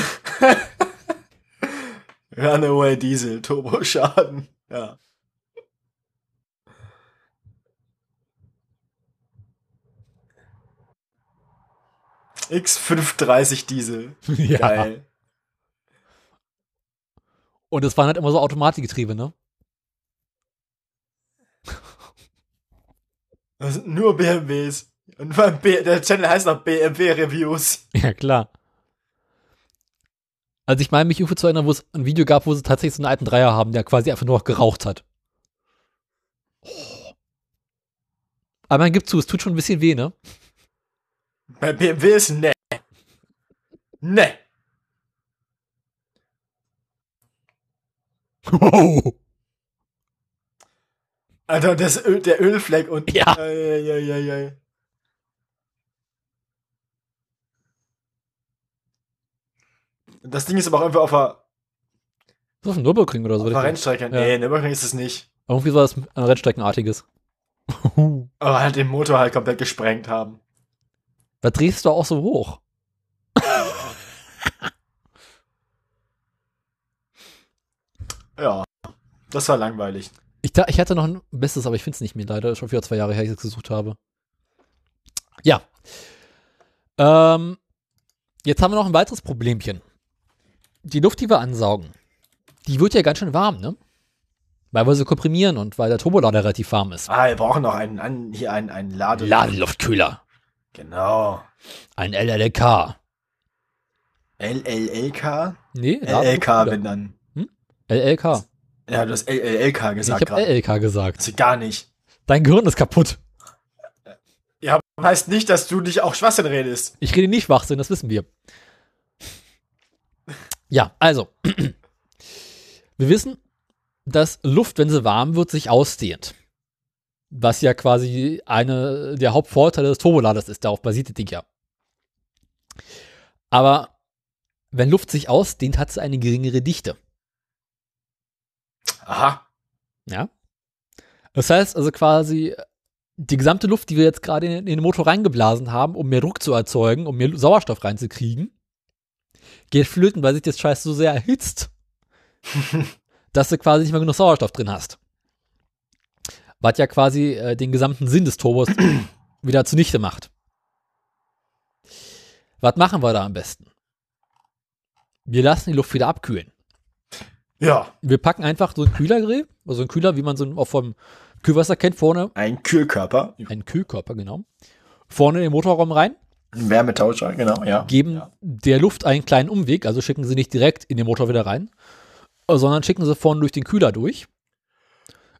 Runaway Diesel, Turboschaden. Ja. X530 Diesel. ja. Geil. Und es waren halt immer so Automatikgetriebe, ne? Das sind nur BMWs. Und der Channel heißt noch BMW Reviews. Ja, klar. Also ich meine, mich UFO zu erinnern, wo es ein Video gab, wo sie tatsächlich so einen alten Dreier haben, der quasi einfach nur noch geraucht hat. Oh. Aber man gibt zu, es tut schon ein bisschen weh, ne? Bei BMW ist ne. Ne. Alter, das Öl, der Ölfleck und. Ja. Ei, ei, ei, Das Ding ist aber auch einfach auf der, Ist das ein Nürburgring oder so? auf der Rennstrecke. Nee, Nürburgring ist es nicht. Irgendwie war das ein Rennstreckenartiges. Aber halt den Motor halt komplett gesprengt haben. da drehst du auch so hoch. Ja. Das war langweilig. Ich, ich hatte noch ein bestes, aber ich finde es nicht mehr leider. Schon wieder zwei Jahre her, ich es gesucht habe. Ja. Ähm, jetzt haben wir noch ein weiteres Problemchen. Die Luft, die wir ansaugen, die wird ja ganz schön warm, ne? Weil wir sie komprimieren und weil der Turbolader relativ warm ist. Ah, wir brauchen noch einen, einen hier einen, einen Lade. Ladeluftkühler. Genau. Ein LLK. LLLK? Nee, LLK, wenn dann. LLK. Ja, du hast Ich gesagt habe gerade. LLK gesagt. Ist gar nicht. Dein Gehirn ist kaputt. Ja, heißt nicht, dass du nicht auch Schwachsinn redest. Ich rede nicht Schwachsinn, das wissen wir. Ja, also. Wir wissen, dass Luft, wenn sie warm wird, sich ausdehnt. Was ja quasi eine der Hauptvorteile des Turboladers ist. Darauf basiert das Ding ja. Aber wenn Luft sich ausdehnt, hat sie eine geringere Dichte. Aha. Ja. Das heißt also quasi, die gesamte Luft, die wir jetzt gerade in, in den Motor reingeblasen haben, um mehr Druck zu erzeugen, um mehr Sauerstoff reinzukriegen, geht flöten, weil sich das Scheiß so sehr erhitzt, dass du quasi nicht mehr genug Sauerstoff drin hast. Was ja quasi äh, den gesamten Sinn des Turbos wieder zunichte macht. Was machen wir da am besten? Wir lassen die Luft wieder abkühlen. Ja. Wir packen einfach so ein Kühlergrill, also ein Kühler, wie man so auch vom Kühlwasser kennt, vorne Ein Kühlkörper. einen Kühlkörper, genau. Vorne in den Motorraum rein, Ein Wärmetauscher, genau, ja. geben Ja. der Luft einen kleinen Umweg, also schicken sie nicht direkt in den Motor wieder rein, äh, sondern schicken sie vorne durch den Kühler durch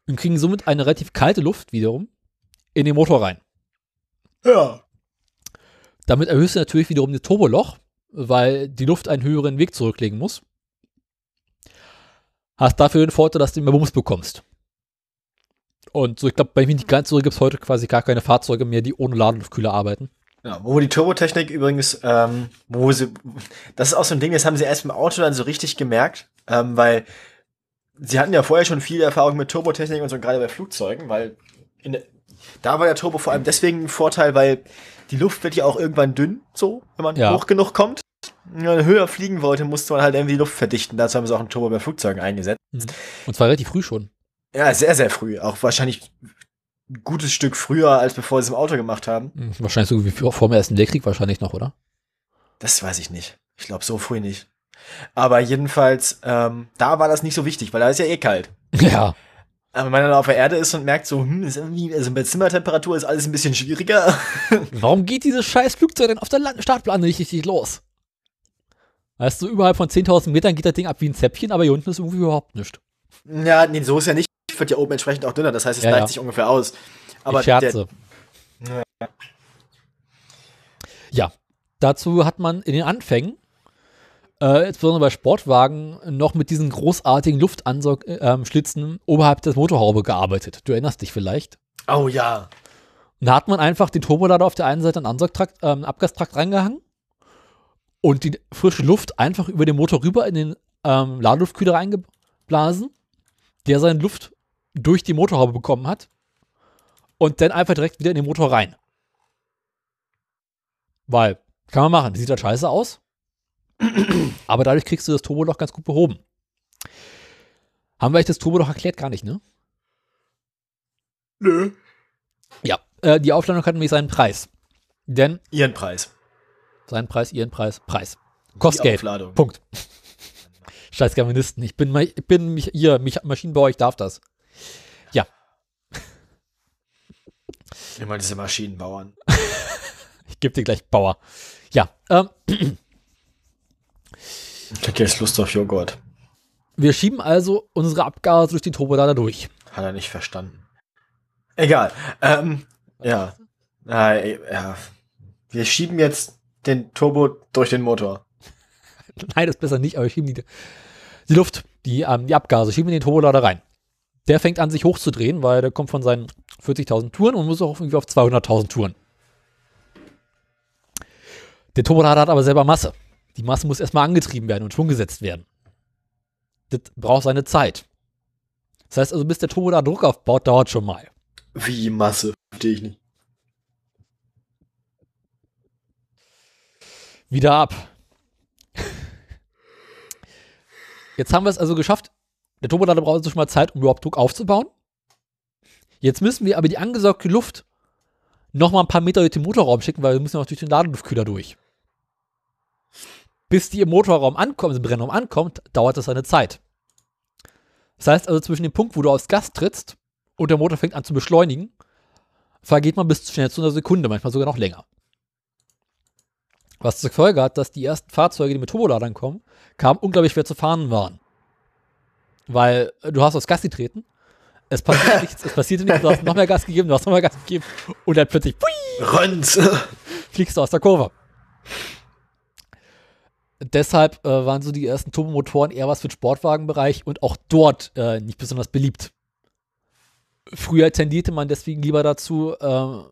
und kriegen somit eine relativ kalte Luft wiederum in den Motor rein. Ja. Damit erhöhst du natürlich wiederum das Turboloch, weil die Luft einen höheren Weg zurücklegen muss. Hast dafür den Vorteil, dass du mehr Bums bekommst. Und so, ich glaube, bei mir nicht ganz so gibt es heute quasi gar keine Fahrzeuge mehr, die ohne Ladeluftkühler arbeiten. Ja, wo die Turbotechnik übrigens, ähm, wo sie, das ist auch so ein Ding, das haben sie erst im Auto dann so richtig gemerkt, ähm, weil sie hatten ja vorher schon viel Erfahrung mit Turbotechnik und so gerade bei Flugzeugen, weil in, da war der Turbo vor allem deswegen ein Vorteil, weil die Luft wird ja auch irgendwann dünn, so, wenn man Ja. hoch genug kommt. Wenn man höher fliegen wollte, musste man halt irgendwie die Luft verdichten. Dazu haben sie auch einen Turbo bei Flugzeugen eingesetzt. Und zwar relativ früh schon. Ja, sehr, sehr früh. Auch wahrscheinlich ein gutes Stück früher, als bevor sie es im Auto gemacht haben. Hm, Wahrscheinlich so wie vor vor dem Ersten Weltkrieg wahrscheinlich noch, oder? Das weiß ich nicht. Ich glaube, so früh nicht. Aber jedenfalls, ähm, da war das nicht so wichtig, weil da ist ja eh kalt. Ja. Aber wenn man dann auf der Erde ist und merkt so, hm, ist irgendwie, also bei Zimmertemperatur ist alles ein bisschen schwieriger. Warum geht dieses scheiß Flugzeug denn auf der Land Startplan nicht richtig los? Weißt du, überhalb von 10.000 Metern geht das Ding ab wie ein Zäpfchen, aber hier unten ist irgendwie überhaupt nichts. ja, nee, so ist ja nicht. Wird ja oben entsprechend auch dünner. Das heißt, es Ja, sich ungefähr aus. Aber ich scherze. Der, Ja, dazu hat man in den Anfängen, äh, insbesondere bei Sportwagen, noch mit diesen großartigen Luftanschlitzen oberhalb der Motorhaube gearbeitet. Du erinnerst dich vielleicht. oh ja. Und da hat man einfach den Turbolader auf der einen Seite einen Ansaugtrakt, ähm, Abgastrakt reingehangen und die frische Luft einfach über den Motor rüber in den ähm, Ladeluftkühler reingeblasen, der seine Luft durch die Motorhaube bekommen hat und dann einfach direkt wieder in den Motor rein. Weil, kann man machen, die sieht halt scheiße aus, aber dadurch kriegst du das Turboloch ganz gut behoben. Haben wir euch das Turboloch erklärt? Gar nicht, ne? Nö. Ja, äh, die Aufladung hat nämlich seinen Preis. Denn Ihren Preis. Sein Preis, ihren Preis, Preis. Kostet Die Geld. Aufladung. Punkt. Scheiß Germanisten. Ich bin, ich bin mich, ihr, mich, Maschinenbauer, ich darf das. Immer diese Maschinenbauern. Ich gebe dir gleich Bauer. Ja, ähm, Ich krieg jetzt Lust auf Joghurt. wir schieben also unsere Abgase durch den Turbolader durch. Hat er nicht verstanden. Egal. Ähm, ja. Ah, ja. Wir schieben jetzt den Turbo durch den Motor. Nein, das ist besser nicht, aber wir schieben die, die Luft, die, ähm, die Abgase, schieben wir in den Turbolader rein. Der fängt an, sich hochzudrehen, weil der kommt von seinen 40.000 Touren und muss auch irgendwie auf 200.000 Touren. Der Turbolader hat aber selber Masse. Die Masse muss erstmal angetrieben werden und Schwung gesetzt werden. Das braucht seine Zeit. Das heißt also, bis der Turbolader Druck aufbaut, dauert schon mal. Wie Masse? Verstehe ich nicht. wieder ab. Jetzt haben wir es also geschafft. Der Turbolader braucht also schon mal Zeit, um überhaupt Druck aufzubauen. Jetzt müssen wir aber die angesaugte Luft noch mal ein paar Meter durch den Motorraum schicken, weil wir müssen auch durch den Ladeluftkühler durch. Bis die im Motorraum ankommen, im Brennraum ankommt, dauert das eine Zeit. Das heißt also, zwischen dem Punkt, wo du aufs Gas trittst und der Motor fängt an zu beschleunigen, vergeht man bis schnell zu einer Sekunde, manchmal sogar noch länger. Was zur Folge hat, dass die ersten Fahrzeuge, die mit Turboladern kommen, kamen unglaublich schwer zu fahren waren. Weil du hast aufs Gas getreten, es passiert nichts, es passierte nichts, du hast noch mehr Gas gegeben, du hast noch mehr Gas gegeben und dann plötzlich pui, Rönz! fliegst du aus der Kurve. Deshalb äh, waren so die ersten Turbomotoren eher was für den Sportwagenbereich und auch dort äh, nicht besonders beliebt. Früher tendierte man deswegen lieber dazu, äh,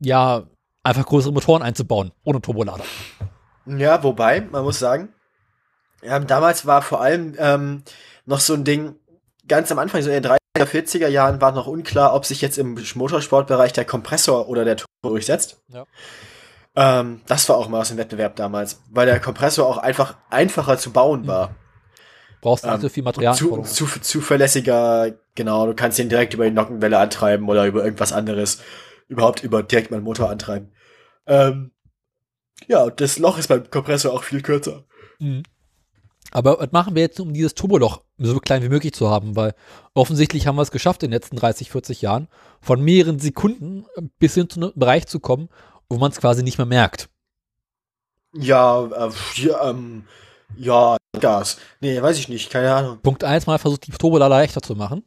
ja, einfach größere Motoren einzubauen, ohne Turbolader. Ja, wobei, man muss sagen, ähm, damals war vor allem ähm, noch so ein Ding, ganz am Anfang, so in den 30er, 40er Jahren, war noch unklar, ob sich jetzt im Motorsportbereich der Kompressor oder der Turbo durchsetzt. Ja. Ähm, das war auch mal aus dem Wettbewerb damals, weil der Kompressor auch einfach einfacher zu bauen war. Brauchst nicht Ähm, so viel Material. zu, zu, zuverlässiger, genau, du kannst den direkt über die Nockenwelle antreiben oder über irgendwas anderes. Überhaupt über direkt mal den Motor antreiben. Ähm, ja, und das Loch ist beim Kompressor auch viel kürzer. Mhm. Aber was machen wir jetzt, um dieses Turboloch so klein wie möglich zu haben? Weil offensichtlich haben wir es geschafft, in den letzten 30, 40 Jahren von mehreren Sekunden bis hin zu einem Bereich zu kommen, wo man es quasi nicht mehr merkt. Ja, äh, ja, ähm, ja, Gas. Nee, weiß ich nicht, keine Ahnung. Punkt eins mal versucht, die Turbolader leichter zu machen,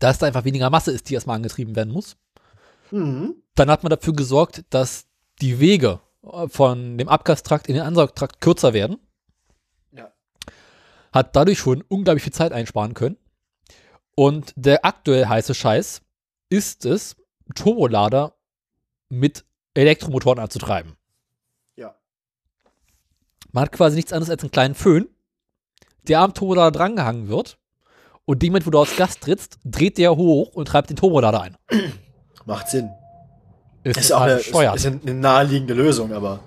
dass da einfach weniger Masse ist, die erstmal angetrieben werden muss. Mhm. Dann hat man dafür gesorgt, dass die Wege äh, von dem Abgastrakt in den Ansaugtrakt kürzer werden. Hat dadurch schon unglaublich viel Zeit einsparen können. Und der aktuell heiße Scheiß ist es, Turbolader mit Elektromotoren anzutreiben. Ja. Man hat quasi nichts anderes als einen kleinen Föhn, der am Turbolader drangehangen wird. Und dem Moment, wo du aufs Gas trittst, dreht der hoch und treibt den Turbolader ein. Macht Sinn. Ist, Ist auch eine, ist, ist eine naheliegende Lösung, aber.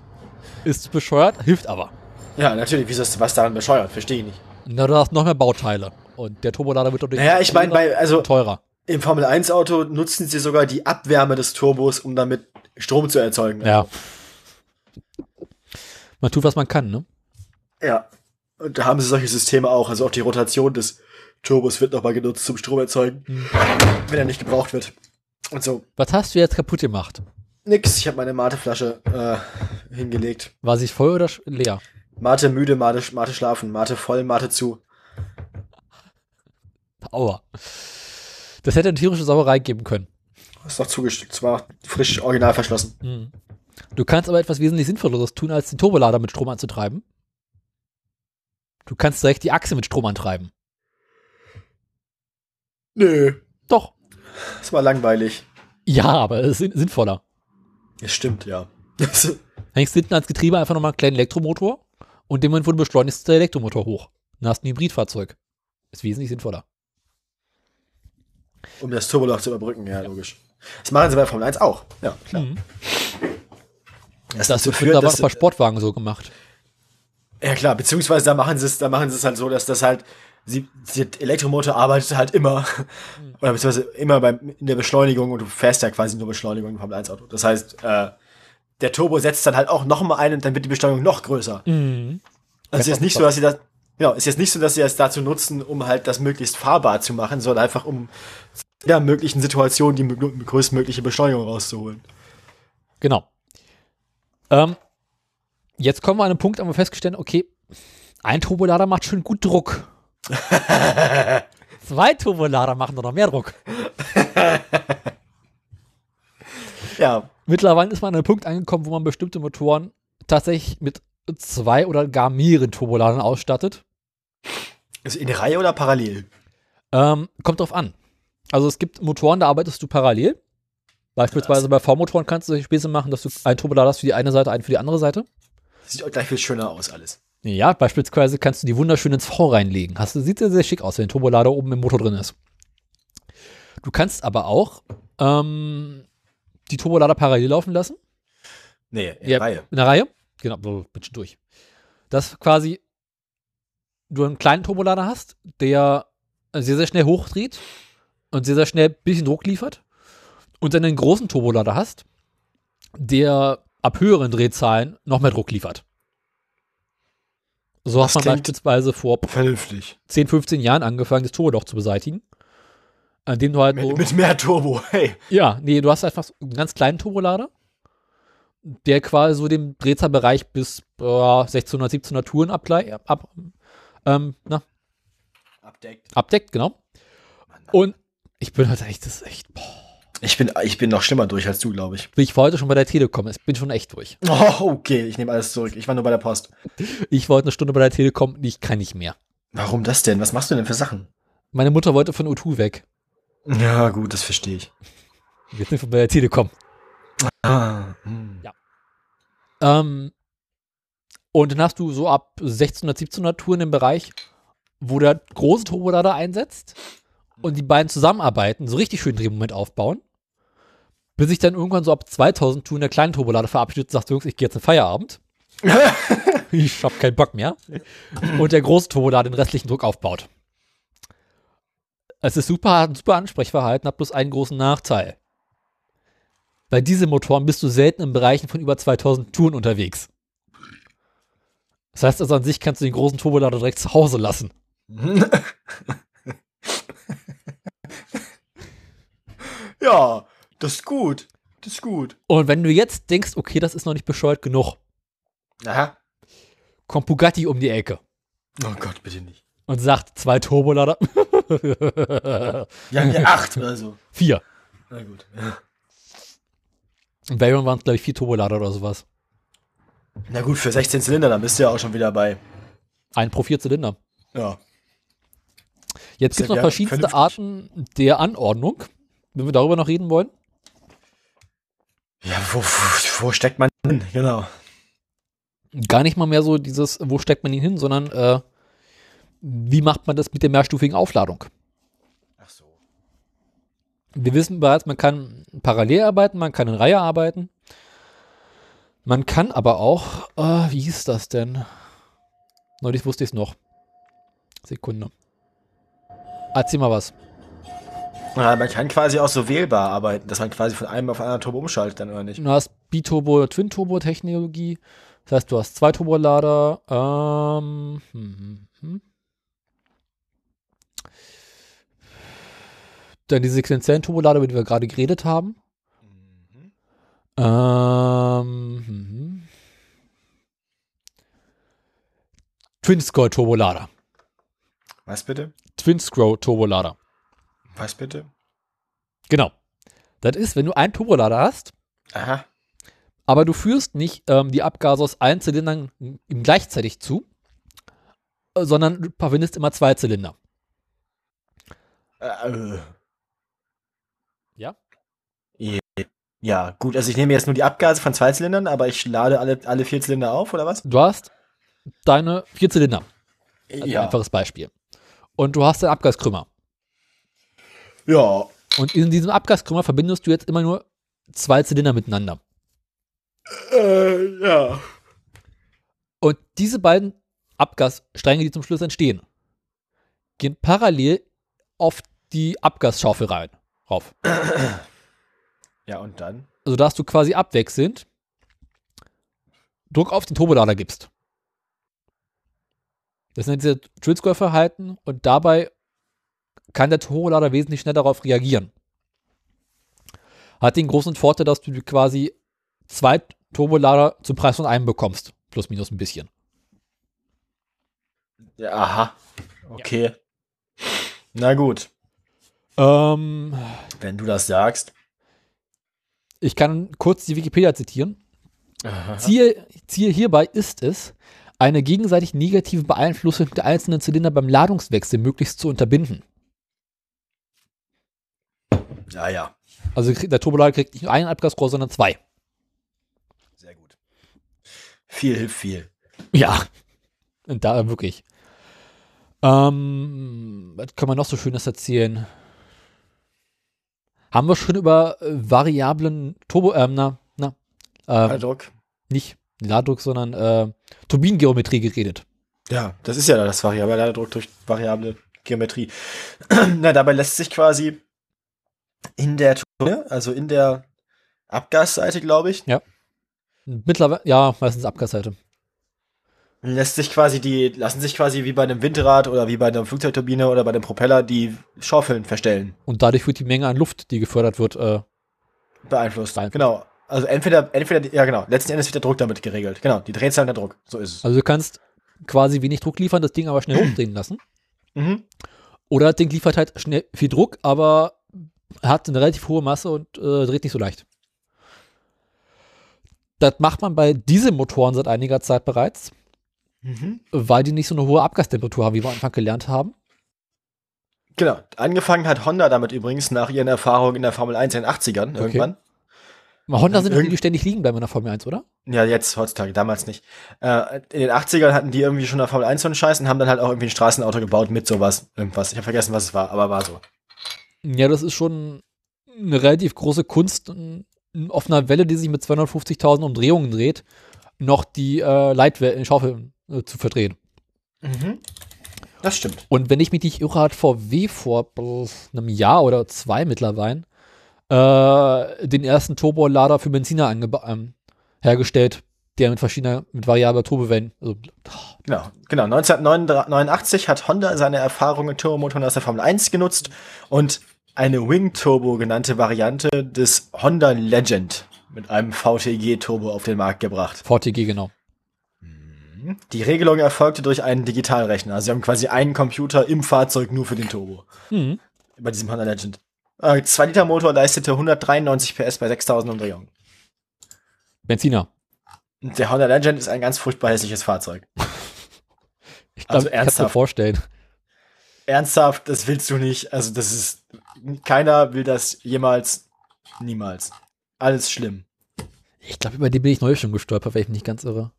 ist bescheuert, hilft aber. Ja, natürlich, wieso ist was daran bescheuert? Verstehe ich nicht. Na, du hast noch mehr Bauteile. Und der Turbolader wird dadurch Naja, ich meine, bei, also teurer. im Formel 1 Auto nutzen sie sogar die Abwärme des Turbos, um damit Strom zu erzeugen. Ja. Man tut, was man kann, ne? Ja. Und da haben sie solche Systeme auch. Also auch die Rotation des Turbos wird nochmal genutzt zum Strom erzeugen, wenn er nicht gebraucht wird. Und so. Was hast du jetzt kaputt gemacht? Nix, ich habe meine Mateflasche äh, hingelegt. War sie voll oder leer? Mate müde, Mate, Mate schlafen, Mate voll, Mate zu. Aua. Das hätte eine tierische Sauerei geben können. Ist doch zugestellt. Zwar frisch original verschlossen. Mhm. Du kannst aber etwas wesentlich Sinnvolleres tun, als den Turbolader mit Strom anzutreiben. Du kannst direkt die Achse mit Strom antreiben. Nö. Doch. Das war langweilig. Ja, aber es ist sin- sinnvoller. Es stimmt, ja. Hängst hinten ans Getriebe einfach nochmal einen kleinen Elektromotor und dem Moment, wo du beschleunigst, ist der Elektromotor hoch. Dann hast du ein Hybridfahrzeug. Ist wesentlich sinnvoller. um das Turboloch zu überbrücken, ja, logisch. Das machen sie bei Formel 1 auch. Ja, klar. Mhm. Das, Das dazu wird mittlerweile dass, bei Sportwagen so gemacht. ja klar, beziehungsweise da machen sie es, da machen sie es halt so, dass das halt, sie, der Elektromotor arbeitet halt immer, oder beziehungsweise immer beim, in der Beschleunigung und du fährst ja quasi nur Beschleunigung im Formel 1 Auto. Das heißt, äh, der Turbo setzt dann halt auch noch mal ein und dann wird die Beschleunigung noch größer. Mhm. Also ist jetzt nicht so, dass sie das, genau, ist jetzt nicht so, dass sie das dazu nutzen, um halt das möglichst fahrbar zu machen, sondern einfach um in jeder möglichen Situation die mö- größtmögliche Beschleunigung rauszuholen. Genau. Ähm, jetzt kommen wir an einen Punkt, haben wir festgestellt, okay, ein Turbolader macht schon gut Druck. Zwei Turbolader machen doch noch mehr Druck. Ja, Mittlerweile ist man an einem Punkt angekommen, wo man bestimmte Motoren tatsächlich mit zwei oder gar mehreren Turboladern ausstattet. ist in Reihe oder parallel? Ähm, kommt drauf an. Also es gibt Motoren, da arbeitest du parallel. Beispielsweise bei V-Motoren kannst du solche Späße machen, dass du einen Turbolader hast für die eine Seite, einen für die andere Seite. Sieht auch gleich viel schöner aus alles. Ja, beispielsweise kannst du die wunderschön ins V reinlegen. Hast, du- sieht sehr, sehr schick aus, wenn ein Turbolader oben im Motor drin ist. Du kannst aber auch ähm, die Turbolader parallel laufen lassen. Nee, in Ja, Reihe. In der Reihe? Genau, so, bin schon durch. Dass quasi du einen kleinen Turbolader hast, der sehr, sehr schnell hochdreht und sehr, sehr schnell ein bisschen Druck liefert. Und dann einen großen Turbolader hast, der ab höheren Drehzahlen noch mehr Druck liefert. So Das hat man beispielsweise vor Vernünftig. 10, 15 Jahren angefangen, das Turboloch zu beseitigen. An dem du halt Mit, mit mehr Turbo, hey. ja, nee, du hast einfach so einen ganz kleinen Turbolader, der quasi so den Drehzahlbereich bis äh, 1600, 1700 Touren abglei- ab, ähm, na, Abdeckt. abdeckt, genau. Und ich bin halt echt, das ist echt, boah, Ich bin, ich bin noch schlimmer durch als du, glaube ich. ich heute schon bei der Telekom, ich bin schon echt durch. Oh, okay, ich nehme alles zurück. Ich war nur bei der Post. Ich wollte eine Stunde bei der Telekom, ich kann nicht mehr. Warum das denn? Was machst du denn für Sachen? Meine Mutter wollte von O2 weg. Ja, gut, das verstehe ich. Sind wir bei der Telekom. Ah, hm. Ähm, und dann hast du so ab 1600, 1700 Touren im Bereich, wo der große Turbolader einsetzt und die beiden zusammenarbeiten, so richtig schön Drehmoment aufbauen, bis sich dann irgendwann so ab 2000 Touren der kleine Turbolader verabschiedet und sagt, Jungs, ich gehe jetzt in Feierabend. ich hab keinen Bock mehr. Und der große Turbolader den restlichen Druck aufbaut. Es ist super, hat ein super Ansprechverhalten, hat bloß einen großen Nachteil. Bei diesen Motoren bist du selten in Bereichen von über 2000 Touren unterwegs. Das heißt also an sich kannst du den großen Turbolader direkt zu Hause lassen. ja, das ist gut. Das ist gut. Und wenn du jetzt denkst, okay, das ist noch nicht bescheuert genug, Aha. kommt Bugatti um die Ecke Oh Gott, bitte nicht. und sagt zwei Turbolader, Ja, ja acht oder so. vier. Na gut. Und Veyron waren es, glaube ich, vier Turbolader oder sowas. Na gut, für 16 Zylinder, dann bist du ja auch schon wieder bei. Ein pro vier Zylinder. Ja. Jetzt gibt es ja noch verschiedenste vernünftig. Arten der Anordnung, wenn wir darüber noch reden wollen. Ja, wo, wo, wo steckt man hin? Genau. Gar nicht mal mehr so dieses, wo steckt man ihn hin, sondern äh, wie macht man das mit der mehrstufigen Aufladung? Ach so. Wir wissen bereits, man kann parallel arbeiten, man kann in Reihe arbeiten. Man kann aber auch, äh, wie hieß das denn? Neulich wusste ich es noch. Sekunde. Erzähl mal was. Ja, man kann quasi auch so wählbar arbeiten, dass man quasi von einem auf einen anderen Turbo umschaltet, dann oder nicht? Du hast Biturbo, Twin-Turbo-Technologie. Das heißt, du hast zwei Turbolader. Ähm, hm, hm, hm. Dann die sequenziellen Turbolader, über die wir gerade geredet haben. Ähm, hm. Twin-Scroll Turbolader. Was bitte? Twin-Scroll Turbolader. Was bitte? Genau. Das ist, wenn du einen Turbolader hast, Aha. aber du führst nicht ähm, die Abgase aus allen Zylindern ihm gleichzeitig zu, äh, sondern du verwendest immer zwei Zylinder. Äh, Ja? Ja, gut, also ich nehme jetzt nur die Abgase von zwei Zylindern, aber ich lade alle, alle vier Zylinder auf, oder was? Du hast deine vier Zylinder. Also Ein Ja. einfaches Beispiel. Und du hast einen Abgaskrümmer. Ja. Und in diesem Abgaskrümmer verbindest du jetzt immer nur zwei Zylinder miteinander. Äh, ja. Und diese beiden Abgasstränge, die zum Schluss entstehen, gehen parallel auf die Abgasschaufel rein. Rauf. Ja, und dann? Also da hast du quasi abwechselnd Druck auf den Turbolader gibst. Das sind diese Trill-Square-Verhalten und dabei kann der Turbolader wesentlich schneller darauf reagieren. Hat den großen Vorteil, dass du quasi zwei Turbolader zum Preis von einem bekommst. Plus minus ein bisschen. Ja, aha. Okay. Na gut. Ähm, Wenn du das sagst. Ich kann kurz die Wikipedia zitieren. Aha. Ziel, Ziel hierbei ist es, eine gegenseitig negative Beeinflussung der einzelnen Zylinder beim Ladungswechsel möglichst zu unterbinden. Ja, ja. Also der Turbolader kriegt nicht nur ein Abgasrohr, sondern zwei. Sehr gut. Viel hilft viel. Ja. Und da wirklich. Ähm, was kann man noch so Schönes erzählen? Haben wir schon über äh, variablen Turbo, ähm, na, na, ähm, Druck. nicht Ladedruck, sondern äh, Turbinengeometrie geredet. Ja, das ist ja das variable Ladedruck durch variable Geometrie. Na, dabei lässt sich quasi in der Turbine, also in der Abgasseite, glaube ich, Mittlerweile, ja, meistens Abgasseite. Lässt sich quasi die, lassen sich quasi wie bei einem Windrad oder wie bei einer Flugzeugturbine oder bei einem Propeller die Schaufeln verstellen. Und dadurch wird die Menge an Luft, die gefördert wird, äh, Beeinflusst. Beeinflusst. Genau. Also entweder, entweder, ja genau, letzten Endes wird der Druck damit geregelt. Genau, die Drehzahl und der Druck. So ist es. also du kannst quasi wenig Druck liefern, das Ding aber schnell hochdrehen lassen. Mhm. Oder das Ding liefert halt schnell viel Druck, aber hat eine relativ hohe Masse und äh, dreht nicht so leicht. Das macht man bei Dieselmotoren seit einiger Zeit bereits, Mhm. weil die nicht so eine hohe Abgastemperatur haben, wie wir am Anfang gelernt haben. Genau. Angefangen hat Honda damit übrigens nach ihren Erfahrungen in der Formel 1 in den 80ern irgendwann. Bei Honda sind Irgend- die, die ständig liegen bleiben in der Formel 1, oder? Ja, jetzt, heutzutage, damals nicht. Äh, in den 80ern hatten die irgendwie schon in der Formel 1 so einen Scheiß und haben dann halt auch irgendwie ein Straßenauto gebaut mit sowas. Irgendwas. Ich habe vergessen, was es war, aber war so. Ja, das ist schon eine relativ große Kunst, auf einer Welle, die sich mit 250.000 Umdrehungen dreht, noch die äh, Leitwellen, Schaufeln äh, zu verdrehen. Mhm. Das stimmt. Und wenn ich mich nicht irre, hat VW vor einem Jahr oder zwei mittlerweile äh, den ersten Turbolader für Benziner ähm, hergestellt, der mit verschiedener, mit variabler Turbowellen, also, Genau, genau. 1989 hat Honda seine Erfahrungen mit Turbomotoren aus der Formel 1 genutzt und eine Wing Turbo genannte Variante des Honda Legend mit einem VTG-Turbo auf den Markt gebracht. VTG genau. Die Regelung erfolgte durch einen Digitalrechner. Also sie haben quasi einen Computer im Fahrzeug nur für den Turbo. Mhm. Bei diesem Honda Legend. Äh, 2-Liter-Motor leistete 193 PS bei 6000 Umdrehungen. Benziner. Der Honda Legend ist ein ganz furchtbar hässliches Fahrzeug. Ich glaube, Also ich kann mir ernsthaft. vorstellen. Ernsthaft, das willst du nicht. Also das ist, keiner will das jemals, niemals. Alles schlimm. Ich glaube, über die bin ich neu schon gestolpert, weil ich mich nicht ganz irre.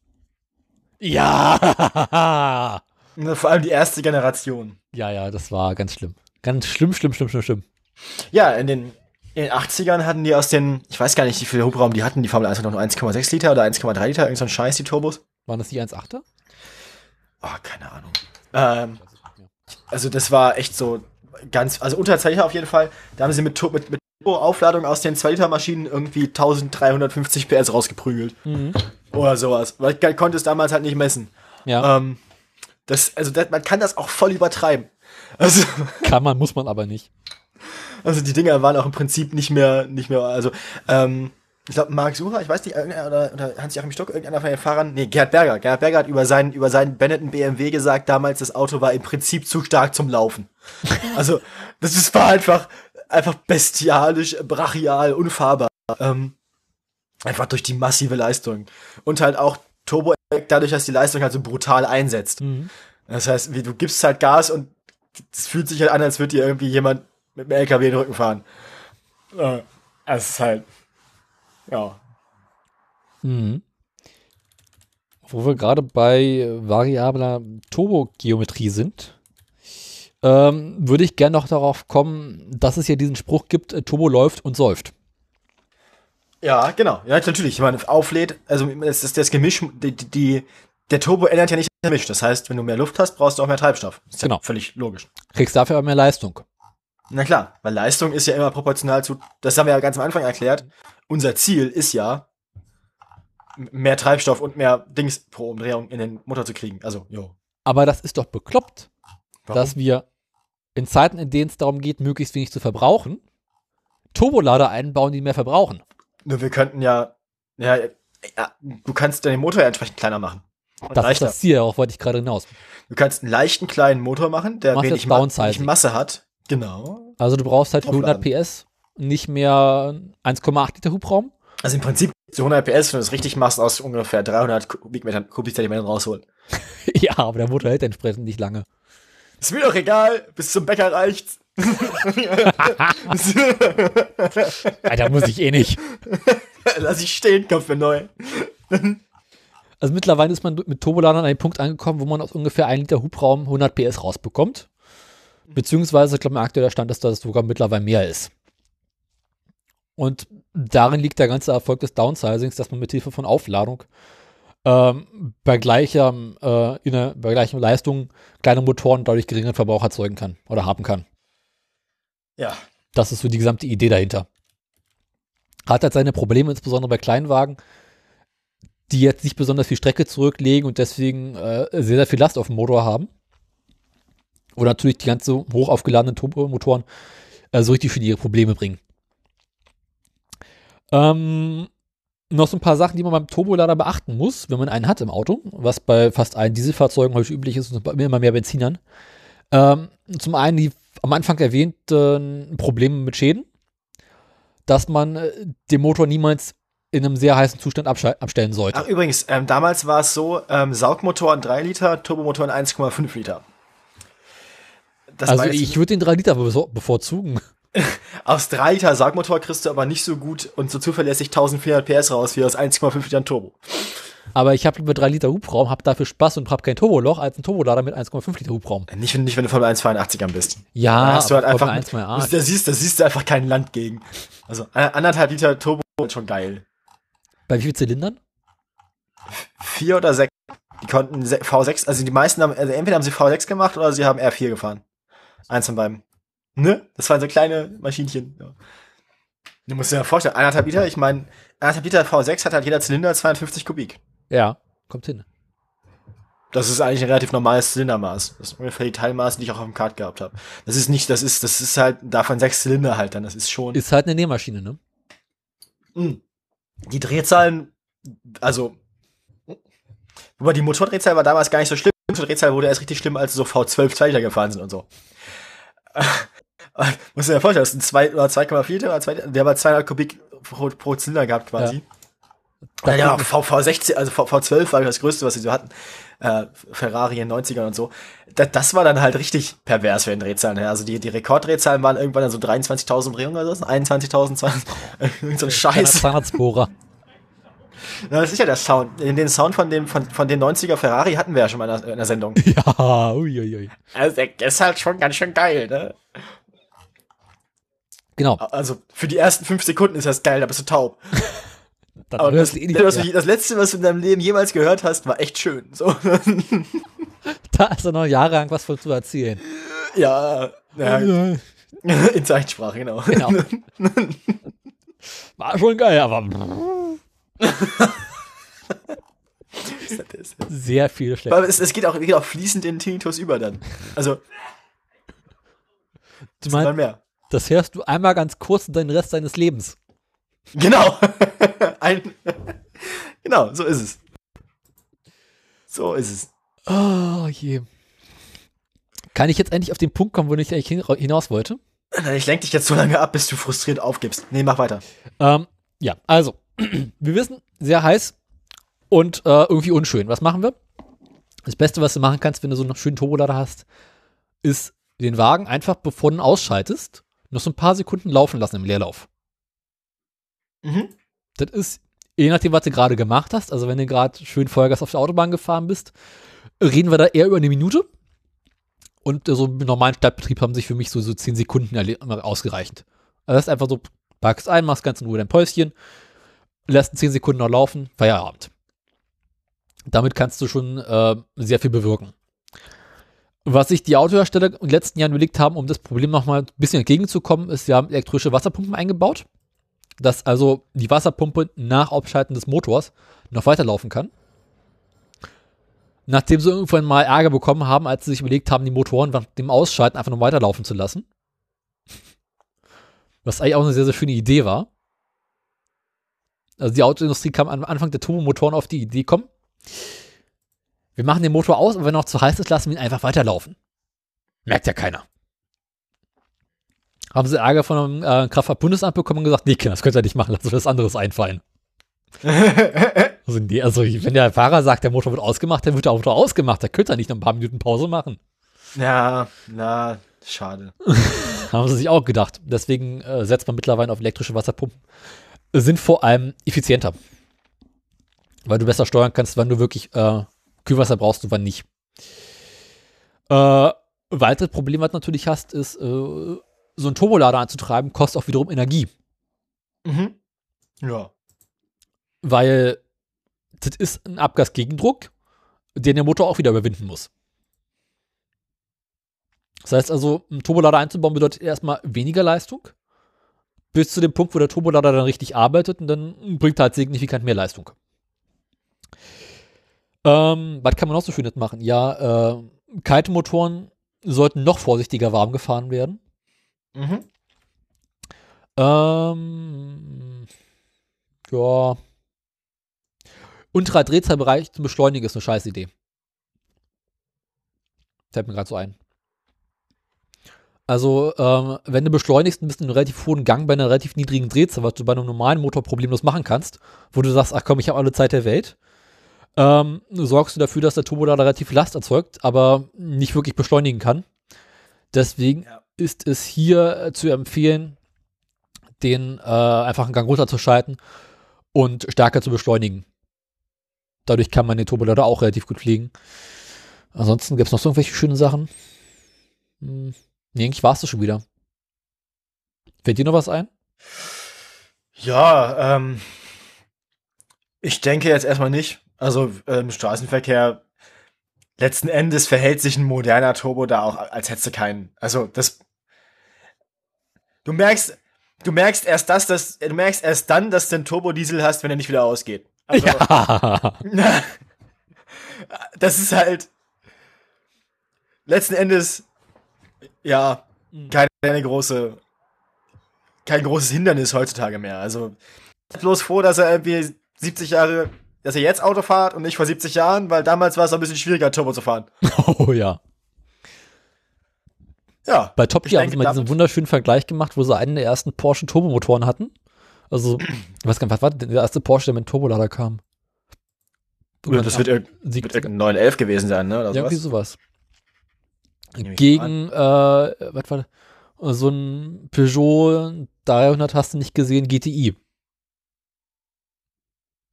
Ja! Und Vor allem die erste Generation. ja, ja, das war ganz schlimm. Ganz schlimm, schlimm, schlimm, schlimm, schlimm. Ja, in den, in den 80ern hatten die aus den, ich weiß gar nicht, wie viel Hubraum die hatten, die Formel 1 hat noch nur 1,6 Liter oder 1,3 Liter, irgend so ein Scheiß, die Turbos. Waren das die 1,8er? Oh, keine Ahnung. Ähm, also das war echt so ganz, also unter 2 Liter auf jeden Fall. Da haben sie mit, mit, mit Turbo-Aufladung aus den 2 Liter Maschinen irgendwie 1350 PS rausgeprügelt. Mhm. Oder sowas. Weil ich konnte es damals halt nicht messen. Ja, Ähm, das, also das, man kann das auch voll übertreiben. Also, kann man, muss man aber nicht. also die Dinger waren auch im Prinzip nicht mehr, nicht mehr, also, ähm, ich glaube, Marc Sucher, ich weiß nicht, oder, oder Hans-Joachim Stock, irgendeiner von den Fahrern, nee, Gerhard Berger. Gerhard Berger hat über seinen, über seinen Benetton BMW gesagt, damals das Auto war im Prinzip zu stark zum Laufen. Also, das ist, war einfach, einfach bestialisch, brachial, unfahrbar. Ähm, einfach durch die massive Leistung. Und halt auch Turbo, dadurch, dass die Leistung halt so brutal einsetzt. Mhm. Das heißt, wie du gibst halt Gas und es fühlt sich halt an, als würde dir irgendwie jemand mit dem LKW in den Rücken fahren. Äh, Es ist halt, ja. Mhm. Wo wir gerade bei variabler Turbogeometrie sind, ähm, würde ich gerne noch darauf kommen, dass es ja diesen Spruch gibt, äh, Turbo läuft und säuft. Ja, genau. Ja, natürlich. Ich meine, auflädt, also es ist das Gemisch, die, die, der Turbo ändert ja nicht das Gemisch. Das heißt, wenn du mehr Luft hast, brauchst du auch mehr Treibstoff. Ist Genau. Ja völlig logisch. Kriegst dafür aber mehr Leistung. Na klar, weil Leistung ist ja immer proportional zu, das haben wir ja ganz am Anfang erklärt. Unser Ziel ist ja, mehr Treibstoff und mehr Dings pro Umdrehung in den Motor zu kriegen. Also, jo. Aber das ist doch bekloppt, Warum? dass wir in Zeiten, in denen es darum geht, möglichst wenig zu verbrauchen, Turbolader einbauen, die mehr verbrauchen. Nur wir könnten ja, ja, ja, du kannst den Motor ja entsprechend kleiner machen. Und Das ist leichter. das Ziel, darauf wollte ich gerade hinaus. Du kannst einen leichten kleinen Motor machen, der Machst wenig, Ma wenig Masse hat. Genau. Also du brauchst halt für 100 Aufladen. PS nicht mehr 1,8 Liter Hubraum. Also im Prinzip zu 100 PS, wenn du es richtig machst, aus ungefähr 300 Kubikmetern, Kubikzentimetern rausholen. ja, aber der Motor hält entsprechend nicht lange. Ist mir doch egal, bis zum Bäcker reicht's. Alter, muss ich eh nicht. Lass ich stehen, Kopf mir neu. Also mittlerweile ist man mit Turboladern an einen Punkt angekommen, wo man aus ungefähr 1 Liter Hubraum 100 PS rausbekommt. Beziehungsweise, ich glaube, mein aktueller Stand ist, dass es sogar mittlerweile mehr ist. Und darin liegt der ganze Erfolg des Downsizings, dass man mit Hilfe von Aufladung ähm, bei, gleicher, äh, in der, bei gleicher Leistung kleine Motoren dadurch geringeren Verbrauch erzeugen kann oder haben kann. Ja. Das ist so die gesamte Idee dahinter. Hat halt seine Probleme, insbesondere bei Kleinwagen, die jetzt nicht besonders viel Strecke zurücklegen und deswegen äh, sehr, sehr viel Last auf dem Motor haben. Oder natürlich die ganze hoch aufgeladenen Turbomotoren äh, so richtig schwierige Probleme bringen. Ähm, noch so ein paar Sachen, die man beim Turbolader beachten muss, wenn man einen hat im Auto, was bei fast allen Dieselfahrzeugen heute üblich ist und bei immer mehr Benzinern. Ähm, zum einen die am Anfang erwähnten Probleme mit Schäden, dass man äh, den Motor niemals in einem sehr heißen Zustand abstellen sollte. Ach, übrigens, ähm, damals war es so, ähm, Saugmotoren 3 Liter, Turbomotoren 1,5 Liter. Das also ich würde den 3 Liter bevorzugen. Aus 3 Liter Saugmotor kriegst du aber nicht so gut und so zuverlässig 1400 PS raus wie aus 1,5 Litern Turbo. Aber ich habe lieber 3 Liter Hubraum, habe dafür Spaß und habe kein Turboloch als ein Turbolader mit 1,5 Liter Hubraum. Nicht, nicht wenn du von 1,82ern bist. Ja, Da hast du halt einfach, Formel 1 mal da, siehst, da siehst du einfach kein Land gegen. Also anderthalb Liter Turbo ist schon geil. Bei wie vielen Zylindern? Vier oder sechs. Die konnten se- V6, also die meisten haben, also entweder haben sie V6 gemacht oder sie haben R4 gefahren. Eins von beiden. Ne? Das waren so kleine Maschinchen. Ja. Du musst dir mal vorstellen, anderthalb Liter, ich meine, anderthalb Liter V6 hat halt jeder Zylinder 52 Kubik. Ja, kommt hin. Das ist eigentlich ein relativ normales Zylindermaß. Das ist ungefähr die Teilmaße, die ich auch auf dem Kart gehabt habe. Das ist nicht, das ist, das ist halt davon sechs Zylinder halt dann. Das ist schon. Ist halt eine Nähmaschine, ne? mh. Die Drehzahlen, also, wobei die Motordrehzahl war damals gar nicht so schlimm. Die Motordrehzahl wurde erst richtig schlimm, als so V12 2 Liter gefahren sind und so. Muss dir ja vorstellen, das sind zwei oder 2,4 Liter oder 2, der hat 200 Kubik pro, pro Zylinder gehabt quasi. Da Ja, ja v, V16, also v, V12 war das Größte, was sie so hatten. Äh, Ferrari in den 90ern und so. Das, das war dann halt richtig pervers für den Drehzahlen. her. Also die, die Rekorddrehzahlen waren irgendwann dann so 23.000 Umdrehungen oder so, 21.000, 20, irgend so ein Scheiß. Zahnarztbohrer. Na, das ist ja der Sound. Den, den Sound von dem, von, von dem 90er Ferrari hatten wir ja schon mal in der, in der Sendung. ja, uiuiui. Also der ist halt schon ganz schön geil, ne? Genau. Also für die ersten fünf Sekunden ist das geil, da bist du taub. Dann Aber das, eh nicht das, mehr. das letzte, was du in deinem Leben jemals gehört hast, war echt schön. So. Da hast du noch jahrelang was von zu erzählen. ja, ja, in Zeichensprache, genau. Genau. War schon geil, aber sehr viel schlecht. Aber es, es geht, auch, geht auch fließend in Tinnitus über dann. Also, Du meinst, mehr. Das hörst du einmal ganz kurz und den Rest deines Lebens. Genau. Ein, genau, so ist es. So ist es. Oh je. Kann ich jetzt endlich auf den Punkt kommen, wo ich eigentlich hin- hinaus wollte? Ich lenke dich jetzt so lange ab, bis du frustriert aufgibst. Nee, mach weiter. Ähm, ja, also, wir wissen, sehr heiß und äh, irgendwie unschön. Was machen wir? Das Beste, was du machen kannst, wenn du so einen schönen Turbolader hast, ist den Wagen einfach, bevor du ihn ausschaltest, noch so ein paar Sekunden laufen lassen im Leerlauf. Mhm. Das ist, je nachdem, was du gerade gemacht hast, also wenn du gerade schön Vollgas auf der Autobahn gefahren bist, reden wir da eher über eine Minute. Und so im normalen Stadtbetrieb haben sich für mich so, so 10 Sekunden ausgereicht. Also das ist einfach so, packst ein, machst ganz in Ruhe dein Päuschen, lässt 10 Sekunden noch laufen, Feierabend. Damit kannst du schon äh, sehr viel bewirken. Was sich die Autohersteller in den letzten Jahren überlegt haben, um das Problem nochmal ein bisschen entgegenzukommen, ist, sie haben elektrische Wasserpumpen eingebaut. dass also die Wasserpumpe nach Abschalten des Motors noch weiterlaufen kann. Nachdem sie irgendwann mal Ärger bekommen haben, als sie sich überlegt haben, die Motoren nach dem Ausschalten einfach nur weiterlaufen zu lassen. Was eigentlich auch eine sehr, sehr schöne Idee war. Also die Autoindustrie kam am Anfang der Turbomotoren auf die Idee, komm, wir machen den Motor aus und wenn er noch zu heiß ist, lassen wir ihn einfach weiterlaufen. Merkt ja keiner. Haben sie Ärger von einem äh, Kraftfahrt-Bundesamt bekommen und gesagt, nee, Kinder, das könnt ihr nicht machen, lass uns was anderes einfallen. also, nee, also, wenn der Fahrer sagt, der Motor wird ausgemacht, dann wird der Motor ausgemacht. Da könnt ihr nicht noch ein paar Minuten Pause machen. Ja, na, schade. Haben sie sich auch gedacht. Deswegen äh, setzt man mittlerweile auf elektrische Wasserpumpen. Sind vor allem effizienter. Weil du besser steuern kannst, wann du wirklich äh, Kühlwasser brauchst und wann nicht. Äh, weiteres Problem, was du natürlich hast, ist, äh, so einen Turbolader anzutreiben, kostet auch wiederum Energie. Mhm. Ja. Weil das ist ein Abgasgegendruck, den der Motor auch wieder überwinden muss. Das heißt also, einen Turbolader einzubauen bedeutet erstmal weniger Leistung, bis zu dem Punkt, wo der Turbolader dann richtig arbeitet und dann bringt er halt signifikant mehr Leistung. Ähm, was kann man noch so Schönes machen? Ja, äh, Kite-Motoren sollten noch vorsichtiger warm gefahren werden. Mhm. Ähm, ja. Unterer Drehzahlbereich zum Beschleunigen ist eine scheiß Idee. Fällt mir gerade so ein. Also, ähm, wenn du beschleunigst, bist du einen relativ hohen Gang bei einer relativ niedrigen Drehzahl, was du bei einem normalen Motor problemlos machen kannst, wo du sagst, ach komm, ich habe alle Zeit der Welt. Ähm, sorgst du dafür, dass der Turbolader relativ Last erzeugt, aber nicht wirklich beschleunigen kann. Deswegen Ja. ist es hier äh, zu empfehlen, den äh, einfach einen Gang runterzuschalten und stärker zu beschleunigen. Dadurch kann man den Turbolader auch relativ gut fliegen. Ansonsten gibt es noch so irgendwelche schönen Sachen. Hm. Nee, eigentlich war es das schon wieder. Fällt dir noch was ein? Ja, ähm, ich denke jetzt erstmal nicht. Also im Straßenverkehr letzten Endes verhält sich ein moderner Turbo da auch, als hättest du keinen. Also das. Du merkst, du merkst erst das, dass du merkst erst dann, dass du einen Turbodiesel hast, wenn er nicht wieder ausgeht. Also, ja. das ist halt letzten Endes ja keine große kein großes Hindernis heutzutage mehr. Also ich bin bloß froh, dass er irgendwie 70 Jahre, dass er jetzt Auto fährt und nicht vor 70 Jahren, weil damals war es ein bisschen schwieriger Turbo zu fahren. Oh ja. Ja. Bei Top Gear haben sie mal diesen wunderschönen Vergleich gemacht, wo sie einen der ersten Porsche Turbomotoren hatten. Also, ich weiß gar nicht, was war der erste Porsche, der mit Turbolader kam? Das wird, irg Sieg- wird irgendein 911 gewesen sein, ne? Oder Ja, irgendwie sowas. Gegen, äh, was war das? So ein Peugeot 300 hast du nicht gesehen, GTI.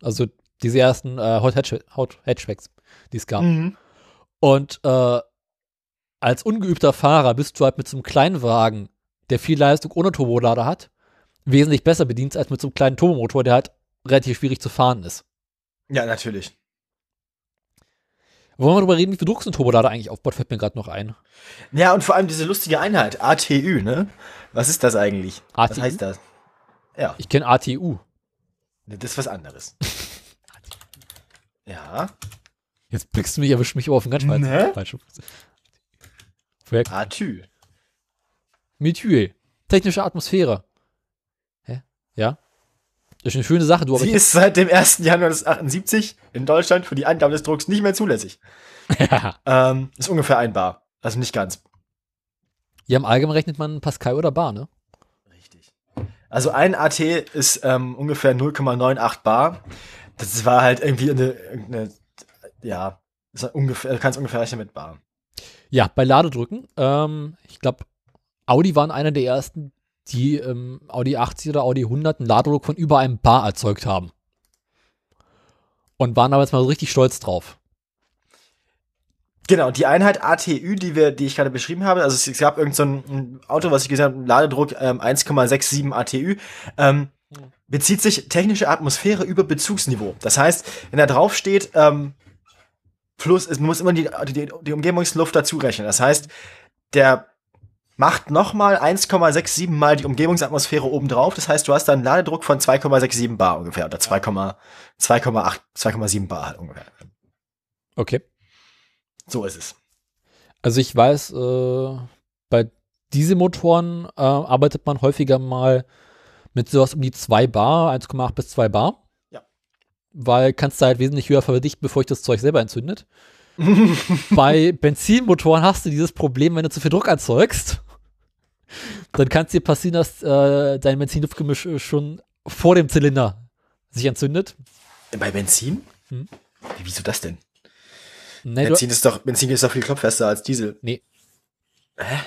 Also diese ersten äh, Hot, Hatch Hot Hatchbacks, die es gab. Mhm. Und äh, als ungeübter Fahrer bist du halt mit so einem kleinen Wagen, der viel Leistung ohne Turbolader hat, wesentlich besser bedient als mit so einem kleinen Turbomotor, der halt relativ schwierig zu fahren ist. Ja, natürlich. Wollen wir darüber reden, wie viel Druck so ein Turbolader eigentlich aufbaut, fällt mir gerade noch ein. Ja, und vor allem diese lustige Einheit, ATÜ, ne? Was ist das eigentlich? Was ATÜ? heißt das? Ja, Ich kenne ATU. das ist was anderes. ja, Jetzt blickst du mich, erwischt mich aber auf den ganz. Ne? falschen. Woher ATÜ. Methyl. Technische Atmosphäre. Hä? Ja? Das ist eine schöne Sache, du, Sie ist seit dem 1. Januar 1978 in Deutschland für die Angabe des Drucks nicht mehr zulässig. ja. Ähm, ist ungefähr ein Bar. Also nicht ganz. ja, im Allgemeinen rechnet man Pascal oder Bar, ne? Richtig. Also ein AT ist ähm, ungefähr 0,98 Bar. Das war halt irgendwie eine, eine ja, ist ungefähr, du kannst ungefähr rechnen mit Bar. Ja, bei Ladedrücken. Ähm, ich glaube, Audi waren einer der ersten, die ähm, Audi 80 oder Audi 100 einen Ladedruck von über einem Bar erzeugt haben. Und waren damals mal so richtig stolz drauf. Genau, die Einheit ATÜ, die wir, die ich gerade beschrieben habe, also es, gab irgend so ein, Auto, was ich gesagt habe, Ladedruck ähm, 1,67 ATÜ, ähm, bezieht sich technische Atmosphäre über Bezugsniveau. Das heißt, wenn da drauf steht, ähm, Plus, es muss immer die, die, die Umgebungsluft dazu rechnen. Das heißt, der macht nochmal 1,67 mal die Umgebungsatmosphäre obendrauf. Das heißt, du hast dann einen Ladedruck von 2,67 Bar ungefähr oder 2,8, 2,7 Bar halt ungefähr. Okay. So ist es. Also ich weiß, äh, bei Dieselmotoren äh, arbeitet man häufiger mal mit sowas um die 2 Bar, 1,8 bis 2 Bar. Ja. Weil kannst du halt wesentlich höher verdichten, bevor ich das Zeug selber entzündet. bei Benzinmotoren hast du dieses Problem, wenn du zu viel Druck erzeugst, dann kann es dir passieren, dass äh, dein Benzin-Luftgemisch schon vor dem Zylinder sich entzündet. Bei Benzin? Hm. Wieso das denn? Nee, Benzin ist doch, Benzin ist doch viel klopffester als Diesel. Nee. Hä?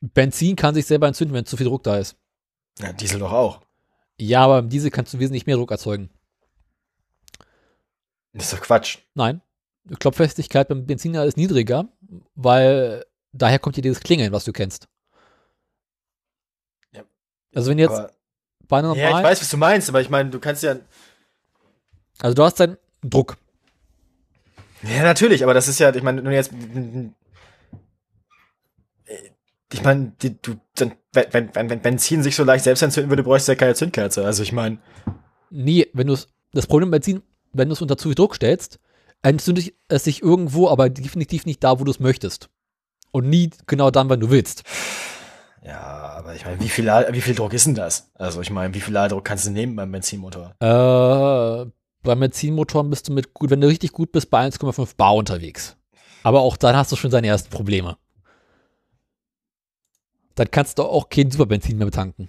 Benzin kann sich selber entzünden, wenn zu viel Druck da ist. Ja, Diesel doch auch. Ja, aber im Diesel kannst du wesentlich mehr Druck erzeugen. Das ist doch Quatsch. Nein. Die Klopffestigkeit beim Benzin ist niedriger, weil daher kommt dir dieses Klingeln, was du kennst. Ja. Also wenn jetzt Aber, bei einer ja, ich normalen, weiß, was du meinst, aber ich meine, du kannst ja. also du hast deinen Druck. Ja, natürlich, aber das ist ja, ich meine, nur jetzt. Ich meine, du, dann, wenn, wenn, wenn Benzin sich so leicht selbst entzünden würde, bräuchst du ja keine Zündkerze. Also ich meine, Nee, wenn du das Problem mit Benzin, wenn du es unter zu viel Druck stellst, entzündet es sich irgendwo, aber definitiv nicht da, wo du es möchtest. Und nie genau dann, wenn du willst. ja, aber ich meine, wie viel, wie viel Druck ist denn das? Also ich meine, wie viel Ladedruck kannst du nehmen beim Benzinmotor? Äh, bei Benzinmotoren bist du mit gut, wenn du richtig gut bist, bei 1,5 Bar unterwegs. Aber auch dann hast du schon deine ersten Probleme. Dann kannst du auch kein Superbenzin mehr betanken.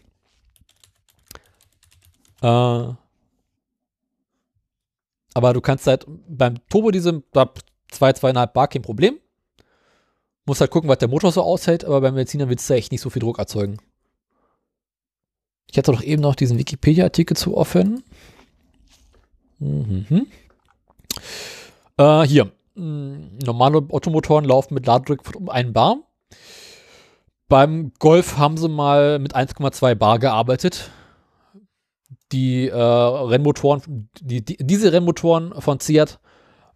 Äh, aber du kannst halt beim Turbodiesel ab 2, 2,5 Bar kein Problem. Musst halt gucken, was der Motor so aushält, aber beim Benziner willst du echt nicht so viel Druck erzeugen. Ich hatte doch eben noch diesen Wikipedia-Artikel zu offen. Mhm. Äh, hier. Mm, Normale Ottomotoren laufen mit Ladedruck um 1 Bar. Beim Golf haben sie mal mit 1,2 Bar gearbeitet. Die äh, Rennmotoren, die, die, diese Rennmotoren von Seat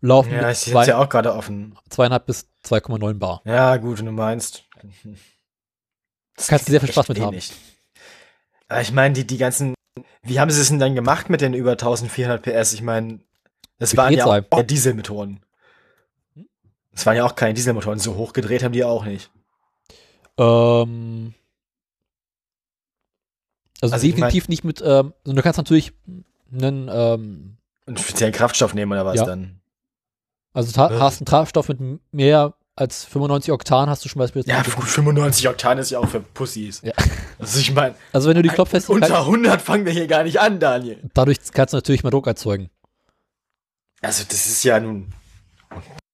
laufen Ja, mit ich zwei, ja auch gerade offen. 2,5 bis 2,9 Bar. Ja, gut, wenn du meinst. Das Kannst du sehr viel Spaß mit haben. wenig. Aber ich meine, die, die ganzen, wie haben sie es denn dann gemacht mit den über 1400 PS? Ich meine, das waren ja auch Dieselmotoren. Das waren ja auch keine Dieselmotoren. So hoch gedreht haben die auch nicht. Ähm, also, Also ich definitiv nicht mit, ähm, also du kannst natürlich einen, ähm, Und speziellen Kraftstoff nehmen oder was Ja. dann? also Äh. hast einen Treibstoff mit mehr als 95 Oktan, hast du schon beispielsweise. Ja, gut, 95 Oktan ist ja auch für Pussys. Ja. Also ich meine, Also wenn du die Klopffestigkeit, unter 100 fangen wir hier gar nicht an, Daniel. dadurch kannst du natürlich mehr Druck erzeugen. Also das ist ja nun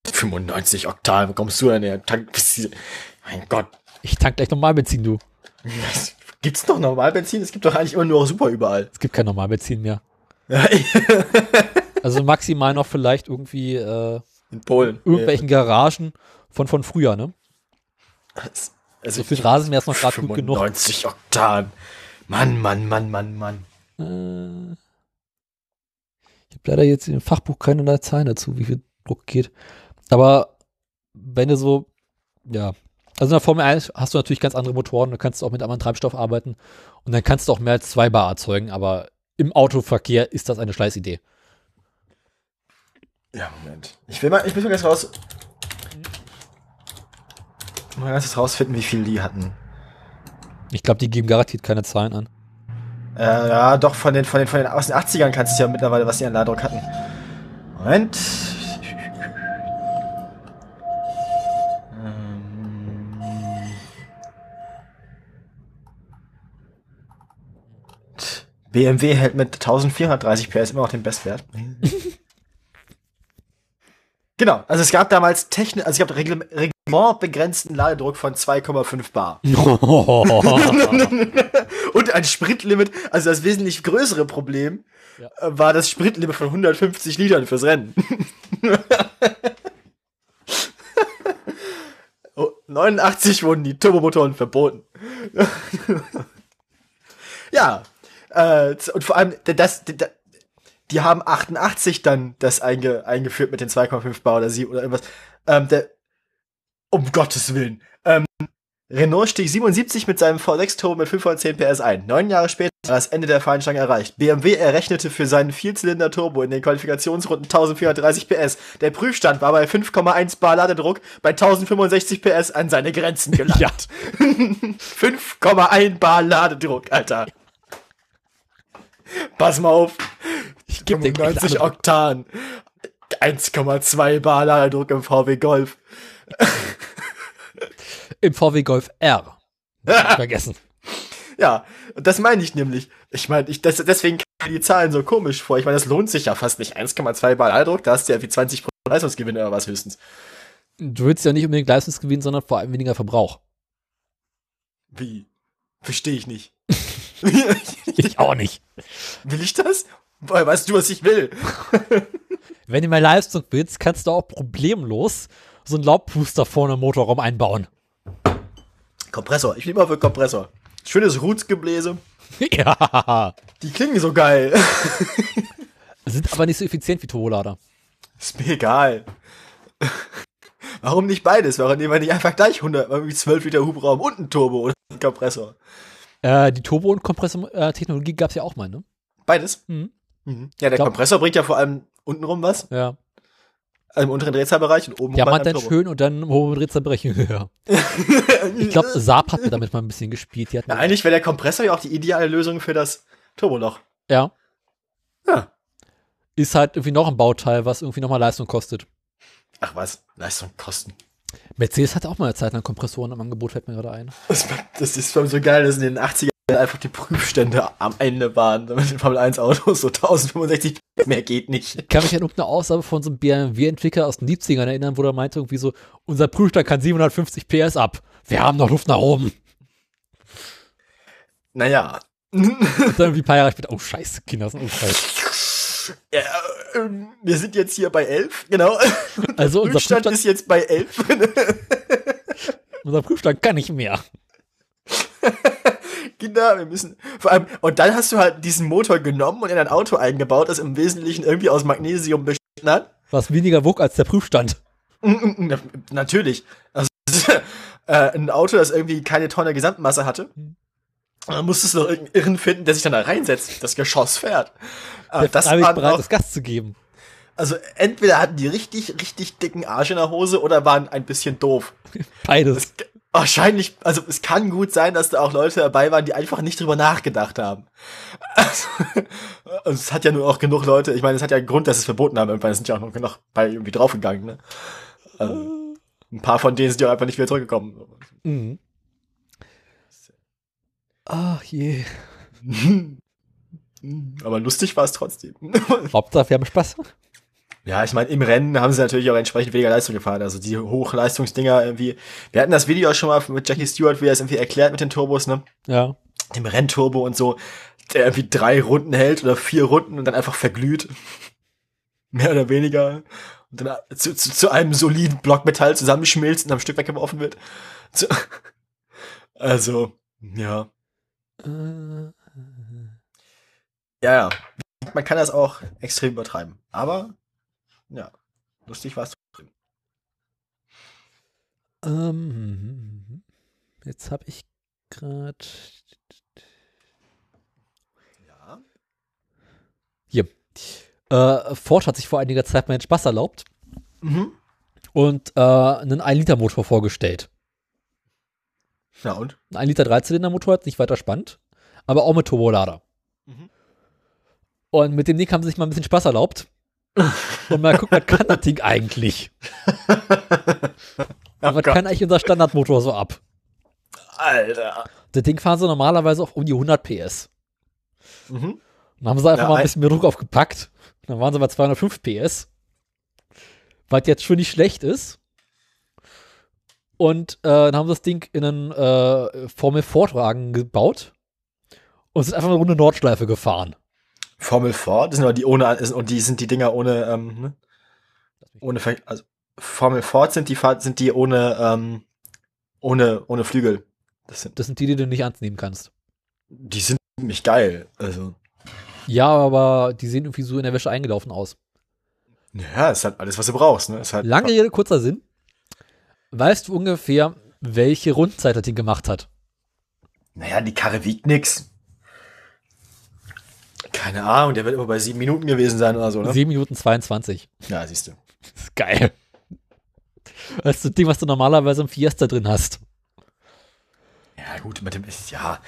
95 Oktan. Wo kommst du denn her? Mein Gott. Ich tank gleich Normalbenzin, du. Gibt's noch Normalbenzin? Es gibt doch eigentlich immer nur super überall. Es gibt kein Normalbenzin mehr. Ja, Also maximal noch vielleicht irgendwie äh, In Polen. irgendwelchen Garagen von von früher, ne? Also So für Rasenmäher ist noch gerade gut genug. 95 Oktan. Mann, Mann, Mann, Mann, Mann. Äh, ich habe leider jetzt im Fachbuch keine Zahlen dazu, wie viel Druck geht. Aber wenn du so, ja, also in der Formel 1 hast du natürlich ganz andere Motoren, da kannst du auch mit anderen Treibstoff arbeiten und dann kannst du auch mehr als zwei Bar erzeugen, aber im Autoverkehr ist das eine Schleißidee. Ja, Moment. Ich will mal, ich muss mal ganz raus. Mal ganz rausfinden, wie viel die hatten. Ich glaube, die geben garantiert keine Zahlen an. Äh, ja, doch, von den, von den, von den, aus den 80ern kannst du ja mittlerweile, was die an Ladedruck hatten. Moment. BMW hält mit 1430 PS immer noch den Bestwert. genau, also es gab damals Technik, also es gab Reglement, reglementbegrenzten Ladedruck von 2,5 Bar. Und ein Spritlimit, also das wesentlich größere Problem Ja. äh, war das Spritlimit von 150 Litern fürs Rennen. oh, 89 wurden die Turbomotoren verboten. ja, äh, und vor allem, das, d- d- die haben 88 dann das einge, eingeführt mit den 2,5 Bar oder 7 oder irgendwas. Ähm, der, um Gottes Willen. Ähm, Renault stieg 77 mit seinem V6 Turbo mit 510 PS ein. Neun Jahre später war das Ende der Fahnenstange erreicht. BMW errechnete für seinen Vierzylinder Turbo in den Qualifikationsrunden 1430 PS. Der Prüfstand war bei 5,1 Bar Ladedruck bei 1065 PS an seine Grenzen gelangt. Ja. 5,1 Bar Ladedruck, Alter. Pass mal auf. Ich geb dir gleich 95 eine- Oktan. 1,2 Bar Ladedruck im VW Golf. Im VW Golf R. Vergessen. Ja, und das meine ich nämlich. Ich meine, ich, das, deswegen kommen die Zahlen so komisch vor. Ich meine, das lohnt sich ja fast nicht. 1,2 Bar Ladedruck, da hast du ja wie 20% Leistungsgewinn oder was höchstens. Du willst ja nicht unbedingt Leistungsgewinn, sondern vor allem weniger Verbrauch. Wie? Verstehe ich nicht. Ich auch nicht. will ich das? Woher weißt du, was ich will? Wenn du mehr Leistung willst, kannst du auch problemlos so einen Laubpuster vorne im Motorraum einbauen. Kompressor. Ich bin immer für Kompressor. Schönes Rutsgebläse. ja. Die klingen so geil. Sind aber nicht so effizient wie Turbolader. Ist mir egal. Warum nicht beides? Warum nehmen wir nicht einfach gleich 100, irgendwie 12 Liter Hubraum und einen Turbo oder einen Kompressor? Äh, die Turbo- und Kompressor-Technologie gab es ja auch mal, ne? Beides? Mhm. Mhm. Ja, der Glaub- Kompressor bringt ja vor allem untenrum was, Ja. also im unteren Drehzahlbereich und oben Ja, man dann Turbo. schön und dann im hohen Drehzahlbereich. ja. Ich glaube, Saab hat mir damit mal ein bisschen gespielt. Ja, eigentlich wäre der Kompressor ja auch die ideale Lösung für das Turboloch. ja. Ja. Ist halt irgendwie noch ein Bauteil, was irgendwie nochmal Leistung kostet. Ach was, Leistung kosten. Mercedes hatte auch mal eine Zeit lang Kompressoren im Angebot, fällt mir gerade ein. Das, das ist so geil, dass in den 80ern einfach die Prüfstände am Ende waren. Mit den Formel 1 Autos so 1065 mehr geht nicht. Ich kann mich an irgendeine Aussage von so einem BMW-Entwickler aus den 70ern erinnern, wo er meinte irgendwie so, unser Prüfstand kann 750 PS ab. Wir haben noch Luft nach oben. Naja. Und dann irgendwie ein paar Jahre später, oh scheiße, Kinder sind unfall. Ja, ähm, wir sind jetzt hier bei 11, genau. Also unser Prüfstand Prüfstand, ist jetzt bei 11. unser Prüfstand kann nicht mehr. Kinder, wir müssen. Vor allem, und dann hast du halt diesen Motor genommen und in ein Auto eingebaut, das im Wesentlichen irgendwie aus Magnesium bestanden hat. Was weniger wog als der Prüfstand. Na, Natürlich. Also, äh, ein Auto, das irgendwie keine Tonne Gesamtmasse hatte. Hm. Und dann musstest du noch irgendeinen Irren finden, der sich dann da reinsetzt, das Geschoss fährt. Äh, Der das freiwillig waren bereit auch, ist, Gas zu geben. also entweder hatten die richtig, richtig dicken Arsch in der Hose oder waren ein bisschen doof. Beides. Das, wahrscheinlich, also es kann gut sein, dass da auch Leute dabei waren, die einfach nicht drüber nachgedacht haben. Also, und es hat ja nur auch genug Leute, ich meine, es hat ja einen Grund, dass sie es verboten haben, irgendwann sind ja auch noch genug bei irgendwie draufgegangen, ne? Also, ein paar von denen sind ja auch einfach nicht wieder zurückgekommen. Mhm. Ach je. Aber lustig war es trotzdem. Hauptsache, wir haben Spaß. Ja, ich meine, im Rennen haben sie natürlich auch entsprechend weniger Leistung gefahren. Also die Hochleistungsdinger irgendwie. Wir hatten das Video auch schon mal mit Jackie Stewart, wie er es irgendwie erklärt mit den Turbos, ne? Ja. Dem Rennturbo und so, der irgendwie drei Runden hält oder vier Runden und dann einfach verglüht. Mehr oder weniger. Und dann zu, zu, zu einem soliden Block Metall zusammenschmilzt und am Stück weggeworfen wird. Also, ja. Äh, Ja, ja. Man kann das auch extrem übertreiben. Aber, ja, lustig war es trotzdem. ähm, jetzt habe ich gerade Ja. hier. Äh, Ford hat sich vor einiger Zeit mal den Spaß erlaubt Mhm. und äh, einen 1-Liter-Motor vorgestellt. Ja, und? Ein 1 Liter Dreizylinder-Motor, nicht weiter spannend, aber auch mit Turbolader. Mhm. Und mit dem Ding haben sie sich mal ein bisschen Spaß erlaubt. Und mal gucken, was kann das Ding eigentlich? Was Gott, kann eigentlich unser Standardmotor so ab? Alter. Das Ding fahren sie normalerweise auf um die 100 PS. Mhm. Dann haben sie einfach Ja, mal ein ein- bisschen mehr Druck aufgepackt. Dann waren sie bei 205 PS. Was jetzt schon nicht schlecht ist. Und äh, dann haben sie das Ding in einen äh, Formel-Vortragen gebaut und sind einfach eine Runde Nordschleife gefahren. Formel 4, das sind aber die ohne, und die sind die Dinger ohne, ähm, ne? ohne, also Formel Ford sind die, sind die ohne, ähm, ohne, ohne Flügel. Das sind, Das sind die, die du nicht ernst nehmen kannst. die sind ziemlich geil. Also, Ja, aber die sehen irgendwie so in der Wäsche eingelaufen aus. ja, ist halt alles, was du brauchst, ne? Ist halt, Lange Rede, kurzer Sinn. Weißt du ungefähr, welche Rundenzeit das Ding gemacht hat. Naja, die Karre wiegt nix. Keine Ahnung, der wird immer bei sieben Minuten gewesen sein oder so, ne? 7 Minuten 22. Ja, siehst du. Das ist geil. Das ist das Ding, was du normalerweise im Fiesta drin hast. Ja, gut, mit dem ist, ja,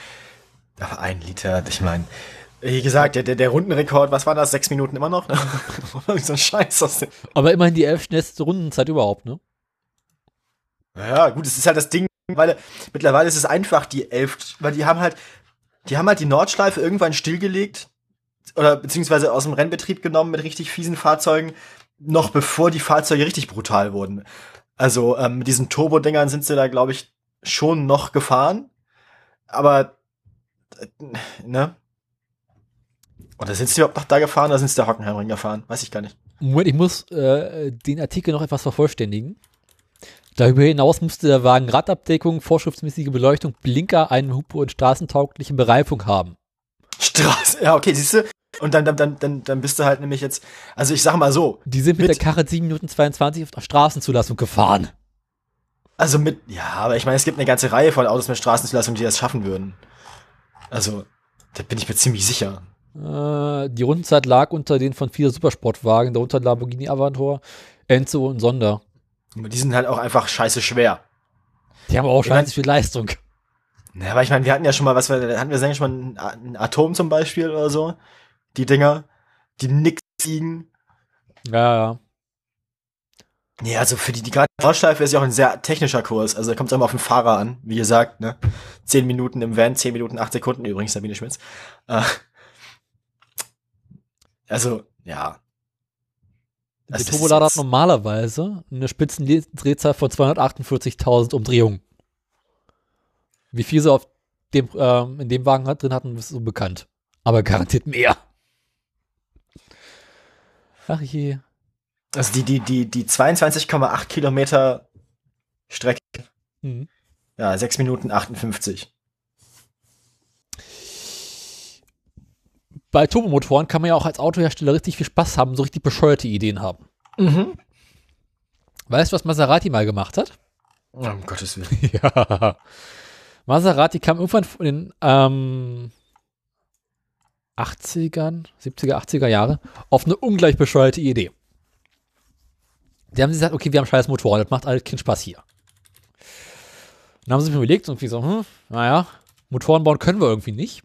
aber ein Liter, ich meine, wie gesagt, der, der, der Rundenrekord, was war das? Sechs Minuten immer noch? so ein Scheiß aus dem. Aber immerhin die elf schnellste Rundenzeit überhaupt, ne? Ja, gut, es ist halt das Ding, weil mittlerweile ist es einfach die elf, weil die haben halt, die haben halt die Nordschleife irgendwann stillgelegt oder beziehungsweise aus dem Rennbetrieb genommen mit richtig fiesen Fahrzeugen, noch bevor die Fahrzeuge richtig brutal wurden. Also ähm, mit diesen Turbo-Dingern sind sie da, glaube ich, schon noch gefahren, aber äh, ne? Oder sind sie überhaupt noch da gefahren oder sind sie der Hockenheimring gefahren? Weiß ich gar nicht. Moment, ich muss äh, den Artikel noch etwas vervollständigen. Darüber hinaus musste der Wagen Radabdeckung, vorschriftsmäßige Beleuchtung, Blinker, einen Hupe und straßentaugliche Bereifung haben. Straße, ja, okay, siehst du? Und dann, dann, dann, dann, dann bist du halt nämlich jetzt, also ich sag mal so. Die sind mit, Mit- der Karre 7 Minuten 22 auf der Straßenzulassung gefahren. Also mit, ja, aber ich meine, es gibt eine ganze Reihe von Autos mit Straßenzulassung, die das schaffen würden. Also, da bin ich mir ziemlich sicher. Äh, die Rundenzeit lag unter den von vier Supersportwagen, darunter Lamborghini Aventador, Enzo und Sonder. Aber die sind halt auch einfach scheiße schwer. Die haben auch Ich scheiße viel Leistung. Ja, aber ich meine, wir hatten ja schon mal, was wir, hatten wir sagen schon mal ein, Atom zum Beispiel oder so. Die Dinger, die nix liegen. Ja, ja. Ja, also für die, die gerade Nordschleife ist ja auch ein sehr technischer Kurs. Also da kommt es immer auf den Fahrer an, wie gesagt, ne? Zehn Minuten im Van, zehn Minuten, acht Sekunden übrigens, Sabine Schmitz. Äh, also, ja. Der Also das Turbolader hat normalerweise eine Spitzendrehzahl von 248.000 Umdrehungen. Wie viel sie auf dem, ähm, in dem Wagen hat, drin hatten, ist so bekannt. Aber garantiert mehr. Ach je. Also die, die, die, die 22,8 Kilometer Strecke, Hm. ja, 6 Minuten 58. Bei Turbomotoren kann man ja auch als Autohersteller richtig viel Spaß haben, so richtig bescheuerte Ideen haben. Mhm. Weißt du, was Maserati mal gemacht hat? Um Gottes Willen. Ja. Maserati kam irgendwann in den ähm, 80ern, 70er, 80er Jahre auf eine ungleich bescheuerte Idee. Die haben gesagt, okay, wir haben scheiß Motorrad, das macht alles keinen Spaß hier. Dann haben sie sich überlegt, irgendwie so, hm, naja, Motoren bauen können wir irgendwie nicht,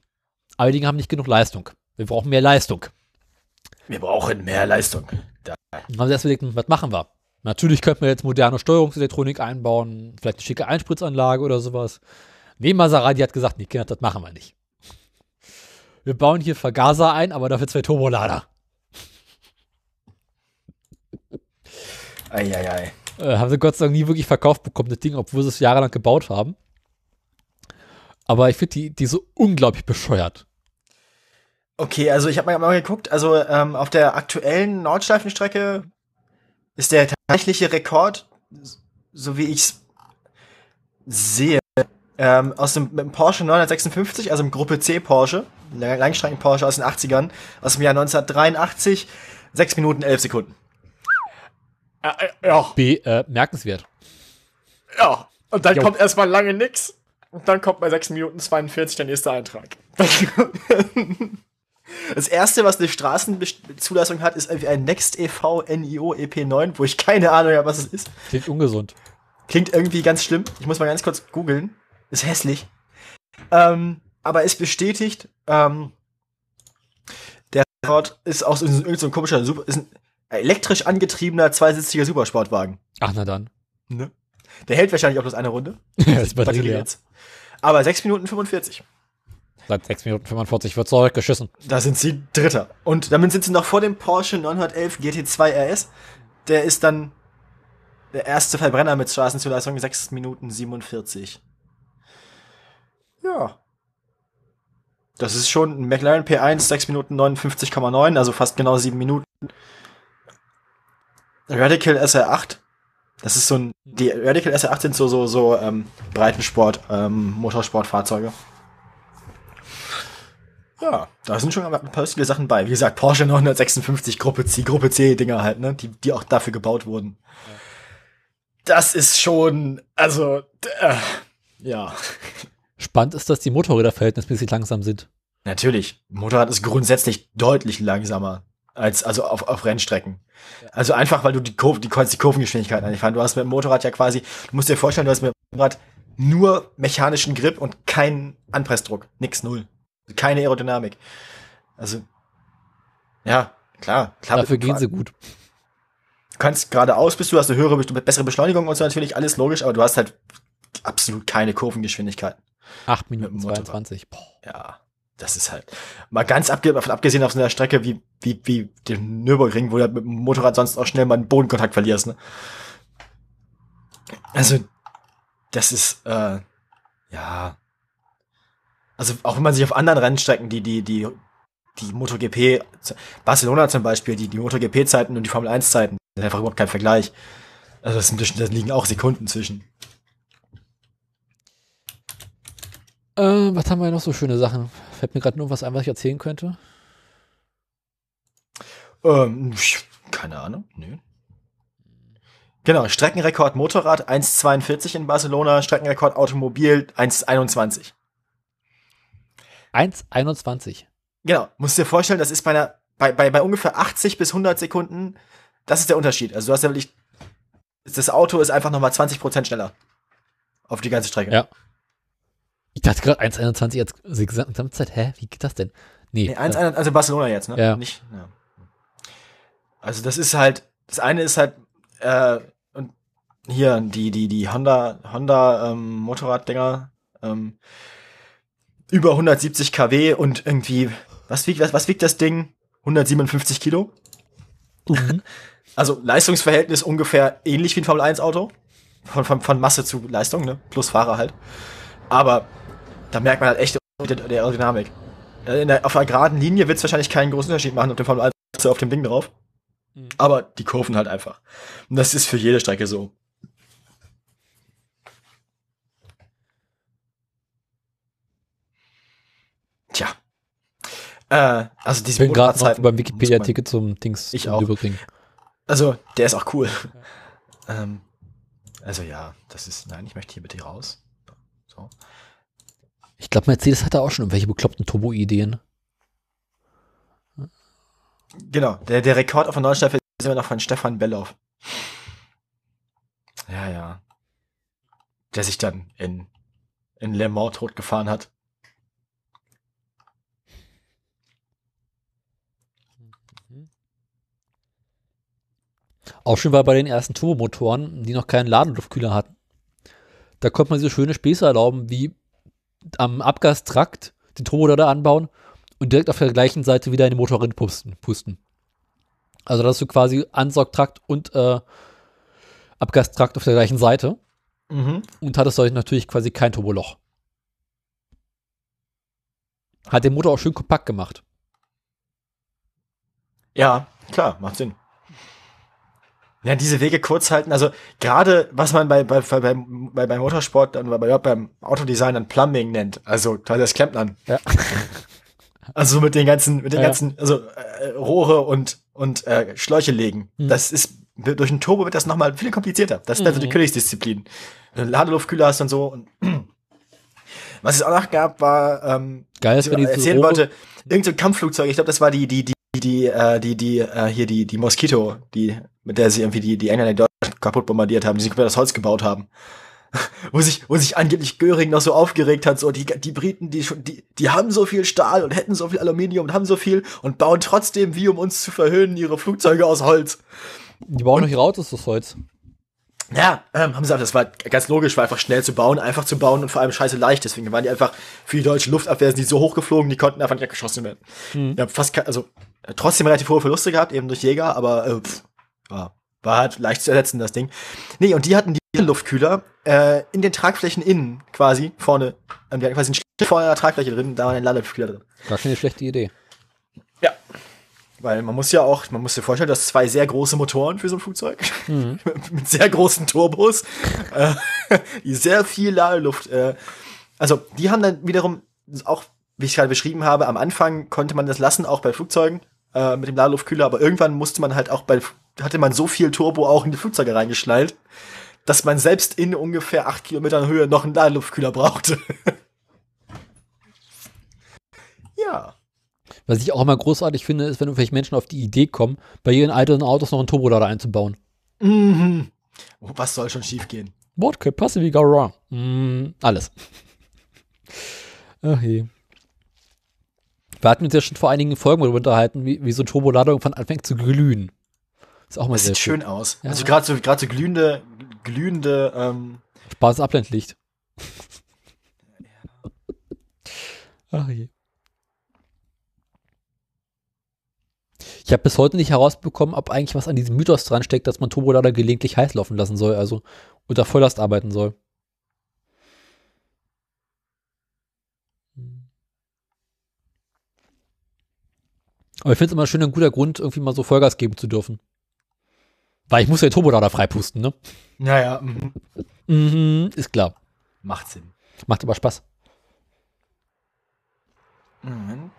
aber die Dinge haben nicht genug Leistung. Wir brauchen mehr Leistung. Wir brauchen mehr Leistung. Da. Haben sie erst überlegt, was machen wir? Natürlich könnten wir jetzt moderne Steuerungselektronik einbauen, vielleicht eine schicke Einspritzanlage oder sowas. Nee, Maserati hat gesagt, nee, Kinder, das machen wir nicht. Wir bauen hier Vergaser ein, aber dafür zwei Turbolader. Eieiei. Äh, haben sie Gott sei Dank nie wirklich verkauft bekommen, das Ding, obwohl sie es jahrelang gebaut haben. Aber ich finde die, die so unglaublich bescheuert. Okay, also ich habe mal, mal geguckt, also ähm, auf der aktuellen Nordschleifenstrecke ist der tatsächliche Rekord, so wie ich's sehe, ähm, aus dem, mit dem Porsche 956, also im Gruppe C Porsche, der Langstrecken Porsche aus den 80ern, aus dem Jahr 1983, 6 Minuten 11 Sekunden. ja, B, äh, merkenswert. ja. Und dann Jo. kommt erstmal lange nix. Und dann kommt bei 6 Minuten 42 der nächste Eintrag. Das erste, was eine Straßenzulassung hat, ist irgendwie ein Next EV NIO EP9, wo ich keine Ahnung habe, was es ist. Klingt ungesund. Klingt irgendwie ganz schlimm. Ich muss mal ganz kurz googeln. Ist hässlich. Ähm, aber ist bestätigt. Ähm, der Rekord ist auch so, irgend so ein komischer, Super, ist ein elektrisch angetriebener, zweisitziger Supersportwagen. Ach, na dann. Ne? Der hält wahrscheinlich auch bloß eine Runde. Ja, ist Batterie jetzt. Aber 6 Minuten 45. Seit 6 Minuten 45 wird zurückgeschissen. Da sind sie Dritter. Und damit sind sie noch vor dem Porsche 911 GT2 RS. Der ist dann der erste Verbrenner mit Straßenzulassung 6 Minuten 47. Ja. Das ist schon ein McLaren P1 6 Minuten 59,9, also fast genau 7 Minuten. Radical SR8. Das ist so ein, die Radical SR8 sind so, so, so, ähm, Breitensport, ähm, Motorsportfahrzeuge. Ja, da sind schon ein paar lustige Sachen bei. Wie gesagt, Porsche 956, Gruppe C, Gruppe C Dinger halt, ne, die, die auch dafür gebaut wurden. das ist schon, also, äh, ja. Spannend ist, dass die Motorräder verhältnismäßig langsam sind. Natürlich. Motorrad ist grundsätzlich deutlich langsamer als also auf, auf Rennstrecken. Also einfach, weil du die Kurve, die die Kurvengeschwindigkeit einfahren. Du hast mit dem Motorrad ja quasi, du musst dir vorstellen, du hast mit dem Motorrad nur mechanischen Grip und keinen Anpressdruck. Nix, null. Keine Aerodynamik. Also, ja, klar. klar Dafür gehen sie gut. Du kannst geradeaus bist du, hast eine höhere, bessere Beschleunigung und so natürlich, alles logisch, aber du hast halt absolut keine Kurvengeschwindigkeit. 8 Minuten 22. Boah. Ja, das ist halt mal ganz abgesehen auf so einer Strecke wie, wie, wie den Nürburgring, wo du halt mit dem Motorrad sonst auch schnell mal einen Bodenkontakt verlierst. Ne? Also, das ist, äh, ja. Also, auch wenn man sich auf anderen Rennstrecken, die, die, die, die MotoGP, Barcelona zum Beispiel, die, die MotoGP-Zeiten und die Formel 1-Zeiten, sind einfach überhaupt kein Vergleich. Also, das, das liegen auch Sekunden zwischen. Äh, was haben wir noch so schöne Sachen? Fällt mir gerade nur was ein, was ich erzählen könnte? Ähm, keine Ahnung, nö. Genau, Streckenrekord Motorrad 1,42 in Barcelona, Streckenrekord Automobil 1,21. 1,21. Genau, musst dir vorstellen, das ist bei einer, bei, bei, bei ungefähr 80 bis 100 Sekunden, das ist der Unterschied. Also du hast ja wirklich, das Auto ist einfach nochmal 20 Prozent schneller. Auf die ganze Strecke. Ja. Ich dachte gerade 1,21 als Gesamtzeit. Hä? Wie geht das denn? Nee. nee 1, also Barcelona jetzt, ne? Ja. Nicht, ja. Also das ist halt, das eine ist halt, äh, und hier, die, die, die Honda, Honda ähm, Motorraddinger, ähm, über 170 kW und irgendwie, was wiegt, was, was wiegt das Ding? 157 Kilo? Mhm. Also Leistungsverhältnis ungefähr ähnlich wie ein Formel 1 Auto. Von, von, von Masse zu Leistung, ne? Plus Fahrer halt. Aber da merkt man halt echt der Aerodynamik. Der, auf einer geraden Linie wird es wahrscheinlich keinen großen Unterschied machen, auf dem Formel 1 auf dem Ding drauf. Mhm. Aber die Kurven halt einfach. Und das ist für jede Strecke so. Tja. Äh, also diese Ich bin gerade noch beim Wikipedia-Ticket zum Dings ich auch. Überbringen. Also, der ist auch cool. Ja. ähm, also ja, das ist. Nein, ich möchte hier bitte raus. So. Ich glaube, Mercedes hatte auch schon irgendwelche bekloppten Turbo-Ideen. Genau, der, der Rekord auf der neuen Staffel ist immer noch von Stefan Belloff. Ja, ja. Der sich dann in, in Le Mans totgefahren hat. Auch schon war bei den ersten Turbomotoren, die noch keinen Ladeluftkühler hatten. Da konnte man sich so schöne Späße erlauben, wie am Abgastrakt den Turbomotor anbauen und direkt auf der gleichen Seite wieder in den Motor pusten. pusten. Also, dass du quasi Ansaugtrakt und äh, Abgastrakt auf der gleichen Seite. Mhm. Und hattest dadurch natürlich quasi kein Turboloch. Hat den Motor auch schön kompakt gemacht. Ja, klar, macht Sinn. Ja, diese Wege kurz halten, also gerade was man bei, bei, bei, bei, bei Motorsport dann bei, beim Autodesign dann Plumbing nennt, also das Klempnern. Ja. Also mit den ganzen, mit den Ja. ganzen, also äh, Rohre und, und äh, Schläuche legen. Mhm. Das ist, durch ein Turbo wird das nochmal viel komplizierter. Das ist also die Mhm. Königsdisziplin. Wenn du Ladeluftkühler hast und so. Und was es auch noch gab, war, ähm, Geil ich wenn die erzählen so wollte, irgendein so Kampfflugzeug, ich glaube, das war die, die, die, die, äh, die, die, äh, hier die, die Moskito, die, mit der sie irgendwie die, die Engländer in Deutschland kaputt bombardiert haben, die sie komplett aus Holz gebaut haben. wo sich, wo sich angeblich Göring noch so aufgeregt hat, so die, die Briten, die schon, die, die haben so viel Stahl und hätten so viel Aluminium und haben so viel und bauen trotzdem, wie um uns zu verhöhnen, ihre Flugzeuge aus Holz. Die bauen noch ihre Autos aus Holz. Ja, ähm, haben sie gesagt, das war ganz logisch, war einfach schnell zu bauen, einfach zu bauen und vor allem scheiße leicht. Deswegen waren die einfach für die deutsche Luftabwehr sind die so hochgeflogen, die konnten einfach nicht geschossen werden. Mhm. Ja, fast, also trotzdem relativ hohe Verluste gehabt, eben durch Jäger, aber äh, pff, war, war halt leicht zu ersetzen, das Ding. Nee, und die hatten die Luftkühler äh, in den Tragflächen innen quasi, vorne, ähm, die hatten quasi einen in der Tragfläche drin, da war ein Ladekühler drin. Gar keine schlechte Idee. Ja. Weil man muss ja auch, man muss sich vorstellen, dass zwei sehr große Motoren für so ein Flugzeug Mhm. mit sehr großen Turbos, äh, die sehr viel Ladeluft, äh, also die haben dann wiederum auch, wie ich gerade beschrieben habe, am Anfang konnte man das lassen, auch bei Flugzeugen äh, mit dem Ladeluftkühler, aber irgendwann musste man halt auch bei, hatte man so viel Turbo auch in die Flugzeuge reingeschnallt, dass man selbst in ungefähr acht Kilometern Höhe noch einen Ladeluftkühler brauchte. ja. Was ich auch immer großartig finde, ist, wenn irgendwelche Menschen auf die Idee kommen, bei ihren alten Autos noch einen Turbolader einzubauen. Mhm. Was soll schon schiefgehen? What could possibly go wrong? Mm, alles. Ach je. Wir hatten uns ja schon vor einigen Folgen darüber unterhalten, wie, wie so ein Turbolader irgendwann anfängt zu glühen. Ist auch mal das sehr sieht schön aus. Ja. Also gerade so, so glühende, glühende, ähm Spaß Abblendlicht. Ach je. Ich habe bis heute nicht herausbekommen, ob eigentlich was an diesem Mythos dran steckt, dass man Turbolader gelegentlich heiß laufen lassen soll, also unter Volllast arbeiten soll. Aber ich finde es immer schön, ein guter Grund, irgendwie mal so Vollgas geben zu dürfen. Weil ich muss ja den Turbolader freipusten, ne? Naja. Mhm. Mhm, ist klar. Macht Sinn. Macht aber Spaß. Moment.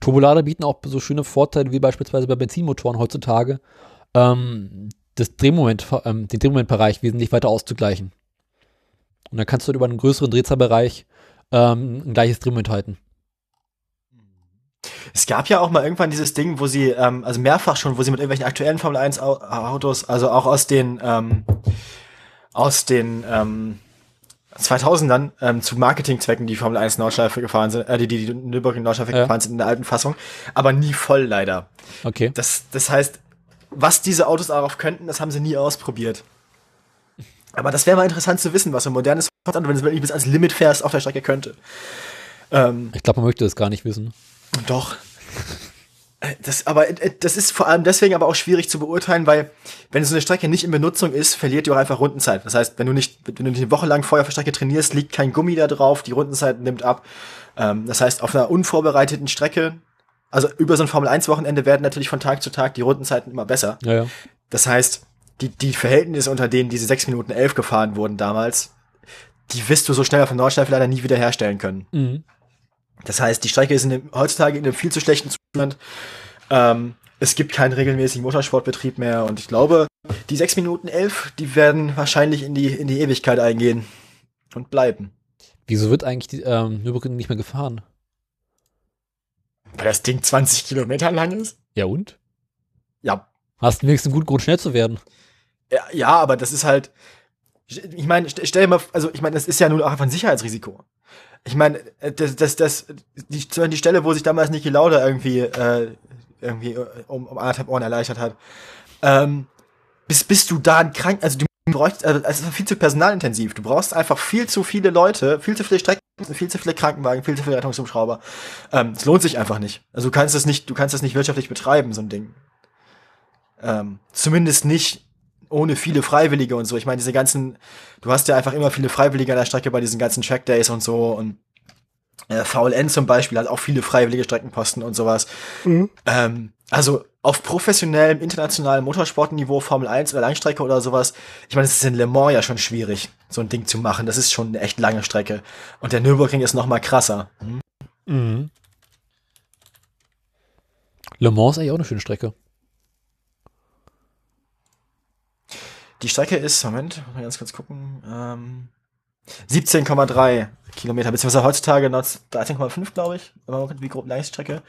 Turbolader bieten auch so schöne Vorteile wie beispielsweise bei Benzinmotoren heutzutage, ähm, das Drehmoment, ähm, den Drehmomentbereich wesentlich weiter auszugleichen. Und dann kannst du über einen größeren Drehzahlbereich ähm, ein gleiches Drehmoment halten. Es gab ja auch mal irgendwann dieses Ding, wo sie, ähm, also mehrfach schon, wo sie mit irgendwelchen aktuellen Formel 1 Autos, also auch aus den, ähm, aus den, ähm, 2000ern ähm, zu Marketingzwecken die Formel 1 Nordschleife gefahren sind, äh, die, die, die Nürburgring Nordschleife ja. gefahren sind in der alten Fassung, aber nie voll leider. Okay. Das, das heißt, was diese Autos darauf könnten, das haben sie nie ausprobiert. Aber das wäre mal interessant zu wissen, was so ein modernes Fahrrad, wenn es wirklich bis ans Limit fährst, auf der Strecke könnte. Ähm, ich glaube, man möchte das gar nicht wissen. Doch. Das, aber äh, das ist vor allem deswegen aber auch schwierig zu beurteilen, weil wenn so eine Strecke nicht in Benutzung ist, verliert die auch einfach Rundenzeit. Das heißt, wenn du nicht, wenn du nicht eine Woche lang vorher auf der Strecke trainierst, liegt kein Gummi da drauf, die Rundenzeit nimmt ab. Ähm, das heißt, auf einer unvorbereiteten Strecke, also über so ein Formel 1 Wochenende werden natürlich von Tag zu Tag die Rundenzeiten immer besser. Ja, ja. Das heißt, die, die Verhältnisse, unter denen diese 6 Minuten 11 gefahren wurden damals, die wirst du so schnell auf der Nordschleife leider nie wieder herstellen können. Mhm. Das heißt, die Strecke ist in dem, heutzutage in einem viel zu schlechten Zustand. Ähm, es gibt keinen regelmäßigen Motorsportbetrieb mehr und ich glaube, die 6 Minuten 11, die werden wahrscheinlich in die, in die Ewigkeit eingehen und bleiben. Wieso wird eigentlich die ähm, Nürburgring nicht mehr gefahren? Weil das Ding 20 Kilometer lang ist? Ja und? Ja. Hast du wenigstens einen guten Grund, schnell zu werden? Ja, ja aber das ist halt, ich meine, stell dir mal, also ich meine, das ist ja nun auch einfach ein Sicherheitsrisiko. Ich meine, äh, das, das, das, die, die Stelle, wo sich damals Niki Lauda irgendwie, äh, irgendwie äh, um, um anderthalb Ohren erleichtert hat, ähm, bist, bist du da krank, also du brauchst, also es ist viel zu personalintensiv. Du brauchst einfach viel zu viele Leute, viel zu viele Strecken, viel zu viele Krankenwagen, viel zu viele Rettungshubschrauber. Ähm, es lohnt sich einfach nicht. Also du kannst das nicht, du kannst das nicht wirtschaftlich betreiben, so ein Ding. Ähm, zumindest nicht ohne viele Freiwillige und so. Ich meine, diese ganzen, du hast ja einfach immer viele Freiwillige an der Strecke bei diesen ganzen Trackdays und so und äh, VLN zum Beispiel hat auch viele freiwillige Streckenposten und sowas. Mhm. Ähm, also auf professionellem, internationalem Motorsportniveau, Formel 1 oder Langstrecke oder sowas, ich meine, es ist in Le Mans ja schon schwierig, so ein Ding zu machen. Das ist schon eine echt lange Strecke. Und der Nürburgring ist noch mal krasser. Mhm. Mhm. Le Mans ist eigentlich auch eine schöne Strecke. Die Strecke ist, Moment, mal ganz kurz gucken, ähm, 17,3 Kilometer, beziehungsweise heutzutage 13,5, glaube ich, wie grob lange ist die Strecke.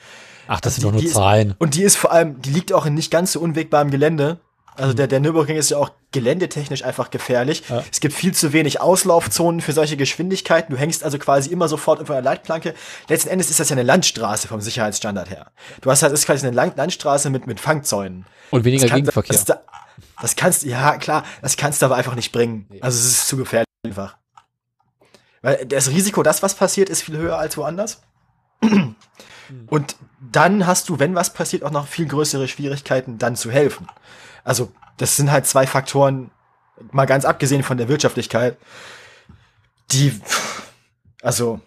Ach, das sind doch nur Zahlen. und die ist vor allem, die liegt auch in nicht ganz so unwegbarem Gelände. Also der, der Nürburgring ist ja auch geländetechnisch einfach gefährlich. Ja. Es gibt viel zu wenig Auslaufzonen für solche Geschwindigkeiten. Du hängst also quasi immer sofort auf einer Leitplanke. Letzten Endes ist das ja eine Landstraße vom Sicherheitsstandard her. Du hast halt, das ist quasi eine Landstraße mit, mit Fangzäunen. Und weniger kann, Gegenverkehr. Das, das kannst, ja klar, das kannst du aber einfach nicht bringen. Also es ist zu gefährlich einfach. Weil das Risiko, dass was passiert, ist viel höher als woanders. Und dann hast du, wenn was passiert, auch noch viel größere Schwierigkeiten, dann zu helfen. Also, das sind halt zwei Faktoren, mal ganz abgesehen von der Wirtschaftlichkeit, die, also,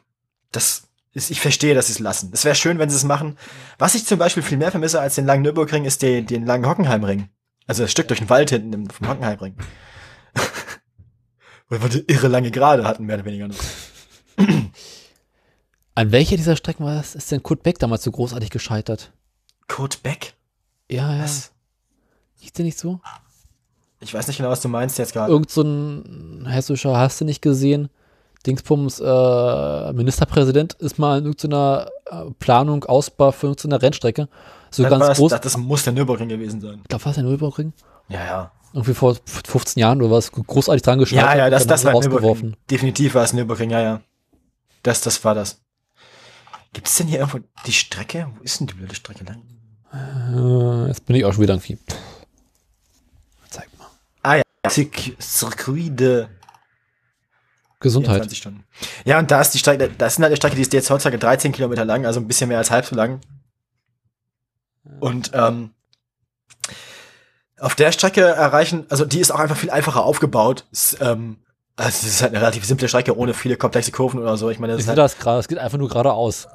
das ist, ich verstehe, dass sie es lassen. Es wäre schön, wenn sie es machen. Was ich zum Beispiel viel mehr vermisse als den langen Nürburgring, ist den, den langen Hockenheimring. Also das Stück durch den Wald hinten im, vom Hockenheimring. Weil wir irre lange Gerade hatten, mehr oder weniger noch. An welcher dieser Strecken war das? Ist denn Kurt Beck damals so großartig gescheitert? Kurt Beck? Ja, ja. Was? Hieß der nicht so? Ich weiß nicht genau, was du meinst jetzt gerade. Irgend so ein hessischer, hast du nicht gesehen? Dingsbums, äh, Ministerpräsident ist mal in irgendeiner äh, Planung, Ausbau für irgendeine Rennstrecke. So Das ganz groß. das, das muss der Nürburgring gewesen sein. Ich glaube, war es der Nürburgring? Ja, ja. Irgendwie vor 15 Jahren oder was? Großartig dran geschnallt. Ja, ja, das, das war. Nürburgring. Definitiv war es Nürburgring, ja, ja. Das, das war das. Gibt es denn hier irgendwo die Strecke? Wo ist denn die blöde Strecke lang? Äh, jetzt bin ich auch schon wieder irgendwie. Zeig mal. Ah ja, Circuit de Gesundheit. 24 Stunden. Ja, und da ist die Strecke, das ist halt eine Strecke, die ist jetzt heutzutage 13 Kilometer lang, also ein bisschen mehr als halb so lang. Und ähm, auf der Strecke erreichen, also die ist auch einfach viel einfacher aufgebaut. Ist, ähm, also es ist halt eine relativ simple Strecke ohne viele komplexe Kurven oder so. Ich meine, das Ich ist halt, das gerade, es geht einfach nur geradeaus.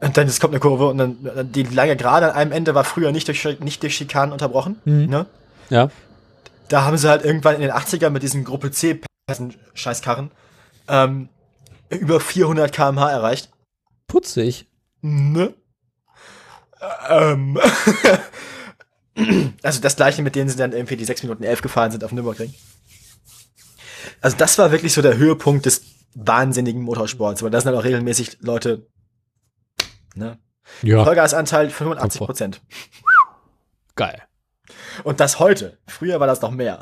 und dann es kommt eine Kurve und dann dann die lange Gerade an einem Ende war früher nicht durch nicht durch Schikanen unterbrochen. Mhm. Ne? Ja. da haben sie halt irgendwann in den 80ern mit diesen Gruppe C Scheißkarren ähm, über 400 km/h erreicht. Putzig. Ne? Ähm. also das gleiche, mit denen sie dann irgendwie die 6 Minuten 11 gefahren sind auf Nürburgring. Also das war wirklich so der Höhepunkt des wahnsinnigen Motorsports, weil da sind dann auch regelmäßig Leute, ne? Ja. Vollgasanteil 85 Prozent. Geil. Und das heute. Früher war das noch mehr.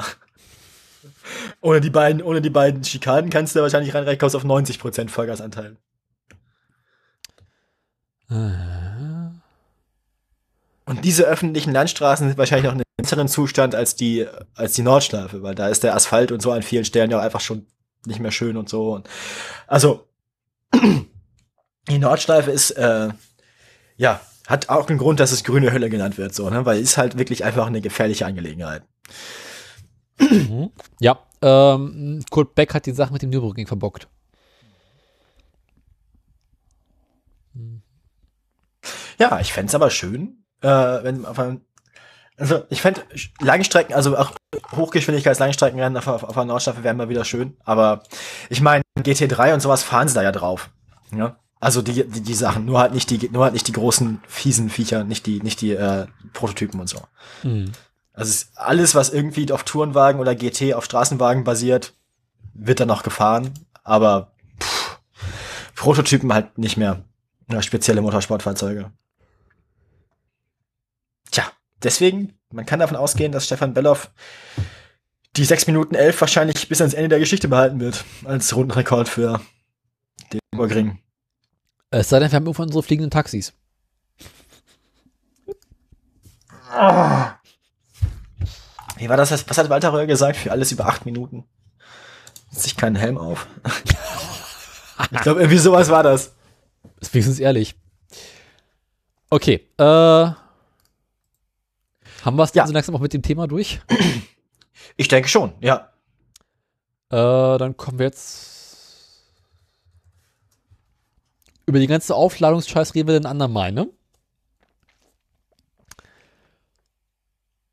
Ohne die beiden, ohne die beiden Schikanen kannst du wahrscheinlich reinreichen, kommst auf 90 Prozent Vollgasanteil. Äh, Und diese öffentlichen Landstraßen sind wahrscheinlich noch in einem besseren Zustand als die, als die Nordschleife, weil da ist der Asphalt und so an vielen Stellen ja auch einfach schon nicht mehr schön und so. Und also, die Nordschleife ist, äh, ja, hat auch einen Grund, dass es grüne Hölle genannt wird, so, ne, weil ist halt wirklich einfach eine gefährliche Angelegenheit. Mhm. Ja, ähm, Kurt Beck hat die Sache mit dem Nürburgring verbockt. Ja, ich fänd's aber schön, äh, wenn auf einem, also ich fänd Langstrecken, also auch Hochgeschwindigkeits-Langstreckenrennen auf, auf, auf der Nordschleife wären mal wieder schön, aber ich meine, GT3 und sowas fahren sie da ja drauf. Ja? Also die, die, die Sachen, nur halt nicht die, nur halt nicht die großen, fiesen Viecher, nicht die, nicht die äh, Prototypen und so. Mhm. Also alles, was irgendwie auf Tourenwagen oder GT auf Straßenwagen basiert, wird dann noch gefahren, aber pff, Prototypen halt nicht mehr. Ja, spezielle Motorsportfahrzeuge. Deswegen, man kann davon ausgehen, dass Stefan Belloff die 6 Minuten 11 wahrscheinlich bis ans Ende der Geschichte behalten wird, als Rundenrekord für den Nürburgring. Es sei denn, wir haben irgendwann unsere fliegenden Taxis. Wie war das? Was hat Walter Röhr gesagt? Für alles über 8 Minuten. Setzt sich keinen Helm auf. ich glaube, irgendwie sowas war das. Ist wenigstens ehrlich. Okay, äh. Haben wir es Ja. so langsam auch mit dem Thema durch? Ich denke schon, ja. Äh, dann kommen wir jetzt. Über die ganze Aufladungsscheiß reden wir den anderen Mal, ne?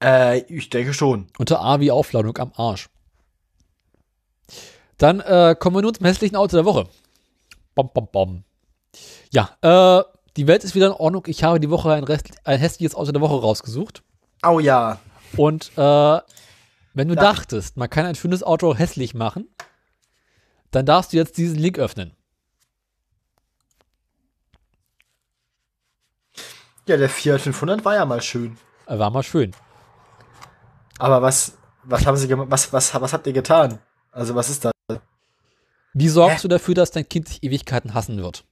Äh, ich denke schon. Unter A wie Aufladung am Arsch. Dann äh, kommen wir nun zum hässlichen Auto der Woche. Bom, bom, bom. Ja, äh, die Welt ist wieder in Ordnung. Ich habe die Woche ein, Rest, ein hässliches Auto der Woche rausgesucht. Oh ja. Und äh, wenn du Ja. dachtest, man kann ein schönes Auto hässlich machen, dann darfst du jetzt diesen Link öffnen. Ja, der Fiat 500 war ja mal schön. War mal schön. Aber was, was haben sie gemacht? Was, was, was habt ihr getan? Also, was ist das? Wie sorgst Hä? du dafür, dass dein Kind dich Ewigkeiten hassen wird?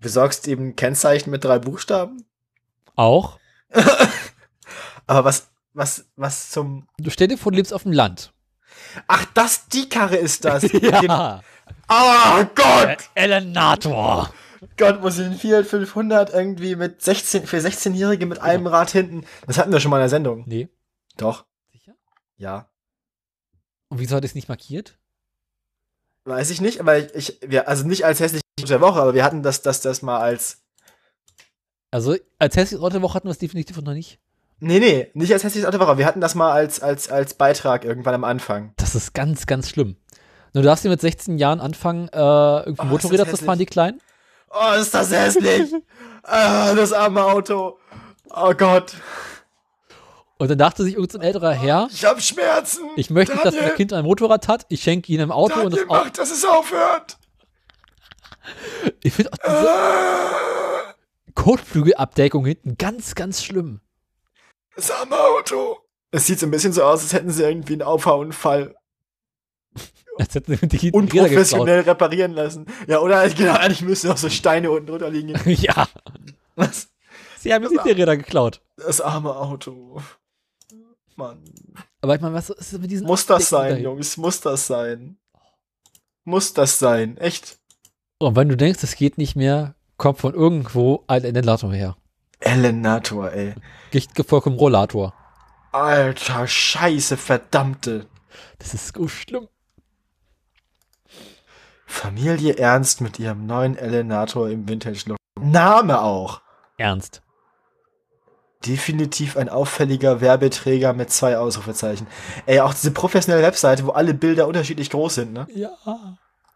Besorgst eben Kennzeichen mit drei Buchstaben? Auch. Aber was, was, was zum. Du stell dir vor, du lebst auf dem Land. Ach, das, die Karre ist das. Ja. oh Gott! Elenator. Gott, muss ich den Fiat 500 irgendwie mit 16, für 16-Jährige mit einem Rad hinten. Das hatten wir schon mal in der Sendung. Nee. Doch. Sicher? Ja. Und wieso hat es nicht markiert? Weiß ich nicht, aber ich, ich wir, also nicht als hässlich der Woche, aber wir hatten das, das, das mal als. Also, als hässliches Auto der Woche hatten wir es definitiv noch nicht. Nee, nee, nicht als hässliches Auto der Woche. Wir hatten das mal als, als, als Beitrag irgendwann am Anfang. Das ist ganz, ganz schlimm. Du darfst dir mit 16 Jahren anfangen, äh, irgendwie Oh, Motorräder zu fahren, die kleinen. Oh, ist das hässlich. ah, das arme Auto. Oh Gott. Und dann dachte sich irgendein älterer Herr, Ich hab Schmerzen. ich möchte nicht, dass mein Daniel, Kind ein Motorrad hat, ich schenke ihm ein Auto und das Daniel, Auto. mach, dass es aufhört. Ich finde auch diese Kotflügelabdeckung hinten ganz, ganz schlimm. das arme Auto. Es sieht so ein bisschen so aus, als hätten sie irgendwie einen Auffahrunfall Als hätten sie die unprofessionell reparieren lassen. Ja, oder genau, eigentlich müssten noch so Steine unten drunter liegen. ja, Was? sie haben die Räder geklaut. Das arme Auto. Mann. Aber ich meine, was ist mit diesen Muss das Abdeckungen sein, dahin? Jungs? Muss das sein? Muss das sein? Echt? Und wenn du denkst, es geht nicht mehr, kommt von irgendwo ein Ventilator her. Elenator, ey. Gicht gefolgt vom Rollator. Alter, scheiße, verdammte. Das ist so schlimm. Familie Ernst mit ihrem neuen Elenator im Vintage-Look. Name auch. Ernst. Definitiv ein auffälliger Werbeträger mit zwei Ausrufezeichen. Ey, auch diese professionelle Webseite, wo alle Bilder unterschiedlich groß sind, ne? Ja.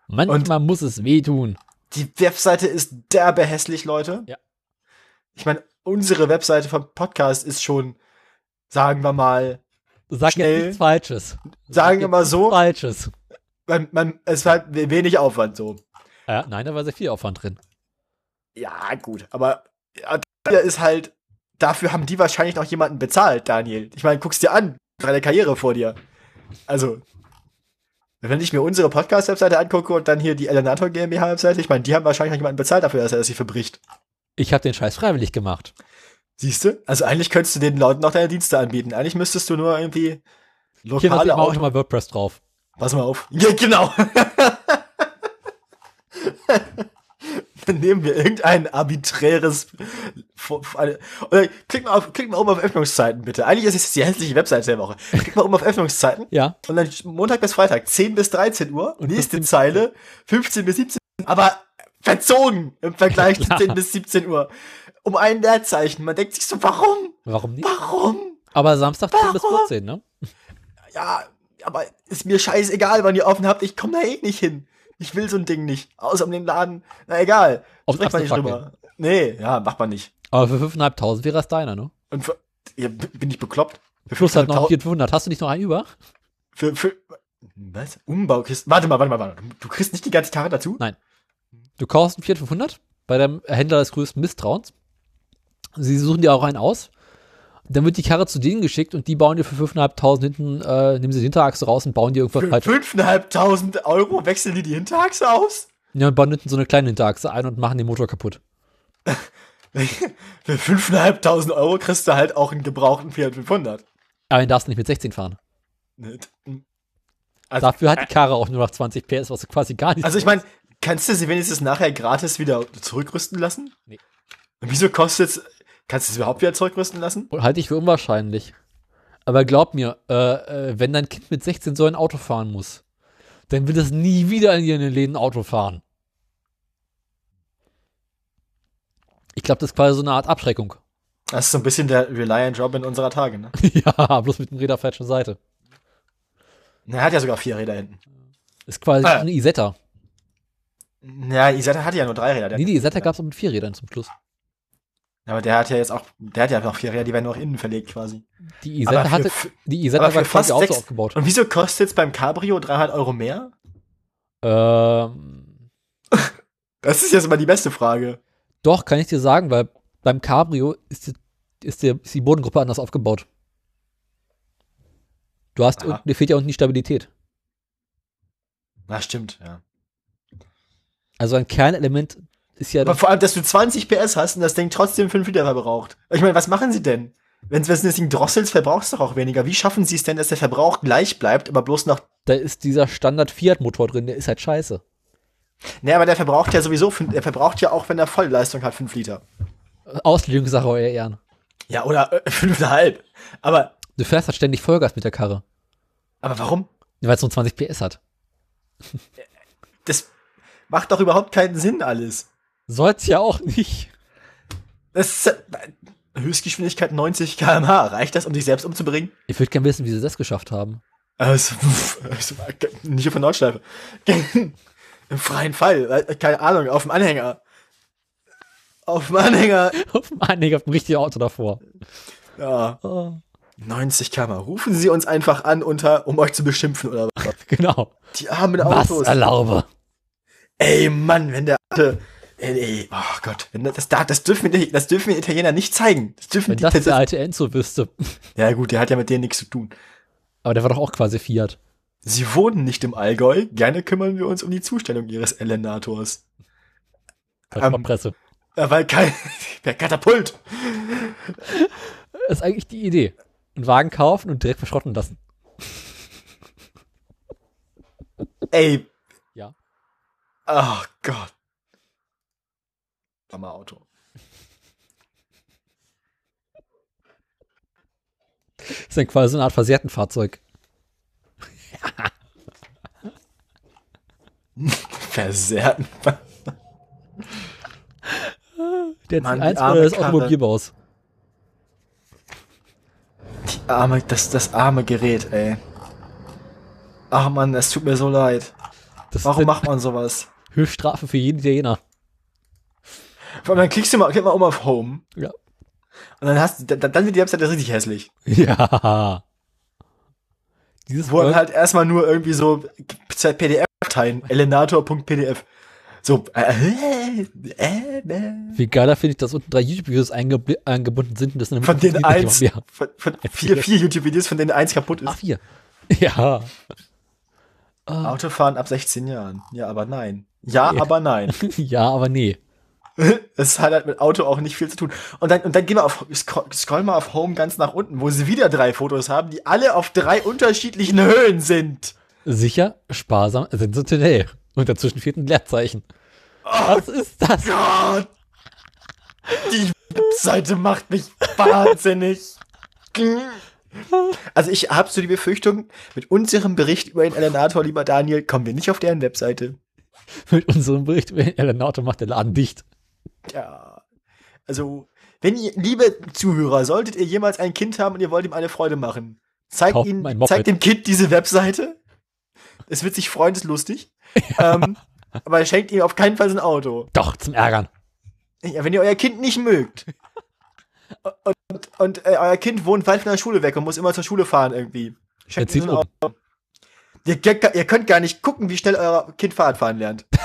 Manchmal muss es wehtun. Die Webseite ist derbe hässlich, Leute. Ja. Ich meine, unsere Webseite vom Podcast ist schon, sagen wir mal, Sag Schnell. jetzt nichts Falsches. Sagen wir mal so. Falsches. man, man, es hat wenig Aufwand so. Ja, nein, da war sehr viel Aufwand drin. Ja, gut, aber ja, ist halt, dafür haben die wahrscheinlich noch jemanden bezahlt, Daniel. Ich meine, guck's dir an, deine Karriere vor dir. Also, wenn ich mir unsere Podcast-Webseite angucke und dann hier die Elenator GmbH-Webseite, ich meine, die haben wahrscheinlich noch jemanden bezahlt dafür, dass er sie verbricht. Ich habe den Scheiß freiwillig gemacht. Siehst du? Also eigentlich könntest du den Leuten noch deine Dienste anbieten. Eigentlich müsstest du nur irgendwie Hier lokale mache auch immer WordPress drauf. Pass mal auf. Ja, genau. Dann nehmen wir irgendein arbiträres. Oder klick mal, auf, klick mal um auf Öffnungszeiten, bitte. Eigentlich ist es die hässliche Webseite der Woche. Klick mal um auf Öffnungszeiten. Ja. Und dann Montag bis Freitag, 10 bis 13 Uhr. Und nächste 15 Zeile, 15 bis 17 Uhr. Aber verzogen im Vergleich zu Klar. 10 bis 17 Uhr. Um ein Leerzeichen. Man denkt sich so, warum? Warum nicht? Warum? Aber Samstag 10 bis Warum? 14, ne? ja, aber ist mir scheißegal, wann ihr offen habt. Ich komme da eh nicht hin. Ich will so ein Ding nicht. Außer um den Laden. Na egal. Auf Sprecht man nicht drüber. Nee, ja, macht man nicht. Aber für 5.500 wäre es deiner, ne? Und für, ja, bin ich bekloppt? Für Plus halt noch 500.000 400. Hast du nicht noch einen über? Für, für, was? Umbaukisten. Warte mal, warte mal, warte mal. Du kriegst nicht die ganze Karre dazu? Nein. Du kaufst einen Fiat 500 bei dem Händler des größten Misstrauens. Sie suchen dir auch einen aus. Dann wird die Karre zu denen geschickt und die bauen dir für 5.500 hinten, äh, nehmen sie die Hinterachse raus und bauen dir irgendwas Für falsch. 5.500 Euro wechseln die die Hinterachse aus? Ja, und bauen hinten so eine kleine Hinterachse ein und machen den Motor kaputt. Für 5.500 Euro kriegst du halt auch einen gebrauchten Fiat 500. Aber den darfst du nicht mit 16 fahren. Nicht? Also, Dafür hat die Karre auch nur noch 20 PS, was du quasi gar nicht. Also ich meine, kannst du sie wenigstens nachher gratis wieder zurückrüsten lassen? Nee. Und wieso kostet es, kannst du es überhaupt wieder zurückrüsten lassen? halte ich für unwahrscheinlich. Aber glaub mir, äh, äh, wenn dein Kind mit 16 so ein Auto fahren muss, dann wird es nie wieder in ihren Läden Auto fahren. Ich glaube, das ist quasi so eine Art Abschreckung. Das ist so ein bisschen der Reliant Job in unserer Tage, ne? ja, bloß mit dem Räder falschen Seite. Na, Er hat ja sogar vier Räder hinten. Ist quasi Ah. eine Isetta. Ja, Isetta hat ja nur drei Räder. Der Nee, die Isetta gab es auch mit vier Rädern zum Schluss. Aber der hat ja jetzt auch, der hat ja noch vier Räder, die werden nur nach innen verlegt quasi. Die Isetta hatte, die Isetta war quasi fast auch so aufgebaut. Und wieso kostet jetzt beim Cabrio 300 Euro mehr? Ähm, Das ist jetzt mal die beste Frage. doch, kann ich dir sagen, weil beim Cabrio ist die, ist, der, ist die Bodengruppe anders aufgebaut. Du hast, Aha. unten- dir fehlt ja unten die Stabilität. Na, stimmt, ja. Also ein Kernelement ist ja, Aber vor allem, dass du 20 PS hast und das Ding trotzdem 5 Liter verbraucht. Ich meine, was machen sie denn? Wenn du das Ding drosselst, verbrauchst du doch auch weniger. Wie schaffen sie es denn, dass der Verbrauch gleich bleibt, aber bloß noch. da ist dieser Standard Fiat-Motor drin, der ist halt scheiße. Ne, aber der verbraucht ja sowieso, der verbraucht ja auch, wenn er Vollleistung hat, 5 Liter. Auslegungssache, euer Ehren. Ja, oder äh, 5,5. Aber, Du fährst halt ständig Vollgas mit der Karre, aber warum? weil es nur 20 PS hat. Das macht doch überhaupt keinen Sinn alles. Soll's ja auch nicht. Das ist, äh, Höchstgeschwindigkeit 90 km/h. Reicht das, um dich selbst umzubringen? Ich würde gerne wissen, wie sie das geschafft haben. Also, also, nicht auf der Nordschleife. Im freien Fall. äh, Keine Ahnung, auf dem Anhänger. Auf dem Anhänger. Auf dem Anhänger, auf dem richtigen Auto davor. Ja. Oh, 90 km. Rufen Sie uns einfach an, unter, um euch zu beschimpfen oder was. genau. Die armen Was Autos. erlaube. Ey, Mann, wenn der alte. Ey, ey, oh Gott, wenn das, das, das, dürfen wir, das dürfen wir Italiener nicht zeigen. Das dürfen Wenn die, das das, der alte Enzo wüsste. Ja, gut, der hat ja mit denen nichts zu tun. Aber der war doch auch quasi Fiat. Sie wohnen nicht im Allgäu. Gerne kümmern wir uns um die Zustellung ihres Elenators. Ähm, Ähm, Presse. Ja, weil kein. Per Katapult. Das ist eigentlich die Idee. Einen Wagen kaufen und direkt verschrotten lassen. Ey. Ja. Oh Gott. Mama Auto. Das ist dann quasi so eine Art versehrten Fahrzeug. Versehrt. Der Mann, eins arme des. Automobilbaus. Die arme, das, das arme Gerät, ey. Ach man, es tut mir so leid. Das Warum macht man sowas? Höchststrafe für jeden Italiener. Vor allem, dann klickst du mal, klick mal um auf Home. Ja. Und dann hast dann, dann wird die Webseite richtig hässlich. Ja. Dieses Wo dann halt erstmal nur irgendwie so PDF-Dateien, elenator.pdf. So, äh, äh, äh, äh. Viel geiler finde ich, dass unten drei YouTube-Videos eingebunden sind und das in einem Von denen eins, mehr. von, von vier, vier YouTube-Videos, von denen eins kaputt ist. Ach, vier. Ja. Ah, Autofahren ab 16 Jahren. Ja, aber nein. Ja, Nee. aber nein. ja, aber nee. Es hat halt mit Auto auch nicht viel zu tun. Und dann, und dann geh mal auf, scroll, scroll mal auf Home ganz nach unten, wo sie wieder drei Fotos haben, die alle auf drei unterschiedlichen Höhen sind. Sicher, sparsam, sensationell. Und dazwischen fehlt ein Leerzeichen. Was ist das? Gott! Die Webseite macht mich wahnsinnig. Also ich habe so die Befürchtung, mit unserem Bericht über den Elenator, lieber Daniel, kommen wir nicht auf deren Webseite. Mit unserem Bericht über den Elenator macht der Laden dicht. Ja. Also, wenn ihr, liebe Zuhörer, solltet ihr jemals ein Kind haben und ihr wollt ihm eine Freude machen, zeigt Kauft Moped. zeigt dem Kind diese Webseite. Es wird sich freuen, es ist lustig. Ähm, aber schenkt ihm auf keinen Fall sein Auto. Doch, zum Ärgern. Ja, wenn ihr euer Kind nicht mögt. Und, und, und äh, euer Kind wohnt weit von der Schule weg und muss immer zur Schule fahren irgendwie. Schenkt ihm ein Auto. Ihr, ihr, ihr könnt gar nicht gucken, wie schnell euer Kind Fahrrad fahren lernt.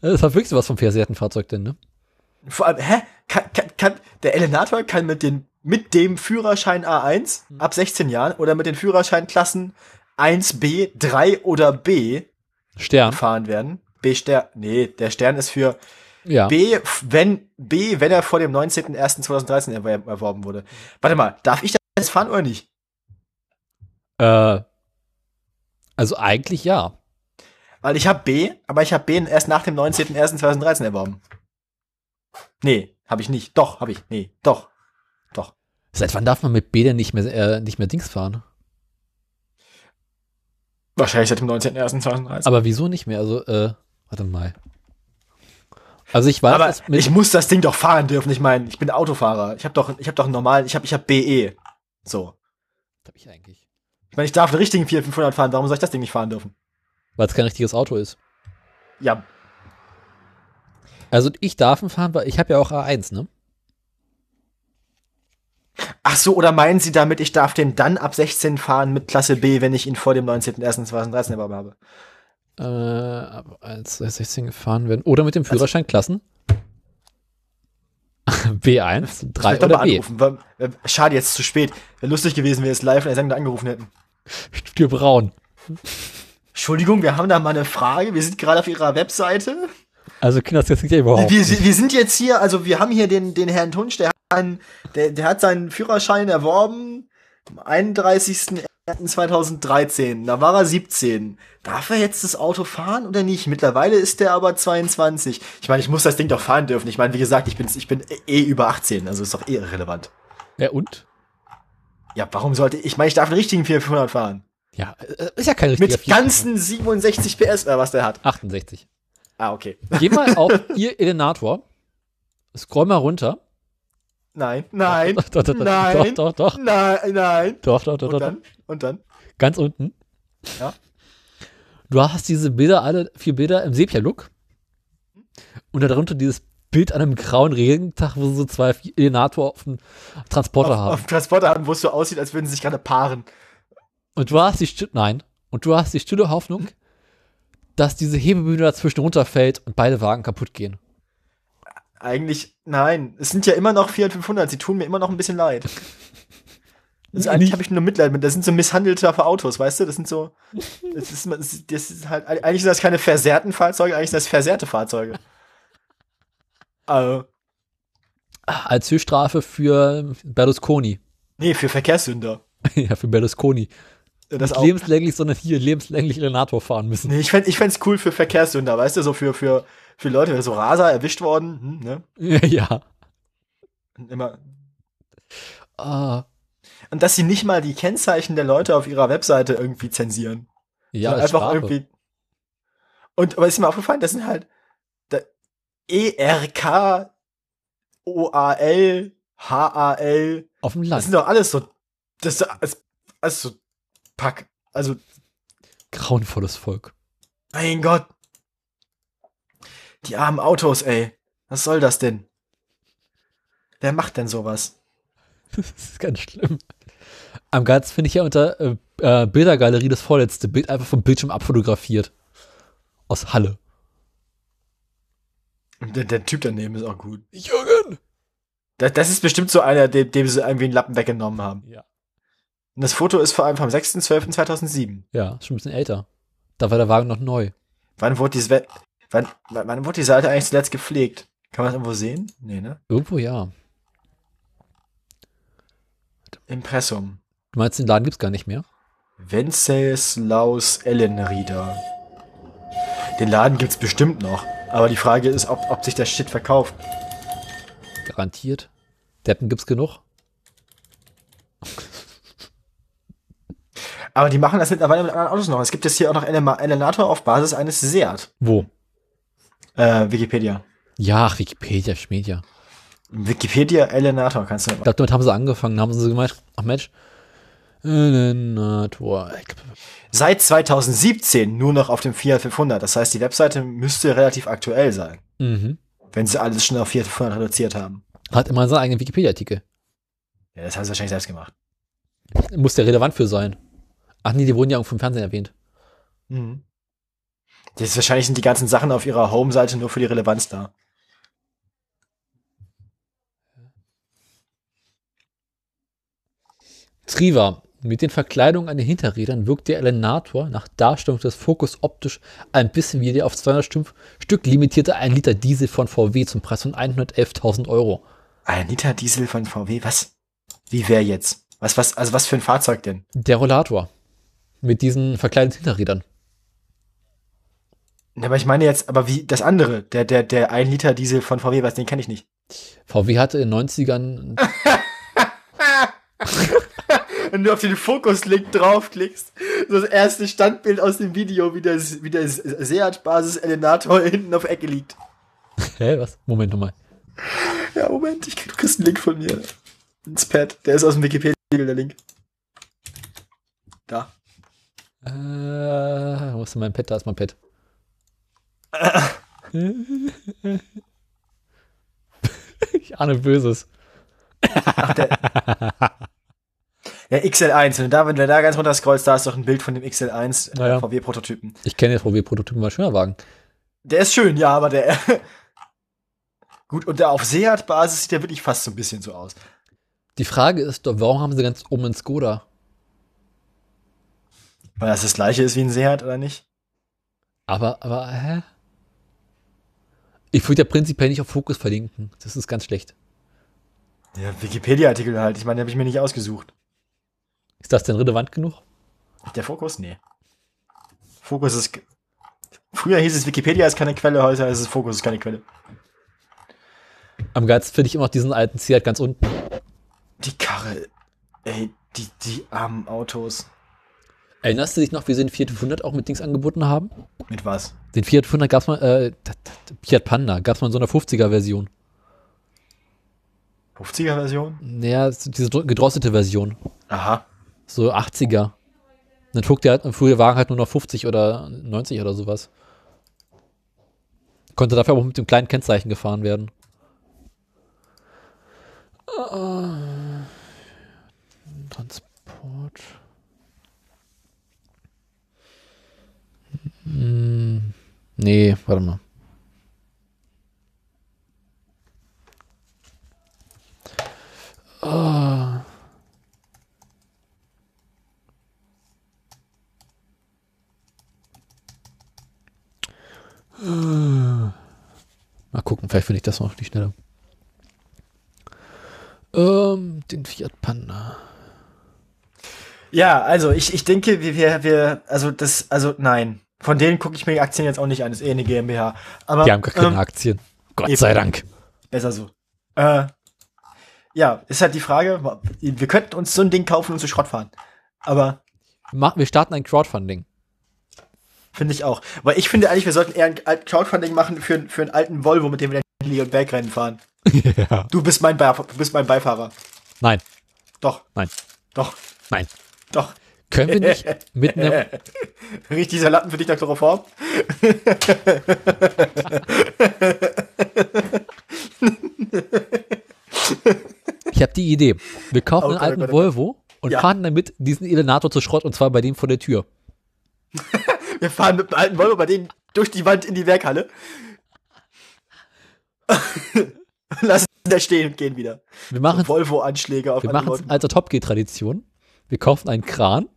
Das hat wirklich sowas vom versehrten Fahrzeug denn, ne? Vor allem, hä? Kann, kann, kann, der Elenator kann mit, den, mit dem Führerschein A1 ab 16 Jahren oder mit den Führerscheinklassen 1B, 3 oder B Stern. gefahren werden. B Stern, nee, der Stern ist für Ja. B, wenn, B, wenn er vor dem 19.01.2013 erwer erworben wurde. Warte mal, darf ich das fahren oder nicht? Äh, also eigentlich ja. Weil ich habe B, aber ich habe B erst nach dem 19.01.2013 erworben. Nee, habe ich nicht. Doch, habe ich. Nee, doch. Doch. Seit wann darf man mit B denn nicht mehr, äh, nicht mehr Dings fahren? Wahrscheinlich seit dem 19.01.2013. Aber wieso nicht mehr? Also, äh, warte mal. Also ich weiß, Aber ich muss das Ding doch fahren dürfen. Ich meine, ich bin Autofahrer. Ich habe doch, ich habe doch einen normalen, ich habe, ich habe BE. So. hab ich eigentlich. Ich meine, ich darf einen richtigen 4500 fahren. Warum soll ich das Ding nicht fahren dürfen? Weil es kein richtiges Auto ist. Ja, Also ich darf ihn fahren, weil ich habe ja auch A1, ne? Ach so, oder meinen Sie damit, ich darf den dann ab 16 fahren mit Klasse B, wenn ich ihn vor dem 19.01.2013 erworben habe? Äh, ab als 16 gefahren werden. Oder mit dem Führerschein Klassen. B1, 3 Vielleicht doch oder B. anrufen. äh, Schade, jetzt zu spät. Wäre lustig gewesen, wenn wir es live in der Sendung angerufen hätten. Studio Braun. Entschuldigung, wir haben da mal eine Frage. Wir sind gerade auf Ihrer Webseite. Also Kinder, das klingt ja überhaupt Wir, nicht. wir sind jetzt hier, also wir haben hier den, den Herrn Tunsch, der hat, einen, der, der hat seinen Führerschein erworben am 31.01.2013. Da war er 17. Darf er jetzt das Auto fahren oder nicht? Mittlerweile ist der aber 22. Ich meine, ich muss das Ding doch fahren dürfen. Ich meine, wie gesagt, ich bin, ich bin eh über 18, also ist doch eh irrelevant. Ja, und? Ja, warum sollte ich? Ich meine, ich darf einen richtigen 400 fahren. Ja, äh, ist ja kein richtiger Mit ganzen 67 PS, oder was der hat. 68. Ah, okay. Geh mal auf Ihr Elenator, scroll mal runter nein, nein, Doch, doch, doch, nein, doch, doch, doch. nein, nein. Doch, doch, doch, Und doch. dann? Und dann? Ganz unten. Ja. Du hast diese Bilder, alle vier Bilder im Sepia-Look. Und darunter dieses Bild an einem grauen Regentag, wo so zwei Elenator auf dem Transporter Auf, haben. auf dem Transporter haben, wo es so aussieht, als würden sie sich gerade paaren. Und du hast die Sti- nein. Und du hast die stille Hoffnung, dass diese Hebebühne dazwischen runterfällt und beide Wagen kaputt gehen. Eigentlich, nein. Es sind ja immer noch 4 und 500. Sie tun mir immer noch ein bisschen leid. Also eigentlich habe ich nur Mitleid mit. Das sind so misshandelte Autos, weißt du? Das sind so. Das ist, das ist halt. Eigentlich sind das keine versehrten Fahrzeuge, eigentlich sind das versehrte Fahrzeuge. Also, Als Höchststrafe für Berlusconi. nee, für Verkehrssünder. ja, für Berlusconi. Das Nicht auch. lebenslänglich, sondern hier lebenslänglich Elenator fahren müssen. Nee, ich fände ich fänd's cool für Verkehrssünder, weißt du, so für, für, für Leute, so Raser erwischt worden, hm, ne? ja. Immer. Ah, Und dass sie nicht mal die Kennzeichen der Leute auf ihrer Webseite irgendwie zensieren. ja, Sondern als einfach Strafe. irgendwie. Und aber ist mir aufgefallen, das sind halt ERK, OAL, HAL. Auf dem Das Land. sind doch alles so. Das ist alles, alles so Pack. Also, Grauenvolles Volk. mein Gott. Die armen Autos, ey. Was soll das denn? Wer macht denn sowas? Das ist ganz schlimm. Am geilsten finde ich ja unter äh, äh, Bildergalerie das vorletzte Bild einfach vom Bildschirm abfotografiert. Aus Halle. Der, der Typ daneben ist auch gut. Jürgen! Das, das ist bestimmt so einer, dem, dem sie irgendwie einen Lappen weggenommen haben. Ja. Und das Foto ist vor allem vom 6.12.2007. Ja, ist schon ein bisschen älter. Da war der Wagen noch neu. Wann wurde diese, We- wann, wann wurde die Seite eigentlich zuletzt gepflegt? Kann man das irgendwo sehen? Nee, ne? Irgendwo ja. Impressum. Du meinst, den Laden gibt's gar nicht mehr? Wenceslaus Ellenrieder. Den Laden gibt's bestimmt noch. Aber die Frage ist, ob, ob sich der Shit verkauft. Garantiert. Deppen gibt's genug. Aber die machen das mittlerweile mit anderen Autos noch. Es gibt jetzt hier auch noch Elenator auf Basis eines Seat. Wo? Äh, Wikipedia. Ja, ach, Wikipedia, Schmedia. Wikipedia Elenator kannst du Ich glaube, damit haben sie angefangen. Haben sie gemeint, ach Mensch, Elenator. Seit 2017 nur noch auf dem Fiat 500. Das heißt, die Webseite müsste relativ aktuell sein, Mhm. wenn sie alles schon auf Fiat 500 reduziert haben. Hat immer seinen eigenen Wikipedia-Artikel. Ja, das haben sie wahrscheinlich selbst gemacht. Muss der relevant für sein. Ach nee, die wurden ja irgendwo im Fernsehen erwähnt. Mhm. Das ist wahrscheinlich sind die ganzen Sachen auf ihrer Home-Seite nur für die Relevanz da. Triva. Mit den Verkleidungen an den Hinterrädern wirkt der Elenator nach Darstellung des Fokus optisch ein bisschen wie der auf 200 Stück, limitierte 1 Liter Diesel von VW zum Preis von 111.000 Euro. Ein Liter Diesel von VW, was? Wie wer jetzt? Was, was, also was für ein Fahrzeug denn? Der Rollator. Mit diesen verkleideten Hinterrädern. Aber ich meine jetzt, aber wie das andere, der, der, der 1 Liter Diesel von VW, was, den kenne ich nicht. VW hatte in den 90ern Wenn du auf den Fokus-Link draufklickst, so das erste Standbild aus dem Video, wie der, wie der Seat-Basis Elenator hinten auf Ecke liegt. Hä, was? Moment nochmal. Ja, Moment, ich krieg, du kriegst einen Link von mir. Ins Pad. Der ist aus dem Wikipedia, der Link. Da. Äh, wo ist denn mein Pad? Da ist mein Pad. ich ahne Böses. Der XL1, wenn du da, wenn du da ganz runter scrollst, da ist doch ein Bild von dem XL1 äh, Naja. VW-Prototypen. Ich kenne ja VW-Prototypen mal schöner Wagen. Der ist schön, ja, aber der. Gut, und der auf Seat-Basis sieht der wirklich fast so ein bisschen so aus. Die Frage ist doch, warum haben sie ganz oben einen Skoda? Weil das das gleiche ist wie ein Seat, oder nicht? Aber, aber, hä? Ich würde ja prinzipiell nicht auf Fokus verlinken. Das ist ganz schlecht. Ja, Wikipedia-Artikel halt. Ich meine, den habe ich mir nicht ausgesucht. Ist das denn relevant genug? Der Fokus? Nee. Fokus ist. Früher hieß es Wikipedia ist keine Quelle, heute heißt es Fokus ist keine Quelle. Am geilsten finde ich immer noch diesen alten Seat ganz unten. Die Karre. Ey, die, die armen Autos. Erinnerst du dich noch, wie sie den Fiat 500 auch mit Dings angeboten haben? Mit was? Den Fiat 500 gab es mal, äh, Fiat Panda gab es mal in so einer 50er-Version. 50er-Version? Naja, diese dr- gedrosselte Version. Aha. So 80er. Dann flog der halt, früher Wagen halt nur noch 50 oder 90 oder sowas. Konnte dafür aber auch mit dem kleinen Kennzeichen gefahren werden. Transport. Hm, nee, warte mal. Ah. Mal gucken, vielleicht finde ich das noch die schneller. Ähm, den Fiat Panda. Ja, also ich, ich denke, wir, wir, wir, also das, also nein. Von denen gucke ich mir die Aktien jetzt auch nicht an, das ist eh eine GmbH. Aber Die haben gar keine ähm, Aktien. Gott eben. sei Dank. besser so. Äh, ja, ist halt die Frage, wir könnten uns so ein Ding kaufen und zu Schrott fahren. Aber wir starten ein Crowdfunding. Finde ich auch. Weil ich finde eigentlich, wir sollten eher ein Crowdfunding machen für, für einen alten Volvo, mit dem wir dann und Bergrennen fahren. ja. Du bist mein, Beif du bist mein Beifahrer. Nein, Doch, nein, doch, nein. doch. Können wir nicht mit einem. Riecht dieser Lappen für dich nach Chloroform? Ich habe die Idee. Wir kaufen Oh einen Gott, oh alten Gott, oh Volvo und Ja. fahren damit diesen Elenator zu Schrott und zwar bei dem vor der Tür. Wir fahren mit dem alten Volvo bei denen durch die Wand in die Werkhalle. Lassen da stehen und gehen wieder. Wir machen Volvo-Anschläge auf wir machen es alter Top Gear-Tradition. Wir kaufen einen Kran,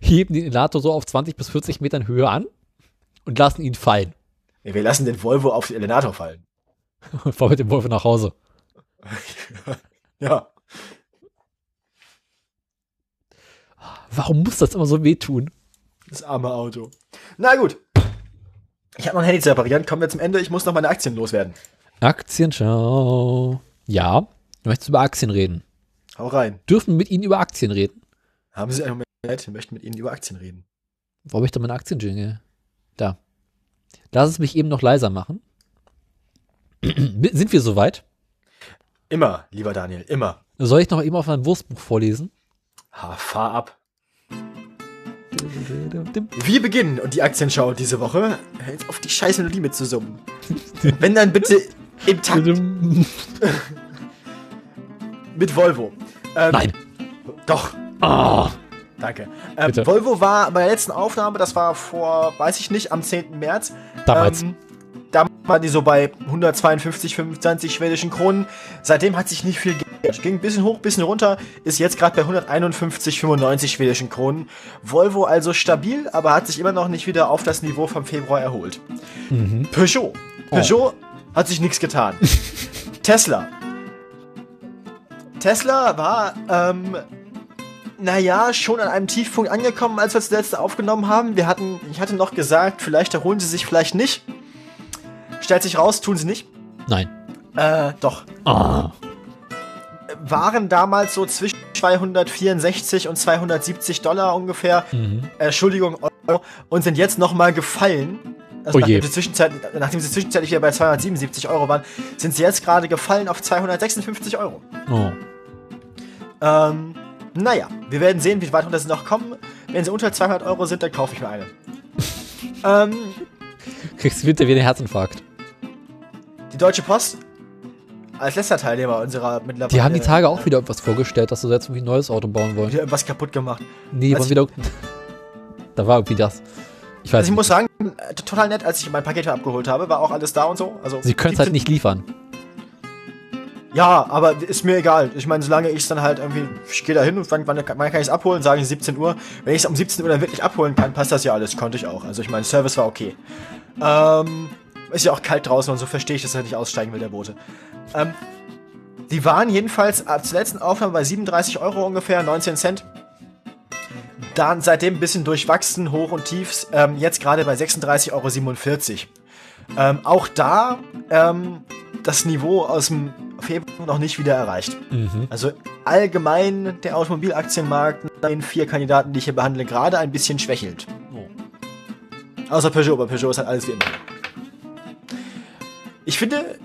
heben den Elenator so auf 20 bis 40 Metern Höhe an und lassen ihn fallen. Wir lassen den Volvo auf den Elenator fallen. Und fahren mit dem Volvo nach Hause. Ja. Warum muss das immer so wehtun? Das arme Auto. Na gut. Ich habe noch ein Handy zu reparieren. Kommen wir zum Ende. Ich muss noch meine Aktien loswerden. Aktienschau. Ja, du möchtest über Aktien reden. Hau rein. Dürfen wir mit Ihnen über Aktien reden? Haben Sie einen Moment? Wir möchten mit Ihnen über Aktien reden. Wo habe ich da meine Aktienjingle? Da. Lass es mich eben noch leiser machen. Sind wir soweit? Immer, lieber Daniel, immer. Soll ich noch eben auf mein Wurstbuch vorlesen? Ha, fahr ab. Wir beginnen und die Aktienschau diese Woche. Jetzt auf die scheiß Melodie mitzusummen. Wenn dann bitte im Takt mit Volvo. Ähm, Nein. Doch, Ah, danke. Ähm. Volvo war bei der letzten Aufnahme, das war vor, weiß ich nicht, am 10. März. damals. Ähm, da waren die so bei 152, 25 schwedischen Kronen. Seitdem hat sich nicht viel geändert. Ging ein bisschen hoch, ein bisschen runter, ist jetzt gerade bei 151, 95 schwedischen Kronen. Volvo also stabil, aber hat sich immer noch nicht wieder auf das Niveau vom Februar erholt. mhm. Peugeot. Peugeot hat sich nichts getan. Tesla. Tesla war, ähm, naja, schon an einem Tiefpunkt angekommen, als wir das letzte aufgenommen haben. Wir hatten, ich hatte noch gesagt, vielleicht erholen sie sich, vielleicht nicht. Stellt sich raus, tun sie nicht. Nein. Äh, doch. Ah. Waren damals so zwischen 264 und 270 Dollar ungefähr. Mhm. äh, Entschuldigung, Euro, und sind jetzt nochmal gefallen. Also Oh nachdem, sie zwischenzeit, nachdem sie zwischenzeitlich wieder bei 277 Euro waren, sind sie jetzt gerade gefallen auf 256 Euro. Oh. Ähm, naja, wir werden sehen, wie weit runter sie noch kommen. Wenn sie unter 200 Euro sind, dann kaufe ich mir eine. ähm, Kriegst du wieder wie einen Herzinfarkt. Die Deutsche Post als letzter Teilnehmer unserer mittlerweile Die haben die Tage auch wieder etwas vorgestellt, dass sie jetzt irgendwie ein neues Auto bauen wollen. wieder irgendwas kaputt gemacht. Nee, Also wieder. Da war irgendwie das. Ich weiß Also ich nicht. muss sagen, äh, total nett, als ich mein Paket abgeholt habe, war auch alles da und so. Also Sie können es halt nicht liefern. Ja, aber ist mir egal. Ich meine, solange ich es dann halt irgendwie, ich gehe da hin und wann, wann, wann kann ich es abholen? Sagen sie 17 Uhr. Wenn ich es um 17 Uhr dann wirklich abholen kann, passt das ja alles. Konnte ich auch. Also ich meine, Service war okay. Ähm, ist ja auch kalt draußen und so verstehe ich, dass er nicht aussteigen will, der Bote. Ähm, die waren jedenfalls ab zur letzten Aufnahme bei 37 Euro ungefähr, 19 Cent. Dann seitdem ein bisschen durchwachsen, hoch und tiefs. Ähm, jetzt gerade bei 36,47 Euro. Ähm, auch da ähm, das Niveau aus dem Februar noch nicht wieder erreicht. Mhm. Also allgemein der Automobilaktienmarkt nach den vier Kandidaten, die ich hier behandle, gerade ein bisschen schwächelt. Außer Peugeot, aber Peugeot ist halt alles wie immer. Ich finde,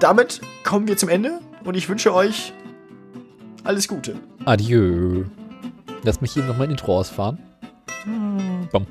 damit kommen wir zum Ende und ich wünsche euch alles Gute. Adieu. Lass mich hier noch mein Intro ausfahren. Bam.